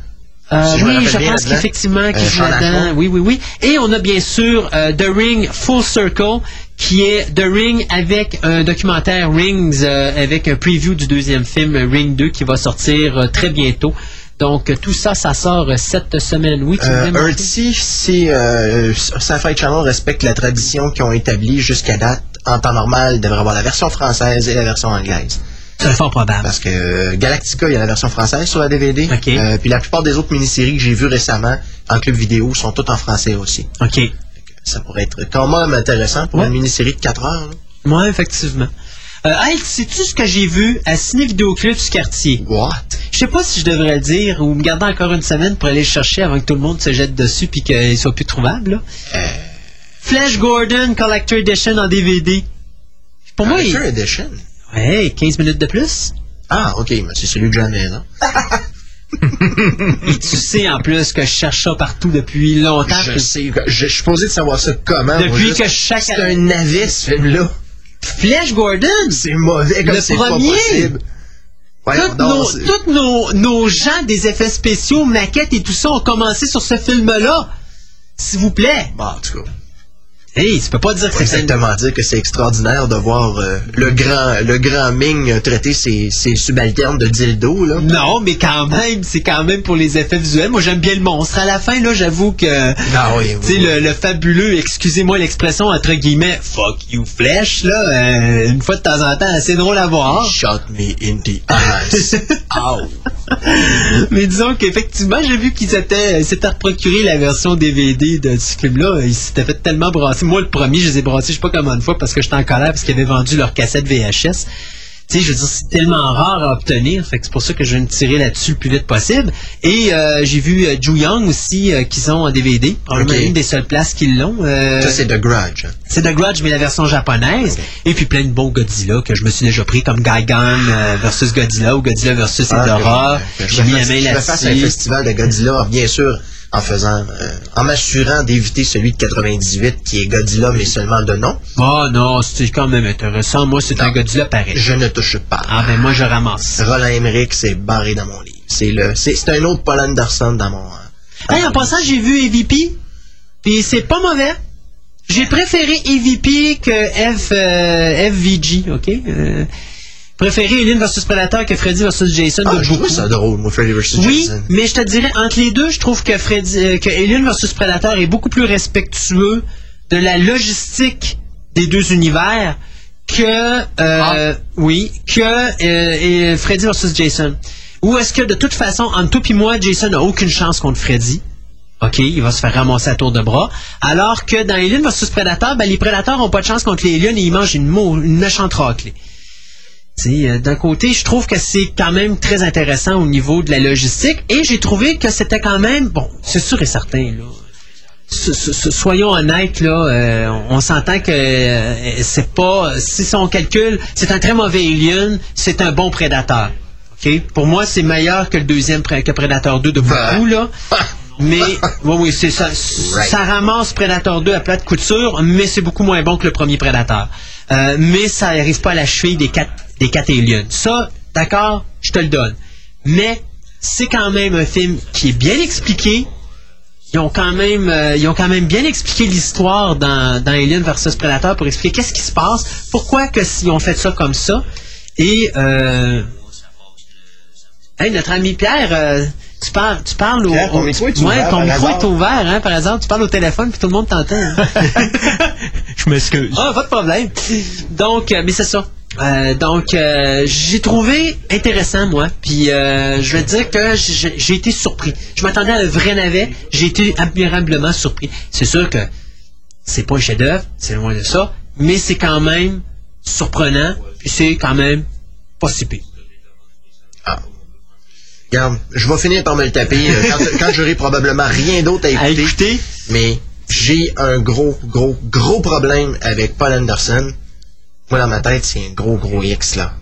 S1: Euh,
S4: Si je me
S1: oui, je pense qu'effectivement, qu'il joue là-dedans. Oui, oui, oui. Et on a bien sûr euh, The Ring Full Circle, qui est The Ring avec un documentaire Rings, euh, avec un preview du deuxième film Ring 2 qui va sortir très bientôt. Donc, tout ça, ça sort cette semaine. Oui, tu
S4: Euh? Earthsea, si euh, Sci-Fi Channel respecte la tradition qu'ils ont établie jusqu'à date, en temps normal, il devrait avoir la version française et la version anglaise.
S1: C'est fort probable.
S4: Parce que euh, Galactica, il y a la version française sur la DVD.
S1: Ok.
S4: Euh, puis la plupart des autres mini-séries que j'ai vues récemment en club vidéo sont toutes en français aussi.
S1: OK.
S4: Ça pourrait être quand même intéressant pour
S1: Ouais.
S4: une mini-série de 4 heures.
S1: Moi, effectivement. Euh, hey, sais-tu ce que j'ai vu à Ciné Vidéoclub du quartier?
S4: What?
S1: Je sais pas si je devrais le dire ou me garder encore une semaine pour aller le chercher avant que tout le monde se jette dessus puis qu'il soit plus trouvable. là.
S4: Euh,
S1: Flash Gordon Collector Edition en DVD. Pour moi, il...
S4: Collector Edition.
S1: Ouais, 15 minutes de plus?
S4: Ah, ok, mais c'est celui que la maison.
S1: Et tu sais en plus que je cherche ça partout depuis longtemps.
S4: Je sais, je, suis posé de savoir ça comment.
S1: Depuis
S4: juste-
S1: que chaque-
S4: C'est un navet, ce film-là.
S1: Flash Gordon!
S4: C'est mauvais comme
S1: Le
S4: c'est pas
S1: premier?
S4: possible. Voyons
S1: Tous nos, tous nos, nos gens des effets spéciaux, maquettes et tout ça ont commencé sur ce film-là. S'il vous plaît.
S4: Bon, en tout cas,
S1: Hey, tu peux pas dire que c'est
S4: exactement dire que c'est extraordinaire de voir euh, le grand le grand Ming traiter ses, ses subalternes de dildo, là.
S1: Non, mais quand même, c'est quand même pour les effets visuels. Moi, j'aime bien le monstre. À la fin, là, j'avoue que,
S4: Ah oui,
S1: tu sais,
S4: oui.
S1: le, le fabuleux, excusez-moi l'expression entre guillemets, fuck you flesh, là, euh, une fois de temps en temps, c'est drôle à voir.
S4: Shot me in the eyes. Ow.
S1: Mais disons qu'effectivement, j'ai vu qu'ils s'étaient s'étaient procuré la version DVD de ce film-là. Ils s'étaient fait tellement brasser. Moi, le premier, je les ai brassés, je sais pas combien de fois, parce que j'étais en colère parce qu'ils avaient vendu leur cassette VHS. Tu sais, je veux dire, c'est tellement rare à obtenir, fait que c'est pour ça que je viens de tirer là-dessus le plus vite possible. Et euh, j'ai vu euh, Ju Young aussi, euh, qu'ils ont en DVD. Probablement une des seules places qu'ils l'ont. Euh,
S4: Ça, c'est The Grudge. hein.
S1: c'est The Grudge, mais la version japonaise. Et puis plein de bons Godzilla que je me suis déjà pris, comme Gaigan euh, versus Godzilla ou Godzilla versus
S4: Ah,
S1: Edora.
S4: je
S1: J'ai mis
S4: me
S1: la main
S4: je me fasse un
S1: là-dessus.
S4: festival de Godzilla, bien sûr, en faisant, euh, en m'assurant d'éviter celui de 98 qui est Godzilla, mais seulement de nom.
S1: Oh non, c'est quand même intéressant. Moi, c'est un. Godzilla pareil.
S4: Je ne touche pas.
S1: Ah ben moi, je ramasse.
S4: Roland Emmerich, c'est barré dans mon livre. C'est le, c'est, un autre Paul Anderson dans mon. euh,
S1: Hey, en passant, j'ai vu EVP, puis c'est pas mauvais. J'ai préféré EVP que F, euh, FVG, ok? Euh, préféré Alien vs Predator que Freddy vs Jason
S4: Ah,
S1: de
S4: je
S1: beaucoup.
S4: trouve ça drôle, moi, Freddy vs.
S1: Oui,
S4: Jason.
S1: mais je te dirais, entre les deux, je trouve que, Freddy, euh, que Alien vs Predator est beaucoup plus respectueux de la logistique des deux univers que, euh, oui, que euh, et Freddy vs Jason. Ou est-ce que de toute façon, entre toi et moi, Jason n'a aucune chance contre Freddy? OK, il va se faire ramasser à tour de bras. Alors que dans Alien vs Predator, ben, les prédateurs n'ont pas de chance contre les aliens et ils mangent une, une méchante raclée. Euh, D'un côté, je trouve que c'est quand même très intéressant au niveau de la logistique et j'ai trouvé que c'était quand même, bon, c'est sûr et certain, là. Soyons honnêtes, là, euh, on s'entend que euh, c'est pas, si on calcule, c'est un très mauvais alien, c'est un bon prédateur. Pour moi, c'est meilleur que le deuxième, que Predator 2 de beaucoup, là. Mais, oui, oui, c'est ça. Ça ramasse Predator 2 à plate couture, mais c'est beaucoup moins bon que le premier Predator. Euh, mais ça n'arrive pas à la cheville des quatre, des quatre aliens. Ça, d'accord, je te le donne. Mais, c'est quand même un film qui est bien expliqué. Ils ont quand même, euh, ils ont quand même bien expliqué l'histoire dans, dans Alien versus Predator pour expliquer qu'est-ce qui se passe, pourquoi que s'ils ont fait ça comme ça. Et, euh, Hey, notre ami Pierre, euh, tu parles, tu parles au,
S4: Pierre, ton
S1: au-
S4: micro est
S1: ouais,
S4: ouvert,
S1: ton micro est ouvert, hein, par exemple. Tu parles au téléphone puis tout le monde t'entend. hein.
S5: Je m'excuse.
S1: Ah, pas de problème. Donc, euh, mais c'est ça. Euh, donc, euh, j'ai trouvé intéressant, moi. Puis, euh, je vais te dire que j'ai été surpris. Je m'attendais à un vrai navet. J'ai été admirablement surpris. C'est sûr que c'est pas un chef-d'œuvre, c'est loin de ça, mais c'est quand même surprenant. Puis c'est quand même pas si pire.
S4: Regarde, je vais finir par me le taper quand, quand j'aurai probablement rien d'autre à écouter.
S1: À écouter.
S4: Mais j'ai un gros, gros, gros problème avec Paul Anderson. Moi, dans ma tête, c'est un gros, gros X, là.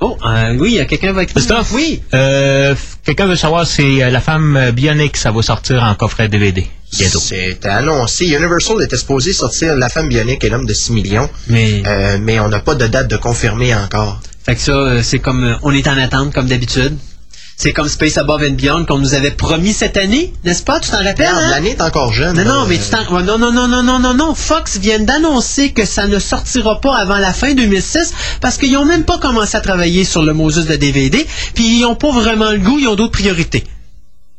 S1: Oh, euh, oui, il y a quelqu'un avec
S5: Christophe?
S1: Oui.
S5: Euh, Quelqu'un veut savoir si euh, la femme euh, bionique, ça va sortir en coffret DVD bientôt.
S4: C'était annoncé. Universal était supposé sortir La femme bionique et l'homme de 6 millions.
S1: Mais,
S4: Euh, mais on n'a pas de date de confirmer encore.
S1: fait que ça, c'est comme, on est en attente, comme d'habitude. C'est comme Space Above and Beyond qu'on nous avait promis cette année, n'est-ce pas? Tu t'en rappelles? Hein?
S4: l'année est encore jeune.
S1: Non, non, mais tu t'en... Non, non, non, non, non, non, non. Fox vient d'annoncer que ça ne sortira pas avant la fin 2006 parce qu'ils n'ont même pas commencé à travailler sur le Moses de DVD, puis ils n'ont pas vraiment le goût, ils ont d'autres priorités.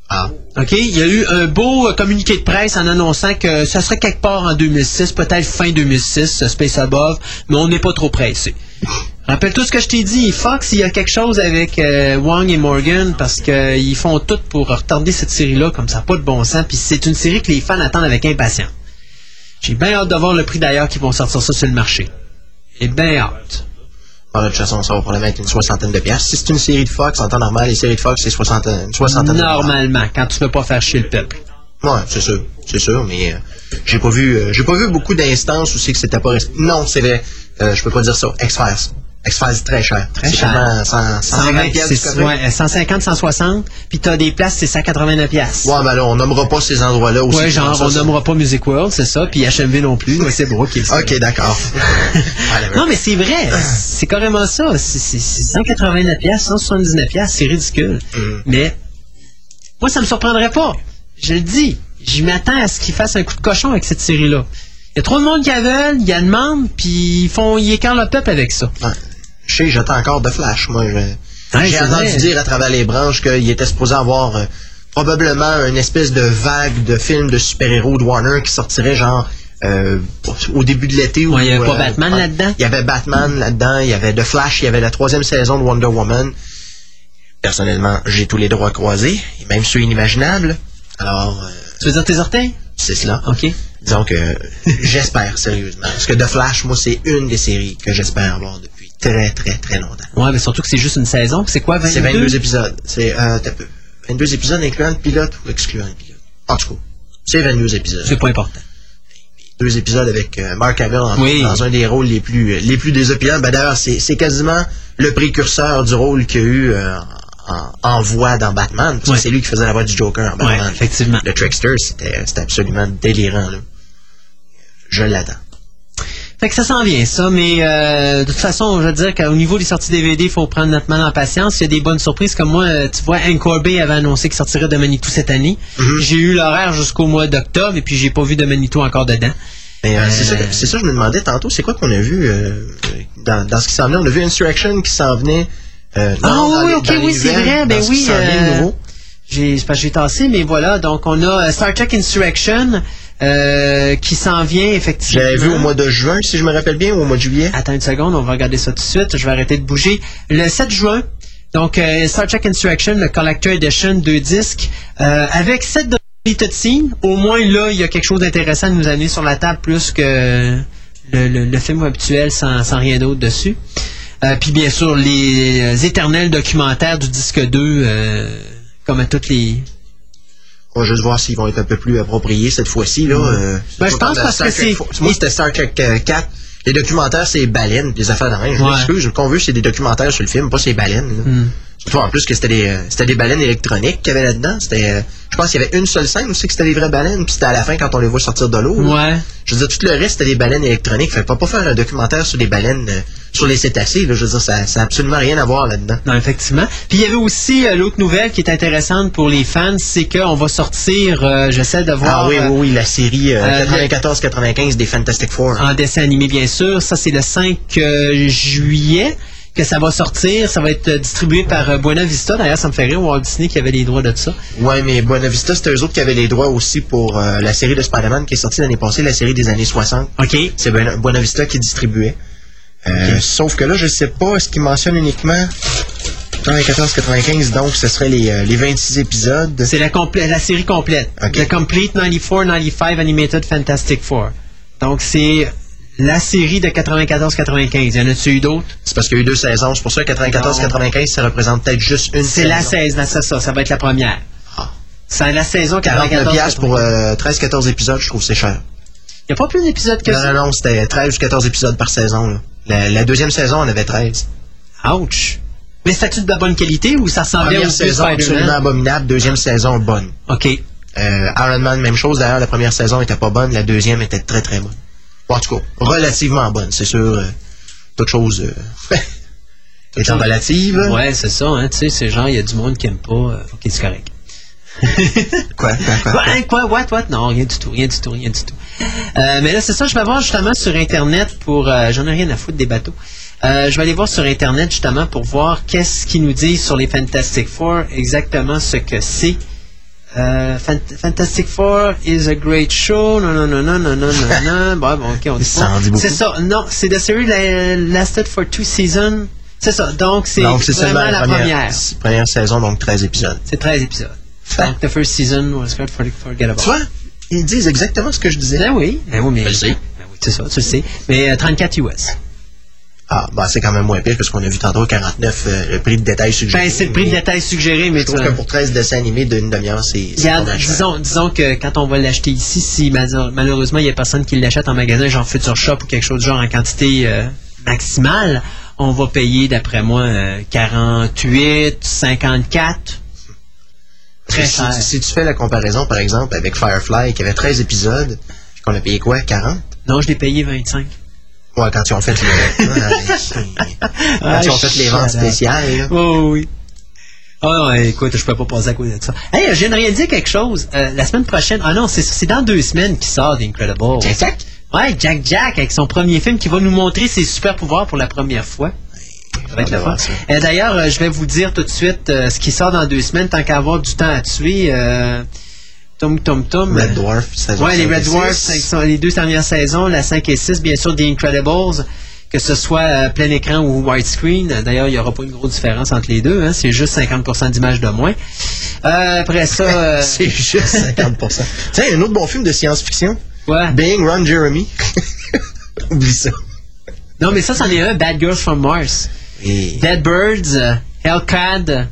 S4: Ah.
S1: OK? Il y a eu un beau euh, communiqué de presse en annonçant que ça serait quelque part en 2006, peut-être fin 2006, euh, Space Above, mais on n'est pas trop pressé. Rappelle-toi ce que je t'ai dit, Fox, il y a quelque chose avec euh, Wang et Morgan parce qu'ils font tout pour retarder cette série-là comme ça, pas de bon sens, puis c'est une série que les fans attendent avec impatience. J'ai bien hâte de voir le prix d'ailleurs qu'ils vont sortir ça sur le marché. J'ai bien hâte.
S4: Bon, de toute façon, ça va probablement être une soixantaine de pièces. Si c'est une série de Fox, en temps normal, les séries de Fox, c'est soixantaine, une soixantaine de.
S1: Normalement, quand tu peux pas faire chier le peuple.
S4: Ouais, c'est sûr, c'est sûr, mais euh, j'ai pas vu, euh, j'ai pas vu beaucoup d'instances où c'est que c'était pas. Non, c'est vrai, euh, je peux pas dire ça. X-Files, X-Files, très cher.
S1: Très cher.
S4: quasiment 100 150
S1: 120
S4: piastres,
S1: c'est
S4: tu connais?
S1: ouais, 150, 160, puis t'as des places, c'est 189 piastres.
S4: Ouais, ben là, on nommera pas ces endroits-là aussi.
S1: Ouais, genre,
S4: Ça,
S1: on nommera pas Music World, c'est ça, puis HMV non plus, ouais, c'est beau, ok.
S4: Ok, d'accord. Allez,
S1: Non, mais c'est vrai, c'est carrément ça. C'est c'est- c'est 189 piastres, 179 piastres, c'est ridicule.
S4: Mm.
S1: Mais, moi, ça me surprendrait pas. Je le dis, je m'attends à ce qu'ils fassent un coup de cochon avec cette série-là. Il y a trop de monde qui la veulent, il y a demande, puis ils font, ils écartent le peuple avec ça.
S4: Ouais. Je sais, j'attends encore de Flash, moi.
S1: Ouais,
S4: J'ai entendu
S1: vrai.
S4: dire à travers les branches qu'il était supposé avoir euh, probablement une espèce de vague de films de super-héros de Warner qui sortirait genre euh, au début de l'été.
S1: Ouais, il y avait pas Batman
S4: ouais,
S1: là-dedans?
S4: Il y avait Batman là-dedans, il y avait The Flash, il y avait la troisième saison de Wonder Woman. Personnellement, j'ai tous les droits croisés, et même ceux inimaginables. Alors, euh,
S1: Tu veux dire tes orteils?
S4: c'est cela.
S1: OK.
S4: Disons que j'espère sérieusement. Parce que The Flash, moi, c'est une des séries que j'espère avoir depuis très, très, très longtemps.
S1: Ouais, mais surtout que c'est juste une saison, c'est quoi, 22?
S4: C'est 22 épisodes. C'est euh, t'as peu. 22 épisodes incluant le pilote ou excluant le pilote. En tout cas, c'est 22 épisodes.
S1: C'est pas important.
S4: Deux épisodes avec euh, Mark Hamill en-
S1: Oui.
S4: dans un des rôles les plus les plus désopilants. Ben d'ailleurs, c'est quasiment le précurseur du rôle qu'il y a eu euh, en, en voix dans Batman. Parce que c'est lui qui faisait la voix du Joker en
S1: Ouais,
S4: Batman.
S1: effectivement.
S4: Le Trickster, c'était absolument délirant. Là. Je l'attends.
S1: Fait que ça s'en vient, ça, mais euh, de toute façon, je veux dire qu'au niveau des sorties DVD, il faut prendre notre mal en patience. Il y a des bonnes surprises, comme moi, euh, tu vois, Hank Corbet avait annoncé qu'il sortirait de Manitou cette année.
S4: Mhm.
S1: J'ai eu l'horaire jusqu'au mois d'octobre, et puis j'ai pas vu de Manitou encore dedans.
S4: Mais euh, c'est ça, ça, je me demandais tantôt, c'est quoi qu'on a vu euh, dans, dans ce qui s'en venait? On a vu Insurrection qui s'en venait. Euh,
S1: Ah oui,
S4: les-
S1: ok, oui, c'est vrai, ben oui. J'ai, tassé, mais voilà, donc on a Star Trek Insurrection euh, qui s'en vient effectivement.
S4: J'avais vu au mois de juin, si je me rappelle bien, ou au mois de juillet.
S1: Attends une seconde, on va regarder ça tout de suite. Je vais arrêter de bouger. Le 7 juin, donc euh, Star Trek Insurrection, le Collector Edition, deux disques, euh, avec 7 deleted scenes. Au moins là, il y a quelque chose d'intéressant à nous amener sur la table plus que le, le- le film habituel sans, sans rien d'autre dessus. Euh, Puis bien sûr, les euh, éternels documentaires du disque 2, euh, comme à toutes les...
S4: On va juste voir s'ils vont être un peu plus appropriés cette fois-ci. Là, euh,
S1: Ben,
S4: c'est
S1: je pense parce que c'est-.
S4: Moi, c'était Star Trek euh, 4. Les documentaires, c'est baleines, des affaires de même. Je
S1: Ouais.
S4: m'excuse, ce qu'on veut, c'est des documentaires sur le film, pas ces baleines. Surtout en plus que c'était des, euh, c'était des baleines électroniques qu'il y avait là-dedans. C'était, euh, je pense qu'il y avait une seule scène aussi que c'était des vraies baleines, puis c'était à la fin quand on les voit sortir de l'eau.
S1: Ouais.
S4: Je veux dire, tout le reste, c'était des baleines électroniques. Fait pas pas faire un documentaire sur des baleines, euh, sur les cétacés. Là, je veux dire, ça, ça a absolument rien à voir là-dedans.
S1: Non, effectivement. Puis il y avait aussi euh, l'autre nouvelle qui est intéressante pour les fans, c'est qu'on va sortir, euh, j'essaie de voir
S4: Ah oui,
S1: euh,
S4: oui, oui, la série euh,
S1: euh,
S4: 94-95 des Fantastic Four.
S1: en dessin animé bien sûr. Ça c'est le 5 euh, juillet que ça va sortir. Ça va être euh, distribué par euh, Buena Vista. D'ailleurs, ça me fait rire Walt Disney qui avait les droits de ça.
S4: Ouais, mais Buena Vista, c'était eux autres qui avaient les droits aussi pour euh, la série de Spider-Man qui est sortie l'année passée, la série des années 60.
S1: OK.
S4: C'est Buena, Buena Vista qui distribuait. Euh, Sauf que là, je sais pas, est-ce qu'ils mentionnent uniquement 94-95, donc ce serait les, euh, les 26 épisodes.
S1: C'est la, la série complète. The Complete 94-95 Animated Fantastic Four. Donc c'est la série de 94-95. Y en a-tu eu d'autres?
S4: C'est parce qu'il y a eu deux saisons. C'est pour ça que 94-95, ça représente peut-être juste une
S1: C'est
S4: saison.
S1: la saison, c'est ça. Ça va être la première.
S4: Ah.
S1: C'est la saison
S4: 49 piastres
S1: 94
S4: pour euh, 13-14 épisodes, je trouve que c'est cher.
S1: Il n'y a pas plus d'épisodes que
S4: Non,
S1: ça.
S4: non, non, c'était 13 ou 14 épisodes par saison. là. La, la deuxième saison, on avait 13.
S1: Ouch. Mais c'était de la bonne qualité ou ça ressemblait
S4: Première saison, absolument abominable. Deuxième saison, bonne.
S1: OK.
S4: Euh, Iron Man, même chose. D'ailleurs, la première saison était pas bonne. La deuxième était très, très bonne. Bon, en tout cas, relativement bonne. C'est sûr, euh, toute chose euh, étant relative.
S1: Ouais, c'est ça, hein. Tu sais, c'est genre, il y a du monde qui aime pas. euh, OK, c'est correct.
S4: Quoi, quoi, quoi,
S1: Quoi,
S4: quoi?
S1: quoi, what, what? Non, rien du tout, rien du tout, rien du tout. Euh, mais là, c'est ça, je vais voir justement sur Internet pour... euh, J'en ai rien à foutre des bateaux. Euh, je vais aller voir sur Internet justement pour voir qu'est-ce qu'ils nous disent sur les Fantastic Four, exactement ce que c'est. Fant- Fantastic Four is a great show. Non, non, non, non, non, non, non, non. Bon, bon, ok, on dit
S4: Ça.
S1: C'est ça. Non, c'est the series la- lasted for two seasons. C'est ça. Donc, c'est
S4: Donc, c'est
S1: vraiment
S4: seulement
S1: la première.
S4: c'est première saison, donc 13 épisodes.
S1: C'est 13 épisodes. Donc, the first season was good for forgettable.
S4: Tu vois, ils disent exactement ce que je disais.
S1: Ben oui, ben oui, mais.
S4: Je le sais.
S1: Ben oui, c'est ça, tu le sais. Mais euh, 34 US.
S4: Ah, bah c'est quand même moins pire parce qu'on a vu tantôt 49 euh, le prix de détail suggéré.
S1: Ben, c'est le prix de détail suggéré, mais
S4: Je
S1: tu
S4: trouve
S1: vois.
S4: que pour 13 dessins animés d'une demi-heure, c'est
S1: disons, disons que quand on va l'acheter ici, si mal- malheureusement il n'y a personne qui l'achète en magasin, genre Future Shop ou quelque chose de genre en quantité euh, maximale, on va payer, d'après moi, euh, 48, 54. Très
S4: si,
S1: cher.
S4: si tu fais la comparaison, par exemple, avec Firefly, qui avait 13 épisodes, qu'on a payé quoi, 40?
S1: Non, je l'ai payé 25.
S4: Ouais, quand ils ont fait le... Ouais, quand ils ont fait les ventes spéciales, là.
S1: Oh oui. Ah ouais, écoute, je peux pas passer à côté de ça. Hey, je viens de réaliser quelque chose. Euh, la semaine prochaine, ah non, c'est c'est dans deux semaines qu'il sort The Incredibles.
S4: Jack Jack?
S1: Ouais, Jack Jack avec son premier film qui va nous montrer ses super pouvoirs pour la première fois. Ça va être le fun.
S4: voir ça.
S1: Euh, D'ailleurs, euh, je vais vous dire tout de suite euh, ce qui sort dans deux semaines, tant qu'à avoir du temps à tuer. Euh, Tom Tom Tom.
S4: Red Dwarf, saison
S1: Ouais, les
S4: 5 et
S1: Red Dwarfs,
S4: 6.
S1: qui sont les deux dernières saisons, la 5 et 6, bien sûr, The Incredibles, que ce soit plein écran ou widescreen. D'ailleurs, il n'y aura pas une grosse différence entre les deux, hein, c'est juste 50% d'images de moins. Après ça,
S4: C'est juste 50%. Tiens, un autre bon film de science-fiction.
S1: ouais.
S4: Being Ron Jeremy. Oublie ça.
S1: Non, mais ça, c'en est un, Bad Girls from Mars.
S4: Et
S1: Dead Birds, euh, Hellcat.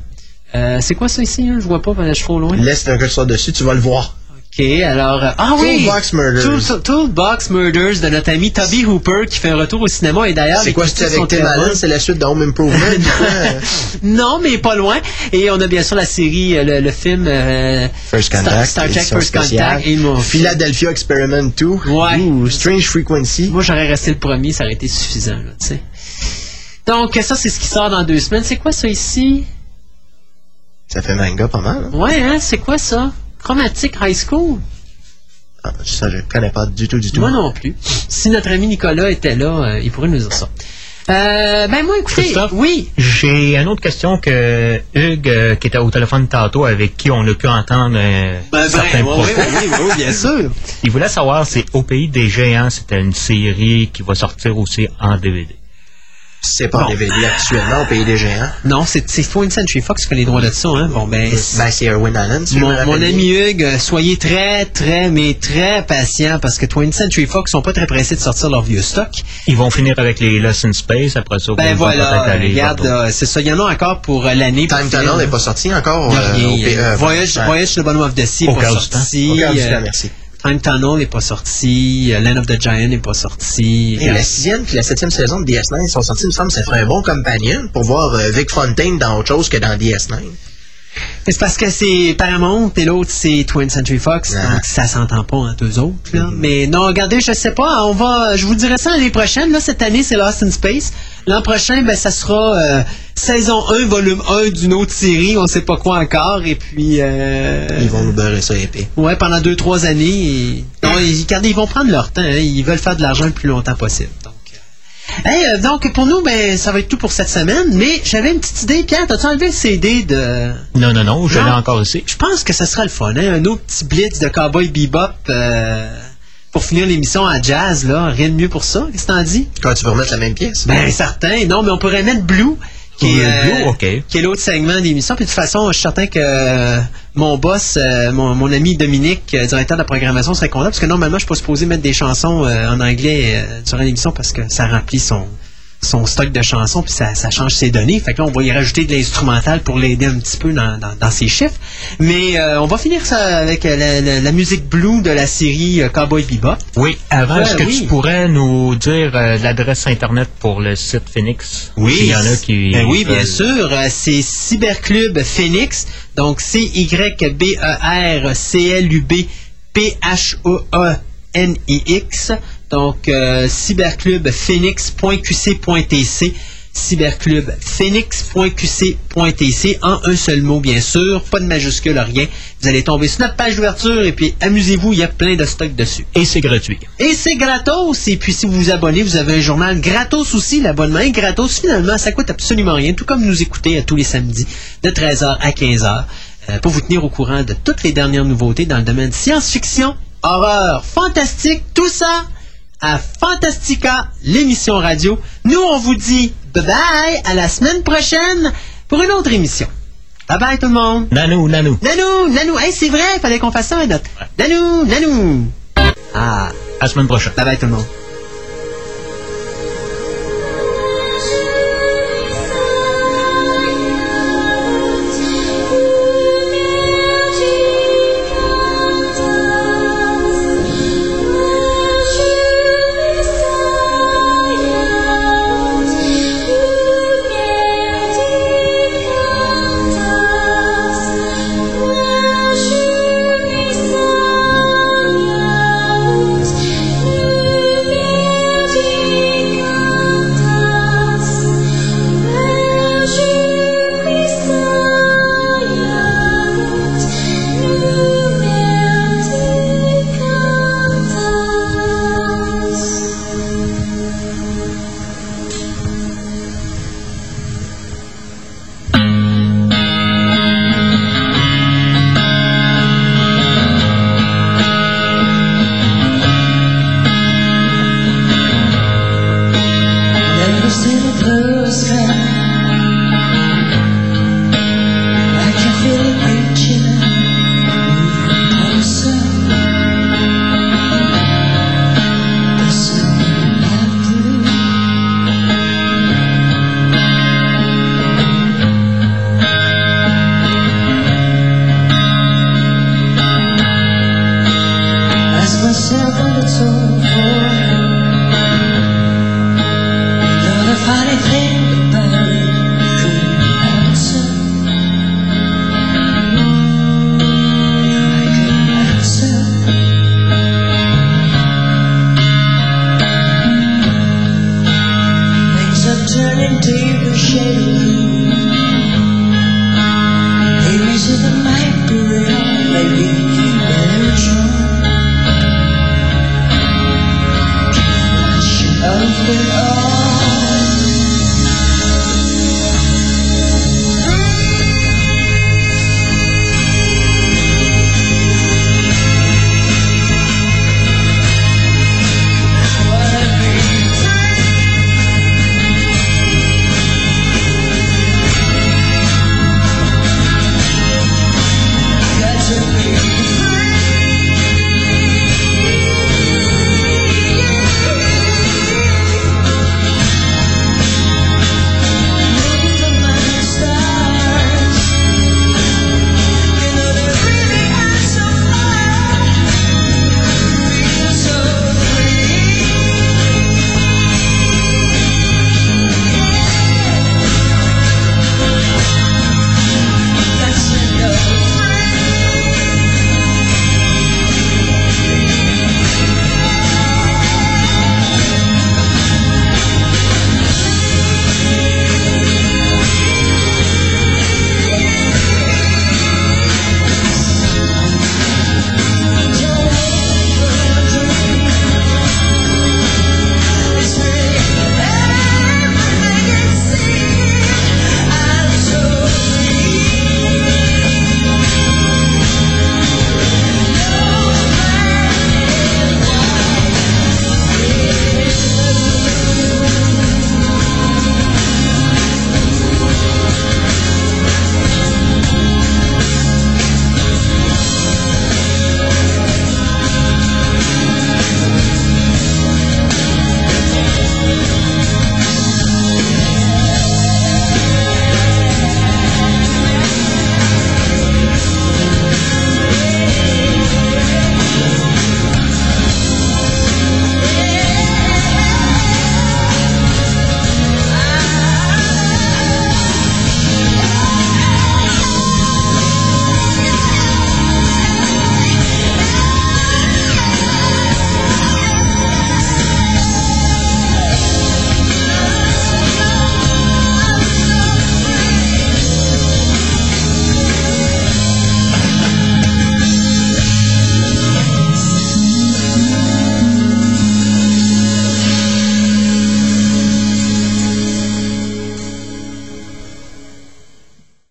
S1: euh, c'est quoi ça ici? Hein? Je vois pas, je suis trop loin.
S4: laisse un curseur dessus, tu vas le voir.
S1: Ok, alors... euh, ah oui!
S4: Toolbox Murders.
S1: Tool- Toolbox Murders de notre ami Toby Hooper qui fait un retour au cinéma et d'ailleurs...
S4: C'est quoi,
S1: sont
S4: avec Tim Allen? C'est la suite de Home Improvement? Euh,
S1: Non, mais pas loin. Et on a bien sûr la série, le, le film euh,
S4: First Contact.
S1: Star, Trek First
S4: spéciale.
S1: Contact. Et mon-
S4: Philadelphia Experiment 2.
S1: Ouais.
S4: Ouh, Strange Frequency.
S1: Moi, j'aurais resté le premier, ça aurait été suffisant, tu sais. Donc, ça, c'est ce qui sort dans deux semaines. C'est quoi ça ici?
S4: Ça fait manga pas mal. hein?
S1: Ouais, hein, c'est quoi ça? Chromatic High School?
S4: Ah, ça, je connais pas du tout, du tout.
S1: Moi non plus. Si notre ami Nicolas était là, euh, il pourrait nous dire ça. Euh, ben moi, écoutez,
S5: Christophe?
S1: oui,
S5: J'ai une autre question que Hugues, euh, qui était au téléphone tantôt, avec qui on a pu entendre euh,
S1: Ben,
S5: certains propos,
S1: oui, bien sûr.
S5: il voulait savoir si Au Pays des Géants, c'était une série qui va sortir aussi en DVD.
S4: C'est pas en DVD actuellement au Pays des Géants.
S1: Non, c'est c'est 20th Century Fox qui a les droits de ça, hein. Bon, ben,
S4: Ben, c'est Erwin Allen. si
S1: Mon, ami. Hugues, euh, soyez très, très, mais très patient parce que 20th Century Fox sont pas très pressés de sortir leur vieux stock.
S5: Ils vont finir avec les Lost in Space, après ça,
S1: Ben voilà,
S5: peut-être aller
S1: regarde, là, c'est ça. Il y en a encore pour euh, l'année.
S4: Time. Tunnel n'est pas sorti encore. Euh, au euh,
S1: Voyage. Voyage the Bottom of the Sea
S5: Au
S1: pas sorti.
S4: Au
S1: euh,
S4: temps, merci.
S1: Time Tunnel n'est pas sorti. euh, Land of the Giant n'est pas sorti.
S4: Et la sixième puis la septième saison de DS9 sont sorties, il me semble, ça ferait un bon companion pour voir euh, Vic Fontaine dans autre chose que dans DS9.
S1: C'est parce que c'est Paramount et l'autre c'est 20th Century Fox,
S4: Ah.
S1: donc ça s'entend pas entre eux autres. Là. Mais non, regardez, je sais pas, on va, je vous dirai ça l'année prochaine. Là, cette année, c'est Lost in Space. L'an prochain, ben, ça sera euh, saison 1, volume 1 d'une autre série, on sait pas quoi encore. Et puis, euh,
S4: Ils vont nous beurrer ça épais.
S1: ouais, pendant 2-3 années. et- non, ils, regardez, ils vont prendre leur temps. hein, ils veulent faire de l'argent le plus longtemps possible. Donc, euh, hey, euh, donc pour nous, ben, ça va être tout pour cette semaine. Mais j'avais une petite idée. Pierre, t'as-tu enlevé le CD de
S5: Non, non, non, je l'ai encore ici.
S1: je pense que ça sera le fun, hein? Un autre petit blitz de Cowboy Bebop euh, pour finir l'émission à jazz, là. Rien de mieux pour ça. Qu'est-ce que t'en dis?
S4: Quand tu veux remettre la même pièce?
S1: Ben, certain. Non, mais on pourrait mettre Blue, qui est,
S5: Euh, Blue, ok.
S1: qui est l'autre segment d'émission. Puis de toute façon, je suis certain que euh, mon boss, euh, mon, mon ami Dominique, directeur de la programmation, serait content parce que normalement, je suis pas supposé mettre des chansons en anglais durant l'émission parce que ça remplit son son stock de chansons puis ça, ça change ses données. Fait que là, on va y rajouter de l'instrumental pour l'aider un petit peu dans, dans, dans ses chiffres. Mais euh, on va finir ça avec euh, la, la- la musique blue de la série euh, Cowboy Bebop.
S5: Oui, avant, est-ce que
S1: oui.
S5: tu pourrais nous dire euh, l'adresse Internet pour le site Phoenix? S'il y en a qui...
S1: Ben oui, bien sûr. C'est Cyberclub Phoenix. Donc, C-Y-B-E-R-C-L-U-B P-H-O-E-N-I-X. Donc, euh, cyberclubphoenix.qc.tc. cyberclubphoenix.qc.tc en un seul mot, bien sûr. Pas de majuscule, rien. Vous allez tomber sur notre page d'ouverture et puis amusez-vous, il y a plein de stocks dessus.
S5: Et c'est gratuit.
S1: Et c'est gratos. Et puis si vous vous abonnez, vous avez un journal gratos aussi. L'abonnement est gratos. Finalement, ça coûte absolument rien. Tout comme nous écouter à tous les samedis de 13h à 15h euh, pour vous tenir au courant de toutes les dernières nouveautés dans le domaine science-fiction, horreur, fantastique, tout ça à Fantastica, l'émission radio. Nous, on vous dit bye bye à la semaine prochaine pour une autre émission. Bye bye tout le monde.
S5: Nanou, nanou.
S1: Nanou, nanou, hey, c'est vrai, il fallait qu'on fasse ça un autre. Nanou, nanou. Ah,
S5: À la semaine prochaine.
S1: bye bye tout le monde.
S8: little person